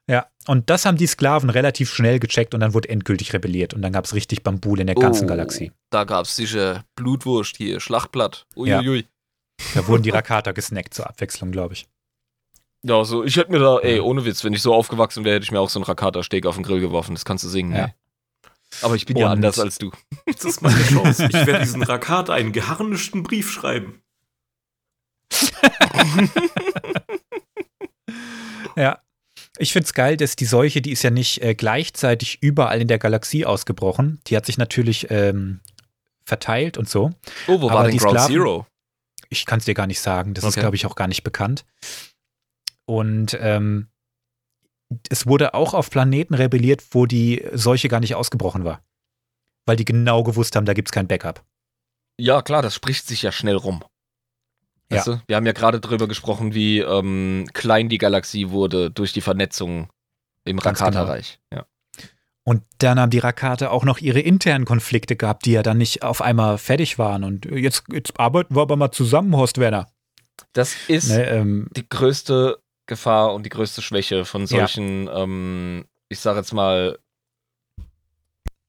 Ja, und das haben die Sklaven relativ schnell gecheckt und dann wurde endgültig rebelliert und dann gab es richtig Bambul in der ganzen
Oh,
Galaxie.
Da gab es sicher Blutwurst hier, Schlachtblatt.
Ja.
Uiuiui.
Da wurden die Rakata gesnackt zur Abwechslung, glaube ich.
Ja. also ich hätte mir da, ey,
Ja.
ohne Witz, wenn ich so aufgewachsen wäre, hätte ich mir auch so einen Rakata-Steak auf den Grill geworfen. Das kannst du singen,
Ja.
ey. Aber ich bin ja
Und-
anders als du. [LAUGHS]
Jetzt ist meine Chance. Ich werde [LAUGHS] diesen Rakata einen geharnischten Brief schreiben. [LAUGHS]
Ja. Ich finde es geil, dass die Seuche, die ist ja nicht äh, gleichzeitig überall in der Galaxie ausgebrochen. Die hat sich natürlich ähm, verteilt und so.
Oh, wo
Aber
war denn
die
Ground
Sklaven-
Zero?
Ich kann es dir gar nicht sagen. Das ist,
Okay.
glaube ich, auch gar nicht bekannt. Und ähm, es wurde auch auf Planeten rebelliert, wo die Seuche gar nicht ausgebrochen war. Weil die genau gewusst haben, da gibt es kein Backup.
Ja, klar, das spricht sich ja schnell rum.
Ja.
Weißt du? Wir haben ja gerade drüber gesprochen, wie ähm, klein die Galaxie wurde durch die Vernetzung im
genau.
Rakata-Reich. Ja.
Und dann haben die Rakate auch noch ihre internen Konflikte gehabt, die ja dann nicht auf einmal fertig waren. Und jetzt, jetzt arbeiten wir aber mal zusammen, Horst Werner.
Das ist
Ne, ähm,
die größte Gefahr und die größte Schwäche von
Ja.
solchen, ähm, ich sage jetzt mal,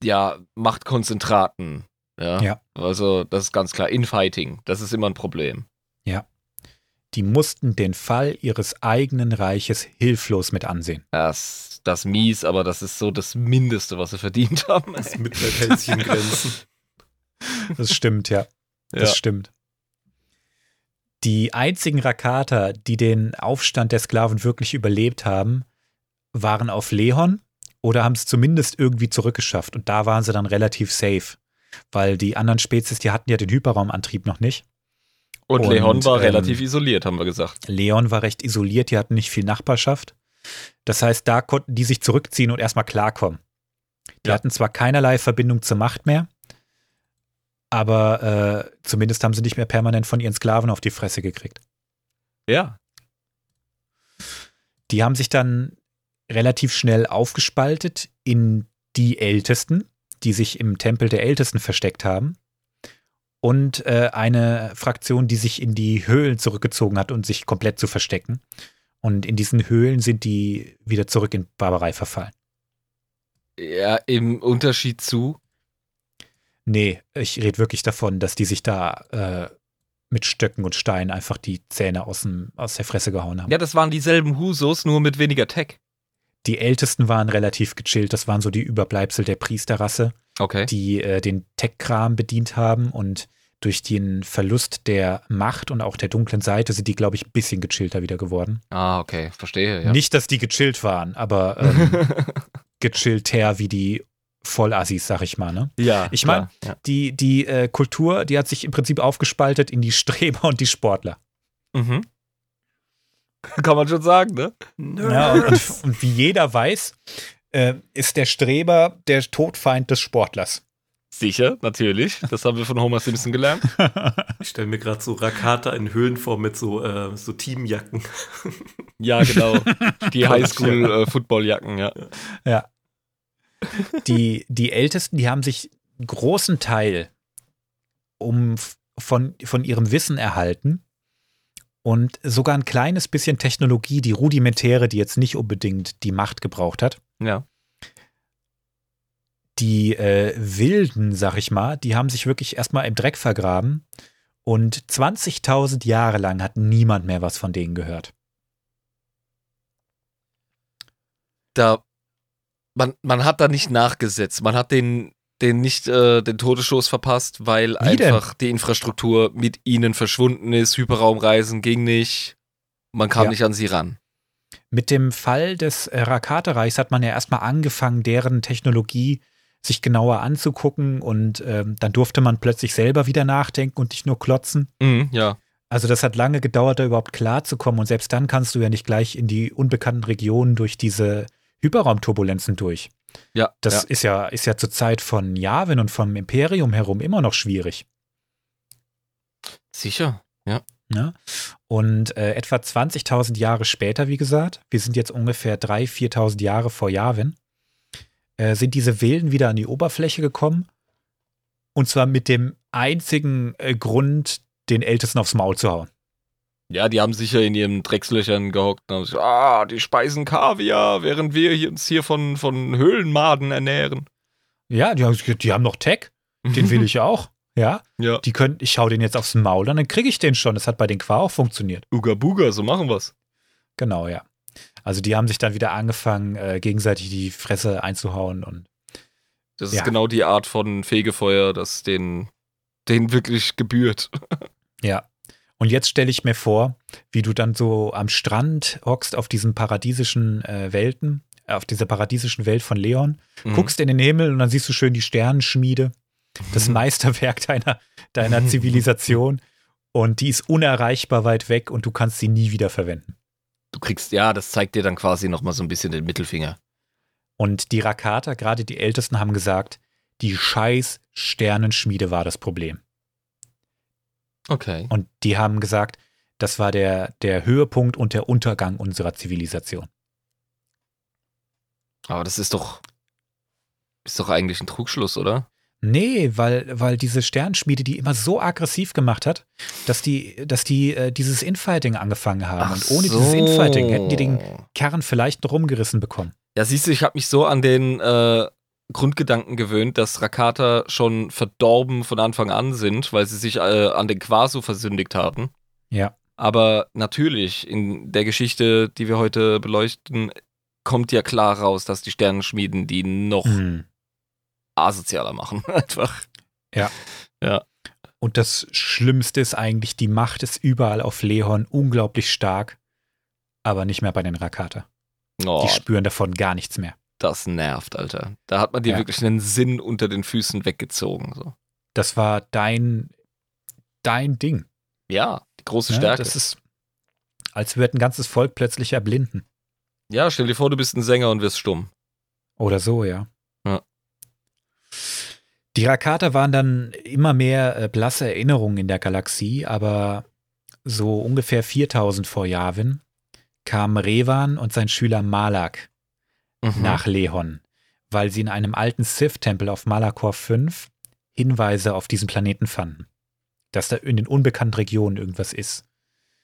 ja, Machtkonzentraten. Ja?
Ja.
Also, das ist ganz klar. Infighting, das ist immer ein Problem.
Die mussten den Fall ihres eigenen Reiches hilflos mit ansehen.
Das, das ist mies, aber das ist so das Mindeste, was sie verdient [LAUGHS] haben.
Das Mitleid hält sich in Grenzen. [LAUGHS]
Das stimmt, ja. Das
Ja.
stimmt. Die einzigen Rakata, die den Aufstand der Sklaven wirklich überlebt haben, waren auf Lehon oder haben es zumindest irgendwie zurückgeschafft. Und da waren sie dann relativ safe. Weil die anderen Spezies, die hatten ja den Hyperraumantrieb noch nicht.
Und,
Und,
Leon war
ähm,
relativ isoliert, haben wir gesagt.
Leon war recht isoliert, die hatten nicht viel Nachbarschaft. Das heißt, da konnten die sich zurückziehen und erstmal klarkommen. Die
Ja.
hatten zwar keinerlei Verbindung zur Macht mehr, aber äh, zumindest haben sie nicht mehr permanent von ihren Sklaven auf die Fresse gekriegt.
Ja.
Die haben sich dann relativ schnell aufgespaltet in die Ältesten, die sich im Tempel der Ältesten versteckt haben. Und äh, eine Fraktion, die sich in die Höhlen zurückgezogen hat und sich komplett zu verstecken. Und in diesen Höhlen sind die wieder zurück in Barbarei verfallen.
Ja, im Unterschied zu.
Nee, ich rede wirklich davon, dass die sich da äh, mit Stöcken und Steinen einfach die Zähne aus, dem, aus der Fresse gehauen haben.
Ja, das waren dieselben Husos, nur mit weniger Tech.
Die Ältesten waren relativ gechillt. Das waren so die Überbleibsel der Priesterrasse.
Okay.
die äh, den Tech-Kram bedient haben und durch den Verlust der Macht und auch der dunklen Seite sind die, glaube ich, ein bisschen gechillter wieder geworden.
Ah, okay, verstehe, ja.
Nicht, dass die gechillt waren, aber ähm, [LAUGHS] gechillter wie die Vollassis, sag ich mal. Ne?
ja,
Ich mein-
klar, ja.
Die, die äh, Kultur, die hat sich im Prinzip aufgespaltet in die Streber und die Sportler.
Mhm. [LAUGHS] Kann man schon sagen, ne?
Ja, und, und, und wie jeder weiß, äh, ist der Streber der Todfeind des Sportlers.
Sicher, natürlich. Das haben wir von Homer Simpson gelernt. [LAUGHS]
Ich stelle mir gerade so Rakata in Höhlenform mit so, äh, so Teamjacken. [LAUGHS]
Ja, genau. Die Highschool-Footballjacken, ja.
Ja. Die, die Ältesten, die haben sich einen großen Teil um, von, von ihrem Wissen erhalten und sogar ein kleines bisschen Technologie, die rudimentäre, die jetzt nicht unbedingt die Macht gebraucht hat.
Ja.
Die äh, Wilden, sag ich mal, die haben sich wirklich erstmal im Dreck vergraben und 20.000 Jahre lang hat niemand mehr was von denen gehört.
Da, man, man hat da nicht nachgesetzt. Man hat den, den nicht äh, den Todesstoß verpasst, weil
Wie denn?
einfach die Infrastruktur mit ihnen verschwunden ist. Hyperraumreisen ging nicht. Man kam
Ja.
nicht an sie ran.
Mit dem Fall des äh, Rakate-Reichs hat man ja erstmal angefangen, deren Technologie sich genauer anzugucken und ähm, dann durfte man plötzlich selber wieder nachdenken und nicht nur klotzen.
Mhm, ja.
Also das hat lange gedauert, da überhaupt klarzukommen und selbst dann kannst du ja nicht gleich in die unbekannten Regionen durch diese Hyperraumturbulenzen durch.
Ja,
Das
ja.
ist ja, ist ja zur Zeit von Yavin und vom Imperium herum immer noch schwierig.
sicher.
Ne? Und äh, etwa 20.000 Jahre später, wie gesagt, wir sind jetzt ungefähr 3.000, 4.000 Jahre vor Yavin, äh, sind diese Wilden wieder an die Oberfläche gekommen. Und zwar mit dem einzigen äh, Grund, den Ältesten aufs Maul zu hauen.
Ja, die haben sicher in ihren Dreckslöchern gehockt und haben gesagt, ah, die speisen Kaviar, während wir hier- uns hier von, von Höhlenmaden ernähren.
Ja, die haben, die haben noch Tech, den will [LAUGHS] ich auch. Ja,
Ja.
die können, ich hau den jetzt aufs Maul und dann kriege ich den schon. Das hat bei den Qua auch funktioniert.
Uga Buga, so machen wir's.
Genau, ja. Also die haben sich dann wieder angefangen, äh, gegenseitig die Fresse einzuhauen und
Das ist
Ja.
genau die Art von Fegefeuer, das den, den wirklich gebührt. [LAUGHS]
Ja. Und jetzt stelle ich mir vor, wie du dann so am Strand hockst auf diesen paradiesischen äh, Welten, äh, auf dieser paradiesischen Welt von Leon,
Mhm.
guckst in den Himmel und dann siehst du schön die Sternenschmiede, das [LAUGHS] Meisterwerk deiner, deiner [LAUGHS] Zivilisation. Und die ist unerreichbar weit weg und du kannst sie nie wieder verwenden.
Du kriegst, ja, das zeigt dir dann quasi nochmal so ein bisschen den Mittelfinger.
Und die Rakata, gerade die Ältesten, haben gesagt, die scheiß Sternenschmiede war das Problem.
Okay.
Und die haben gesagt, das war der, der Höhepunkt und der Untergang unserer Zivilisation.
Aber das ist doch, ist doch eigentlich ein Trugschluss, oder?
Nee, weil, weil diese Sternschmiede die immer so aggressiv gemacht hat, dass die, dass die äh, dieses Infighting angefangen haben. und ohne dieses Infighting hätten die den Kern vielleicht noch rumgerissen bekommen.
Ja, siehst du, ich habe mich so an den äh, Grundgedanken gewöhnt, dass Rakata schon verdorben von Anfang an sind, weil sie sich äh, an den Quasu versündigt haben.
Ja.
Aber natürlich, in der Geschichte, die wir heute beleuchten, kommt ja klar raus, dass die Sternenschmieden die noch
Hm.
Asozialer machen. [LAUGHS] Einfach.
Und das Schlimmste ist eigentlich, die Macht ist überall auf Lehon unglaublich stark, aber nicht mehr bei den Rakata.
Oh,
Die spüren davon gar nichts mehr.
das nervt, Alter. Da hat man dir
Ja.
wirklich einen Sinn unter den Füßen weggezogen. So.
Das war dein, dein Ding.
Ja, die große
Ne?
Stärke.
Das ist, als würde ein ganzes Volk plötzlich erblinden.
ja, stell dir vor, du bist ein Sänger und wirst stumm.
Oder so, ja. Die Rakata waren dann immer mehr äh, blasse Erinnerungen in der Galaxie, aber so ungefähr 4000 vor Yavin kamen Revan und sein Schüler Malak
Mhm.
nach Lehon, weil sie in einem alten Sith-Tempel auf Malakor 5 Hinweise auf diesen Planeten fanden. Dass da in den unbekannten Regionen irgendwas ist.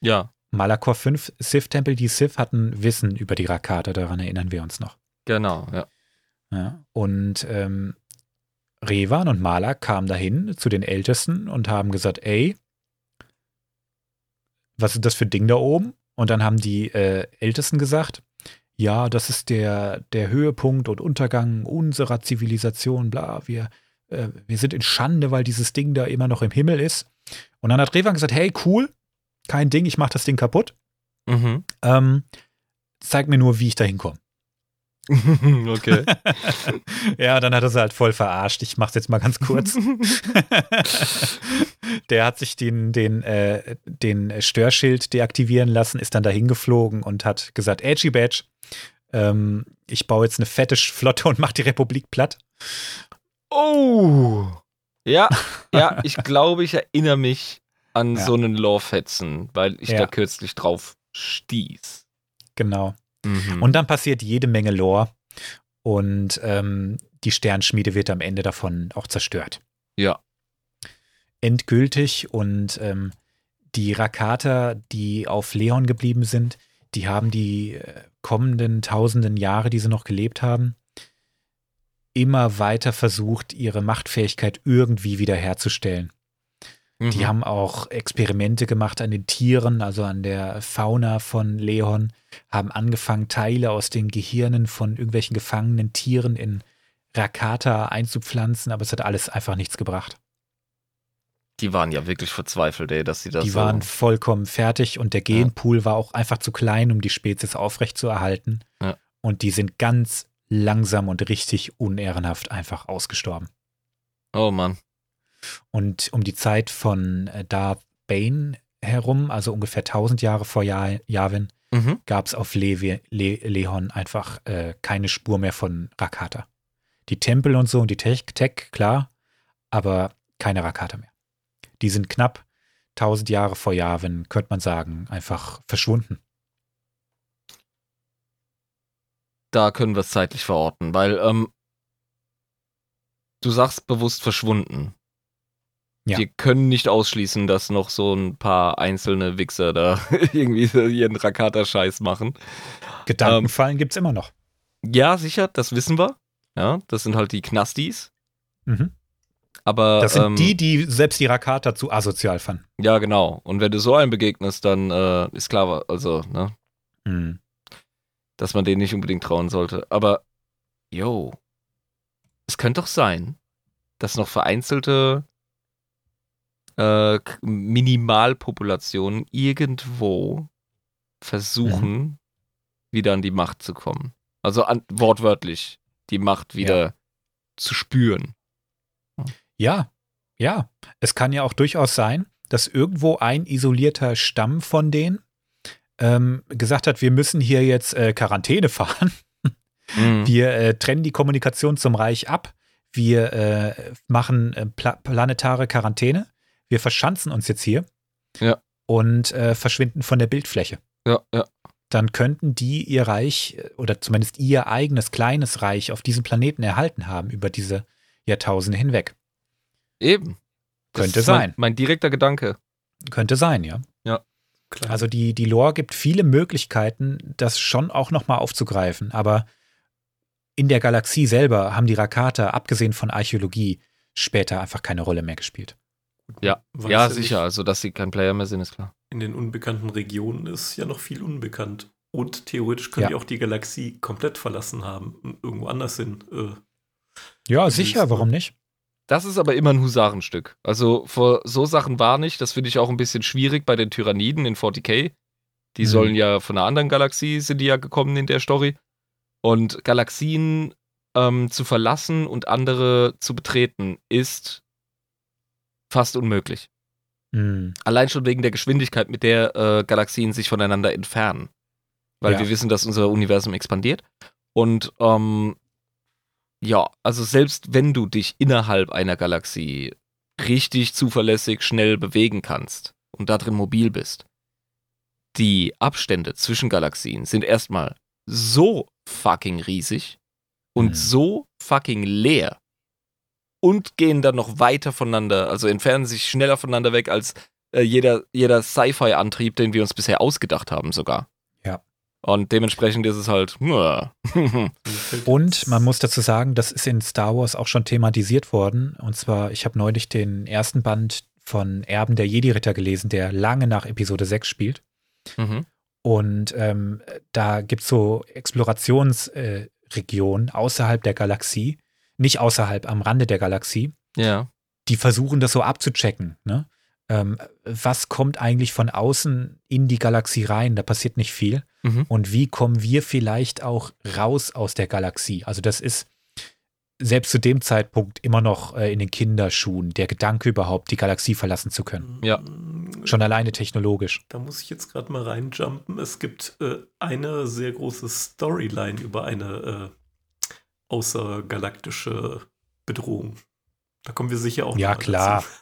Ja,
Malakor 5 Sith-Tempel, die Sith hatten Wissen über die Rakata, daran erinnern wir uns noch.
genau. Ja.
Ja, und ähm, Revan und Malak kamen dahin zu den Ältesten und haben gesagt, ey, was ist das für ein Ding da oben? Und dann haben die äh, Ältesten gesagt, ja, das ist der, der Höhepunkt und Untergang unserer Zivilisation, bla, wir, äh, wir sind in Schande, weil dieses Ding da immer noch im Himmel ist. Und dann hat Revan gesagt, hey, cool, kein Ding, ich mach das Ding kaputt.
Mhm.
Ähm, zeig mir nur, wie ich da hinkomme. [LAUGHS]
okay. [LAUGHS]
ja, dann hat er sie halt voll verarscht. Ich mach's jetzt mal ganz kurz. [LAUGHS] Der hat sich den, den, äh, den Störschild deaktivieren lassen, ist dann dahin geflogen und hat gesagt, Edgy Badge, ähm, ich baue jetzt eine fette Flotte und mach die Republik platt.
Oh. Ja, ja, ich glaube, ich erinnere mich an
Ja.
so einen Lore-Fetzen, weil ich
Ja.
da kürzlich drauf stieß.
Genau.
Mhm.
Und dann passiert jede Menge Lore und ähm, die Sternschmiede wird am Ende davon auch zerstört.
ja.
endgültig und ähm, die Rakata, die auf Leon geblieben sind, die haben die äh, kommenden tausenden Jahre, die sie noch gelebt haben, immer weiter versucht, ihre Machtfähigkeit irgendwie wiederherzustellen.
Mhm.
Die haben auch Experimente gemacht an den Tieren, also an der Fauna von Leon, haben angefangen, Teile aus den Gehirnen von irgendwelchen gefangenen Tieren in Rakata einzupflanzen, aber es hat alles einfach nichts gebracht.
Die waren ja wirklich verzweifelt, ey, dass sie das
Die
so
waren vollkommen fertig und der Genpool war auch einfach zu klein, um die Spezies aufrechtzuerhalten.
Ja.
Und die sind ganz langsam und richtig unehrenhaft einfach ausgestorben.
Oh Mann.
Und um die Zeit von äh, Darth Bane herum, also ungefähr 1000 Jahre vor ja Yavin,
Mhm.
gab es auf Levi, Le Lehon einfach äh, keine Spur mehr von Rakata. die Tempel und so und die Tech, Tech klar, aber keine Rakata mehr. Die sind knapp 1000 Jahre vor Jahren, könnte man sagen, einfach verschwunden.
Da können wir es zeitlich verorten, weil ähm, du sagst bewusst verschwunden.
Ja.
Wir können nicht ausschließen, dass noch so ein paar einzelne Wichser da [LAUGHS] irgendwie ihren Rakata-Scheiß machen.
Gedankenfallen gibt es immer noch.
Ja, sicher, das wissen wir. Ja, das sind halt die Knastis.
Mhm.
Aber
Das sind
ähm,
die, die selbst die Rakata zu asozial fanden.
Ja, genau. Und wenn du so einem begegnest, dann äh, ist klar, also, ne,
Mhm.
dass man denen nicht unbedingt trauen sollte. Aber, yo, es könnte doch sein, dass noch vereinzelte äh, Minimalpopulationen irgendwo versuchen, wieder an die Macht zu kommen. Also an, wortwörtlich die Macht wieder zu spüren.
Ja, ja. Es kann ja auch durchaus sein, dass irgendwo ein isolierter Stamm von denen ähm, gesagt hat, wir müssen hier jetzt äh, Quarantäne [LAUGHS] fahren.
Mhm.
Wir äh, trennen die Kommunikation zum Reich ab. Wir äh, machen äh, pla planetare Quarantäne. Wir verschanzen uns jetzt hier.
Ja.
Und äh, verschwinden von der Bildfläche.
Ja, ja.
Dann könnten die ihr Reich äh, oder zumindest ihr eigenes kleines Reich auf diesem Planeten erhalten haben über diese Jahrtausende hinweg.
Eben. Das
Könnte
ist mein,
sein.
Mein direkter Gedanke.
Könnte sein, ja.
Klar.
Also die, die Lore gibt viele Möglichkeiten, das schon auch nochmal aufzugreifen, aber in der Galaxie selber haben die Rakata, abgesehen von Archäologie, später einfach keine Rolle mehr gespielt.
Ja, ja,
nicht.
sicher. Also, dass sie kein Player mehr sind, ist klar.
In den unbekannten Regionen ist ja noch viel unbekannt. Und theoretisch können
Ja.
die auch die Galaxie komplett verlassen haben und irgendwo anders hin. Äh,
Ja, sicher, warum nicht?
Das ist aber immer ein Husarenstück. Also vor so Sachen war nicht. Das finde ich auch ein bisschen schwierig bei den Tyranniden in 40k. Die
Mhm.
sollen ja von einer anderen Galaxie sind die ja gekommen in der Story. Und Galaxien ähm, zu verlassen und andere zu betreten ist fast unmöglich.
Hm,
Allein schon wegen der Geschwindigkeit, mit der äh, Galaxien sich voneinander entfernen. Weil
Ja.
wir wissen, dass unser Universum expandiert. Und ähm, ja, also selbst wenn du dich innerhalb einer Galaxie richtig zuverlässig schnell bewegen kannst und da drin mobil bist, die Abstände zwischen Galaxien sind erstmal so fucking riesig und
Mhm.
so fucking leer und gehen dann noch weiter voneinander, also entfernen sich schneller voneinander weg als äh, jeder, jeder Sci-Fi-Antrieb, den wir uns bisher ausgedacht haben sogar.
Ja.
Und dementsprechend ist es halt, [LAUGHS]
Und man muss dazu sagen, das ist in Star Wars auch schon thematisiert worden. Und zwar, ich habe neulich den ersten Band von Erben der Jedi-Ritter gelesen, der lange nach Episode 6 spielt.
mhm.
Und ähm, da gibt es so Explorationsregionen äh, außerhalb der Galaxie, nicht außerhalb, am Rande der Galaxie,
Ja.
die versuchen das so abzuchecken. Ne? Ähm, was kommt eigentlich von außen in die Galaxie rein? Da passiert nicht viel.
Mhm.
Und wie kommen wir vielleicht auch raus aus der Galaxie? Also das ist selbst zu dem Zeitpunkt immer noch äh, in den Kinderschuhen, der Gedanke überhaupt, die Galaxie verlassen zu können.
Ja.
Schon alleine technologisch.
Da muss ich jetzt gerade mal reinjumpen. Es gibt äh, eine sehr große Storyline über eine äh, außergalaktische Bedrohung. Da kommen wir sicher auch
Ja, klar. [LAUGHS]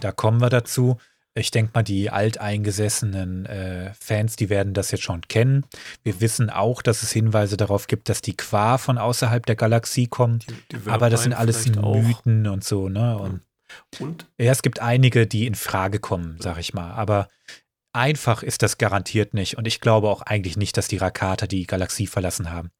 Da kommen wir dazu. Ich denke mal, die alteingesessenen äh, Fans, die werden das jetzt schon kennen. Wir wissen auch, dass es Hinweise darauf gibt, dass die Qua von außerhalb der Galaxie kommen.
Die, die
Aber das sind alles
vielleicht auch.
Mythen und so, ne? Und
Und
ja, es gibt einige, die in Frage kommen, sag ich mal. Aber einfach ist das garantiert nicht. Und ich glaube auch eigentlich nicht, dass die Rakata die Galaxie verlassen haben.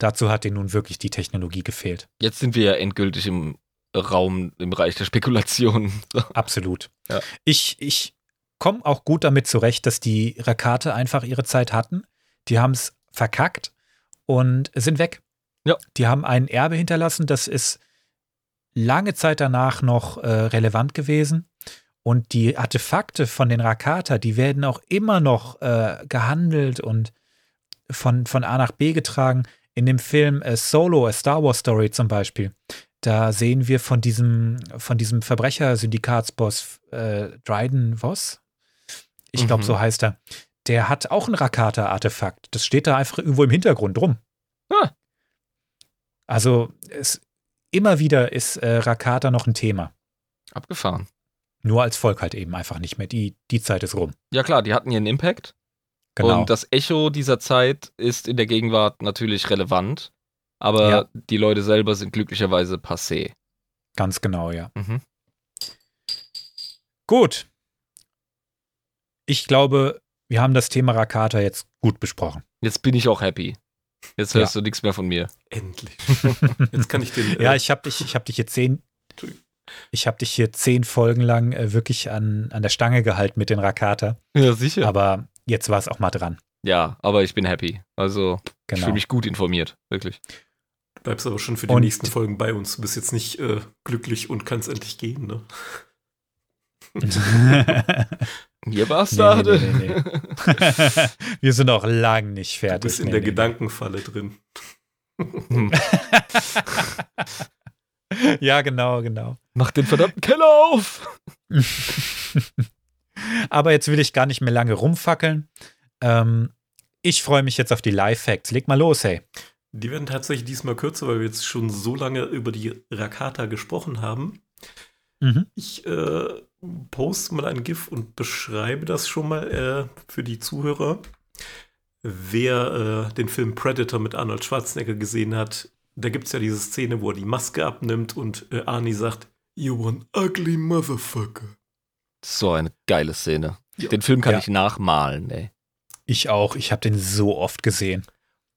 Dazu hat ihnen nun wirklich die Technologie gefehlt.
Jetzt sind wir ja endgültig im Raum, im Bereich der Spekulation. [LAUGHS] So.
Absolut.
Ja.
Ich, ich komme auch gut damit zurecht, dass die Rakate einfach ihre Zeit hatten. Die haben es verkackt und sind weg.
Ja.
Die haben ein Erbe hinterlassen, das ist lange Zeit danach noch äh, relevant gewesen. Und die Artefakte von den Rakata, die werden auch immer noch äh, gehandelt und von, von A nach B getragen. In dem Film äh, Solo, A Star Wars Story zum Beispiel, da sehen wir von diesem, von diesem Verbrechersyndikatsboss äh, Dryden Voss. Ich glaube,
Mhm.
so heißt er. Der hat auch ein Rakata-Artefakt. Das steht da einfach irgendwo im Hintergrund rum.
Ah.
Also es, immer wieder ist äh, Rakata noch ein Thema.
Abgefahren.
Nur als Volk halt eben einfach nicht mehr. Die, die Zeit ist rum.
Ja klar, die hatten ihren Impact.
Genau.
Und das Echo dieser Zeit ist in der Gegenwart natürlich relevant. Aber
Ja.
die Leute selber sind glücklicherweise passé.
Ganz genau, ja.
Mhm.
Gut. Ich glaube, wir haben das Thema Rakata jetzt gut besprochen.
Jetzt bin ich auch happy. Jetzt hörst du nichts mehr von mir.
Endlich. [LAUGHS] Jetzt kann ich den.
Ja,
äh,
ich habe dich, ich habe dich hier zehn, ich habe dich hier zehn Folgen lang äh, wirklich an, an der Stange gehalten mit den Rakata.
Ja, sicher.
Aber jetzt war es auch mal dran.
ja, aber ich bin happy. Also, ich
Genau.
fühle mich gut informiert. Wirklich.
Du bleibst aber schon für die
Und-
nächsten Folgen bei uns. Du bist jetzt nicht äh, glücklich und kannst endlich gehen, ne? [LAUGHS]
Ihr
nee,
Bastarde.
nee, nee, nee. [LAUGHS] Wir sind noch lang nicht
Du
fertig.
bist in
Nee,
der
nee,
Gedankenfalle drin.
Hm. [LAUGHS]
Ja, genau, genau.
Mach den verdammten Keller auf!
Aber jetzt will ich gar nicht mehr lange rumfackeln. Ähm, ich freue mich jetzt auf die Live-Facts. Leg mal los, hey.
Die werden tatsächlich diesmal kürzer, weil wir jetzt schon so lange über die Rakata gesprochen haben.
Mhm.
Ich äh, poste mal ein GIF und beschreibe das schon mal äh, für die Zuhörer. Wer äh, den Film Predator mit Arnold Schwarzenegger gesehen hat, da gibt es ja diese Szene, wo er die Maske abnimmt und äh, Arnie sagt, You one ugly motherfucker.
So eine geile Szene.
Ja.
Den Film kann
Ja.
ich nachmalen, ey.
Ich auch. Ich habe den so oft gesehen.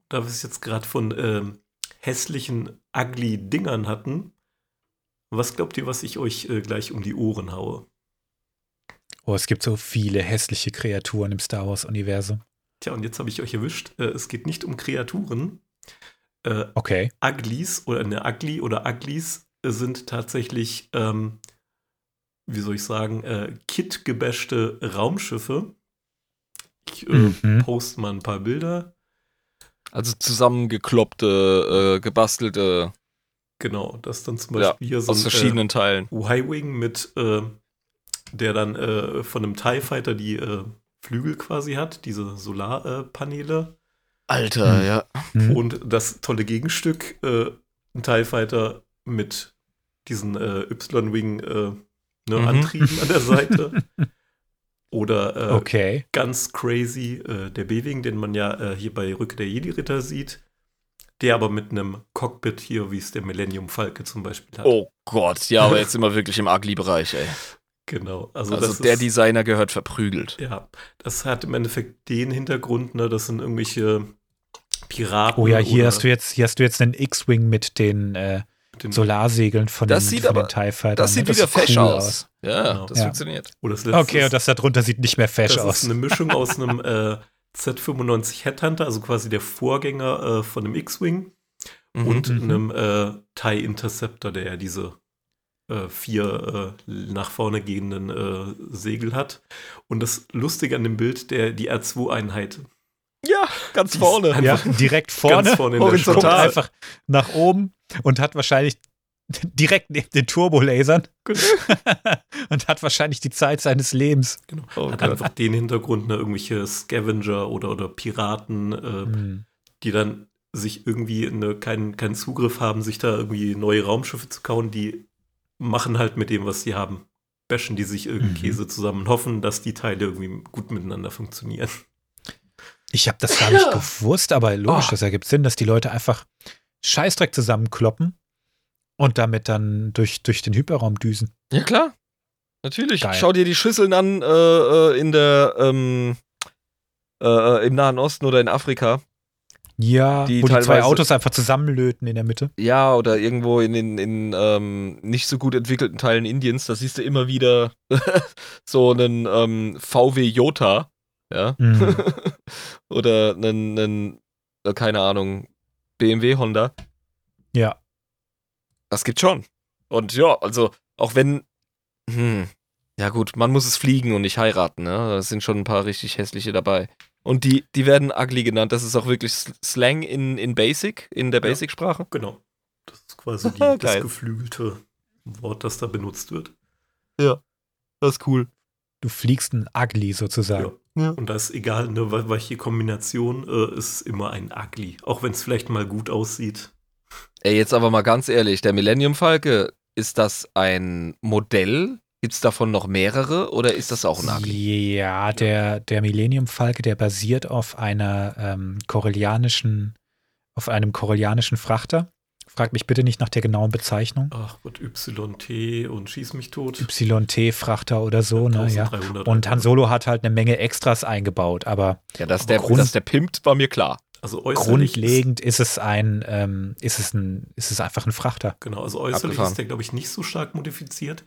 Da wir es jetzt gerade von ähm, hässlichen, ugly Dingern hatten, was glaubt ihr, was ich euch äh, gleich um die Ohren haue?
Oh, es gibt so viele hässliche Kreaturen im Star Wars-Universum.
Tja, und jetzt habe ich euch erwischt. Äh, es geht nicht um Kreaturen. Äh,
Okay.
Uglies oder eine Ugly oder Uglies sind tatsächlich, ähm, wie soll ich sagen, äh, kitgebashte Raumschiffe. Ich äh,
Mhm.
poste mal ein paar Bilder.
Also zusammengekloppte, äh, gebastelte
Genau, das dann zum
Ja,
Beispiel hier so
aus
ein
verschiedenen Teilen.
äh, Y-Wing mit, äh, der dann äh, von einem TIE Fighter die äh, Flügel quasi hat, diese Solarpaneele.
Alter,
Hm.
ja.
Hm.
Und das tolle Gegenstück, äh, ein TIE Fighter mit diesen äh, Y-Wing äh, ne,
Mhm.
Antrieben an der Seite. [LAUGHS] Oder äh,
Okay.
ganz crazy äh, der B-Wing, den man ja äh, hier bei Rücke der Jedi-Ritter sieht. Der aber mit einem Cockpit hier, wie es der Millennium Falke zum Beispiel hat.
Oh Gott, ja, aber jetzt sind wir wirklich im Ugly-Bereich, ey.
Genau. Also,
Also
das
der
ist,
Designer gehört verprügelt.
Ja, das hat im Endeffekt den Hintergrund, ne, das sind irgendwelche Piraten.
Oh ja, hier
oder
hast du jetzt, hier hast du jetzt einen X-Wing mit den äh,
mit den-
Solarsegeln von
Das
den,
sieht
von
aber-
den TIE Fightern.
Das sieht
ne?
wieder fesch
cool
aus. Ja,
Genau.
das
Ja.
funktioniert.
Oh, das letzte
Okay,
ist-
und das da drunter sieht nicht mehr fesch
das
aus.
ist eine Mischung aus [LAUGHS] einem äh, Z95 Headhunter, also quasi der Vorgänger äh, von einem X-Wing
Mhm.
und
Mhm.
einem äh, TIE Interceptor, der ja diese äh, vier äh, nach vorne gehenden äh, Segel hat. Und das Lustige an dem Bild, der, die R2-Einheit.
ja, ganz vorne.
ja, direkt vorne, [LAUGHS]
Ganz vorne in der [LAUGHS]
guckt
horizontal.
Schulter.
einfach nach oben und hat wahrscheinlich direkt neben den Turbolasern [LAUGHS] und hat wahrscheinlich die Zeit seines Lebens.
Genau.
Oh
hat
Gott.
einfach den Hintergrund, ne, irgendwelche Scavenger oder, oder Piraten, äh,
Hm.
die dann sich irgendwie ne, keinen, keinen Zugriff haben, sich da irgendwie neue Raumschiffe zu kauen, die machen halt mit dem, was sie haben. Bashen die sich irgendeinen
Mhm.
Käse zusammen und hoffen, dass die Teile irgendwie gut miteinander funktionieren.
Ich habe das gar nicht gewusst, aber logisch,
Oh.
das ergibt Sinn, dass die Leute einfach Scheißdreck zusammenkloppen und damit dann durch, durch den Hyperraum düsen.
Ja, klar. Natürlich.
Geil.
Schau dir die Schüsseln an äh, äh, in der ähm, äh, äh, im Nahen Osten oder in Afrika.
Ja,
Die
wo die zwei Autos einfach zusammenlöten in der Mitte.
Ja, oder irgendwo in den in, ähm, nicht so gut entwickelten Teilen Indiens, da siehst du immer wieder [LAUGHS] so einen ähm, VW Jota, ja,
Mhm. [LAUGHS]
oder einen, einen äh, keine Ahnung, BMW Honda.
ja.
Das gibt schon. Und ja, also auch wenn, hm, ja gut, man muss es fliegen und nicht heiraten, ne? Da sind schon ein paar richtig hässliche dabei. Und die, die werden ugly genannt. Das ist auch wirklich Slang in, in Basic, in der
Ja.
Basic-Sprache.
Genau. Das ist quasi [LAUGHS] die, das geflügelte Wort, das da benutzt wird.
Das ist cool.
Du fliegst ein Ugly sozusagen.
Ja. Und da ist egal, ne, wel- welche Kombination, äh, ist immer ein Ugly. Auch wenn es vielleicht mal gut aussieht.
Ey, jetzt aber mal ganz ehrlich, der Millennium Falke, ist das ein Modell? Gibt es davon noch mehrere oder ist das auch ein Ugly?
Ja, der, der Millennium Falke, der basiert auf einer ähm, korellianischen, auf einem korellianischen Frachter. Frag mich bitte nicht nach der genauen Bezeichnung.
Ach Gott, YT und schieß mich tot.
YT-Frachter oder so, ne? Ja.
1300
Und Han Solo hat halt eine Menge Extras eingebaut, aber
Ja, dass der,
Grund-
dass der pimpt, war mir klar.
Also äußerlich
grundlegend ist es ein, ähm, ist es ein, ist es einfach ein Frachter.
Ist, genau, also äußerlich
Abgefahren.
ist der, glaube ich, nicht so stark modifiziert.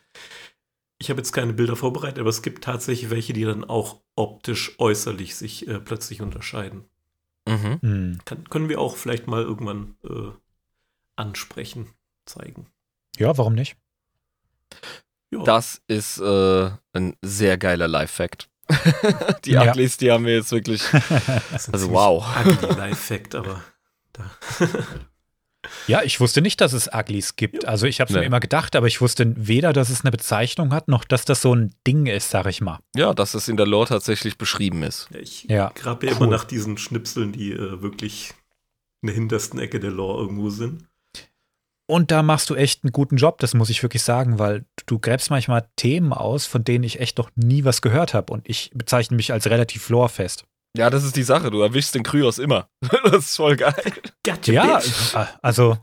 Ich habe jetzt keine Bilder vorbereitet, aber es gibt tatsächlich welche, die dann auch optisch äußerlich sich äh, plötzlich unterscheiden.
Mhm.
Hm.
Kann, können wir auch vielleicht mal irgendwann äh, ansprechen, zeigen.
Ja, warum nicht?
Ja,
Das ist äh, ein sehr geiler Live-Fact. [LAUGHS] die
Ja.
Uglies, die haben wir jetzt wirklich. [LAUGHS] also wow.
Ugly [LAUGHS] Live-Fact, aber da.
Ja, ich wusste nicht, dass es Uglies gibt. Also ich habe es
Nee.
mir immer gedacht, aber ich wusste weder, dass es eine Bezeichnung hat, noch dass das so ein Ding ist, sag ich mal.
Ja, dass es in der Lore tatsächlich beschrieben ist.
Ja, ich
Ja,
grabe ja
cool.
immer nach diesen Schnipseln, die äh, wirklich in der hintersten Ecke der Lore irgendwo sind.
Und da machst du echt einen guten Job, das muss ich wirklich sagen, weil du gräbst manchmal Themen aus, von denen ich echt noch nie was gehört habe. Und ich bezeichne mich als relativ lorefest.
Ja, das ist die Sache. Du erwischst den Kryos immer. [LAUGHS] das ist voll geil.
Gotcha,
Ja,
bitch.
äh, also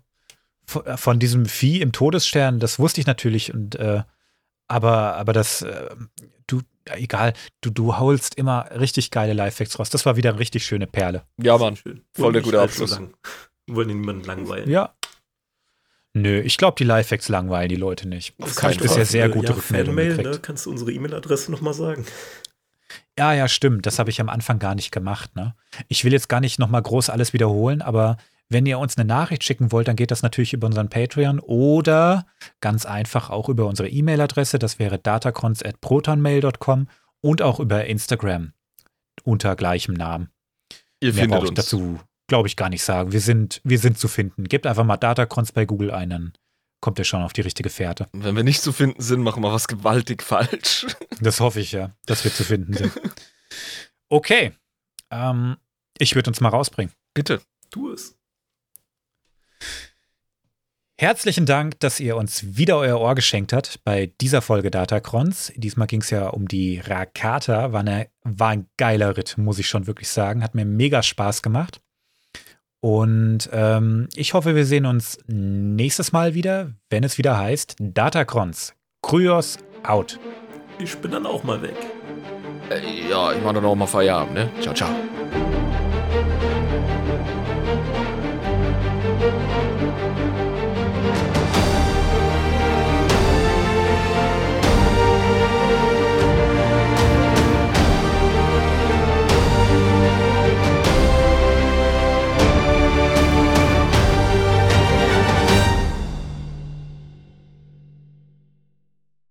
von, von diesem Vieh im Todesstern, das wusste ich natürlich. Und äh, aber, aber das, äh, du, ja, egal, du, du haulst immer richtig geile Lifehacks raus. Das war wieder eine richtig schöne Perle.
Ja, Mann.
Schön.
voll der gute Abschluss.
Lang. Wollen niemanden langweilen.
Ja. Nö, ich glaube, die Lifehacks langweilen die Leute nicht.
Auf
Das
keinen
heißt,
Fall.
bisher sehr gute
ja,
Rückmeldungen
ne? Kannst du unsere E-Mail-Adresse nochmal sagen?
Ja, ja, stimmt. Das habe ich am Anfang gar nicht gemacht. Ne? Ich will jetzt gar nicht nochmal groß alles wiederholen, aber wenn ihr uns eine Nachricht schicken wollt, dann geht das natürlich über unseren Patreon oder ganz einfach auch über unsere E-Mail-Adresse. Das wäre datacons.protonmail.com und auch über Instagram unter gleichem Namen.
Ihr
Mehr
findet
ich
uns.
dazu, glaube ich, gar nicht sagen. Wir sind, wir sind zu finden. Gebt einfach mal Datacons bei Google ein, dann kommt ihr schon auf die richtige Fährte.
Wenn wir nicht zu finden sind, machen wir was gewaltig falsch. [LAUGHS]
Das hoffe ich ja, dass wir zu finden sind. [LAUGHS] Okay. Ähm, ich würde uns mal rausbringen.
Bitte.
Tu es.
Herzlichen Dank, dass ihr uns wieder euer Ohr geschenkt habt bei dieser Folge Datacrons. Diesmal ging es ja um die Rakata. War, eine, war ein geiler Ritt, muss ich schon wirklich sagen. Hat mir mega Spaß gemacht. Und ähm, ich hoffe, wir sehen uns nächstes Mal wieder, wenn es wieder heißt Datacrons. Kryos out.
Ich bin dann auch mal weg.
Äh, ja, ich mache dann auch mal Feierabend, ne? Ciao, ciao.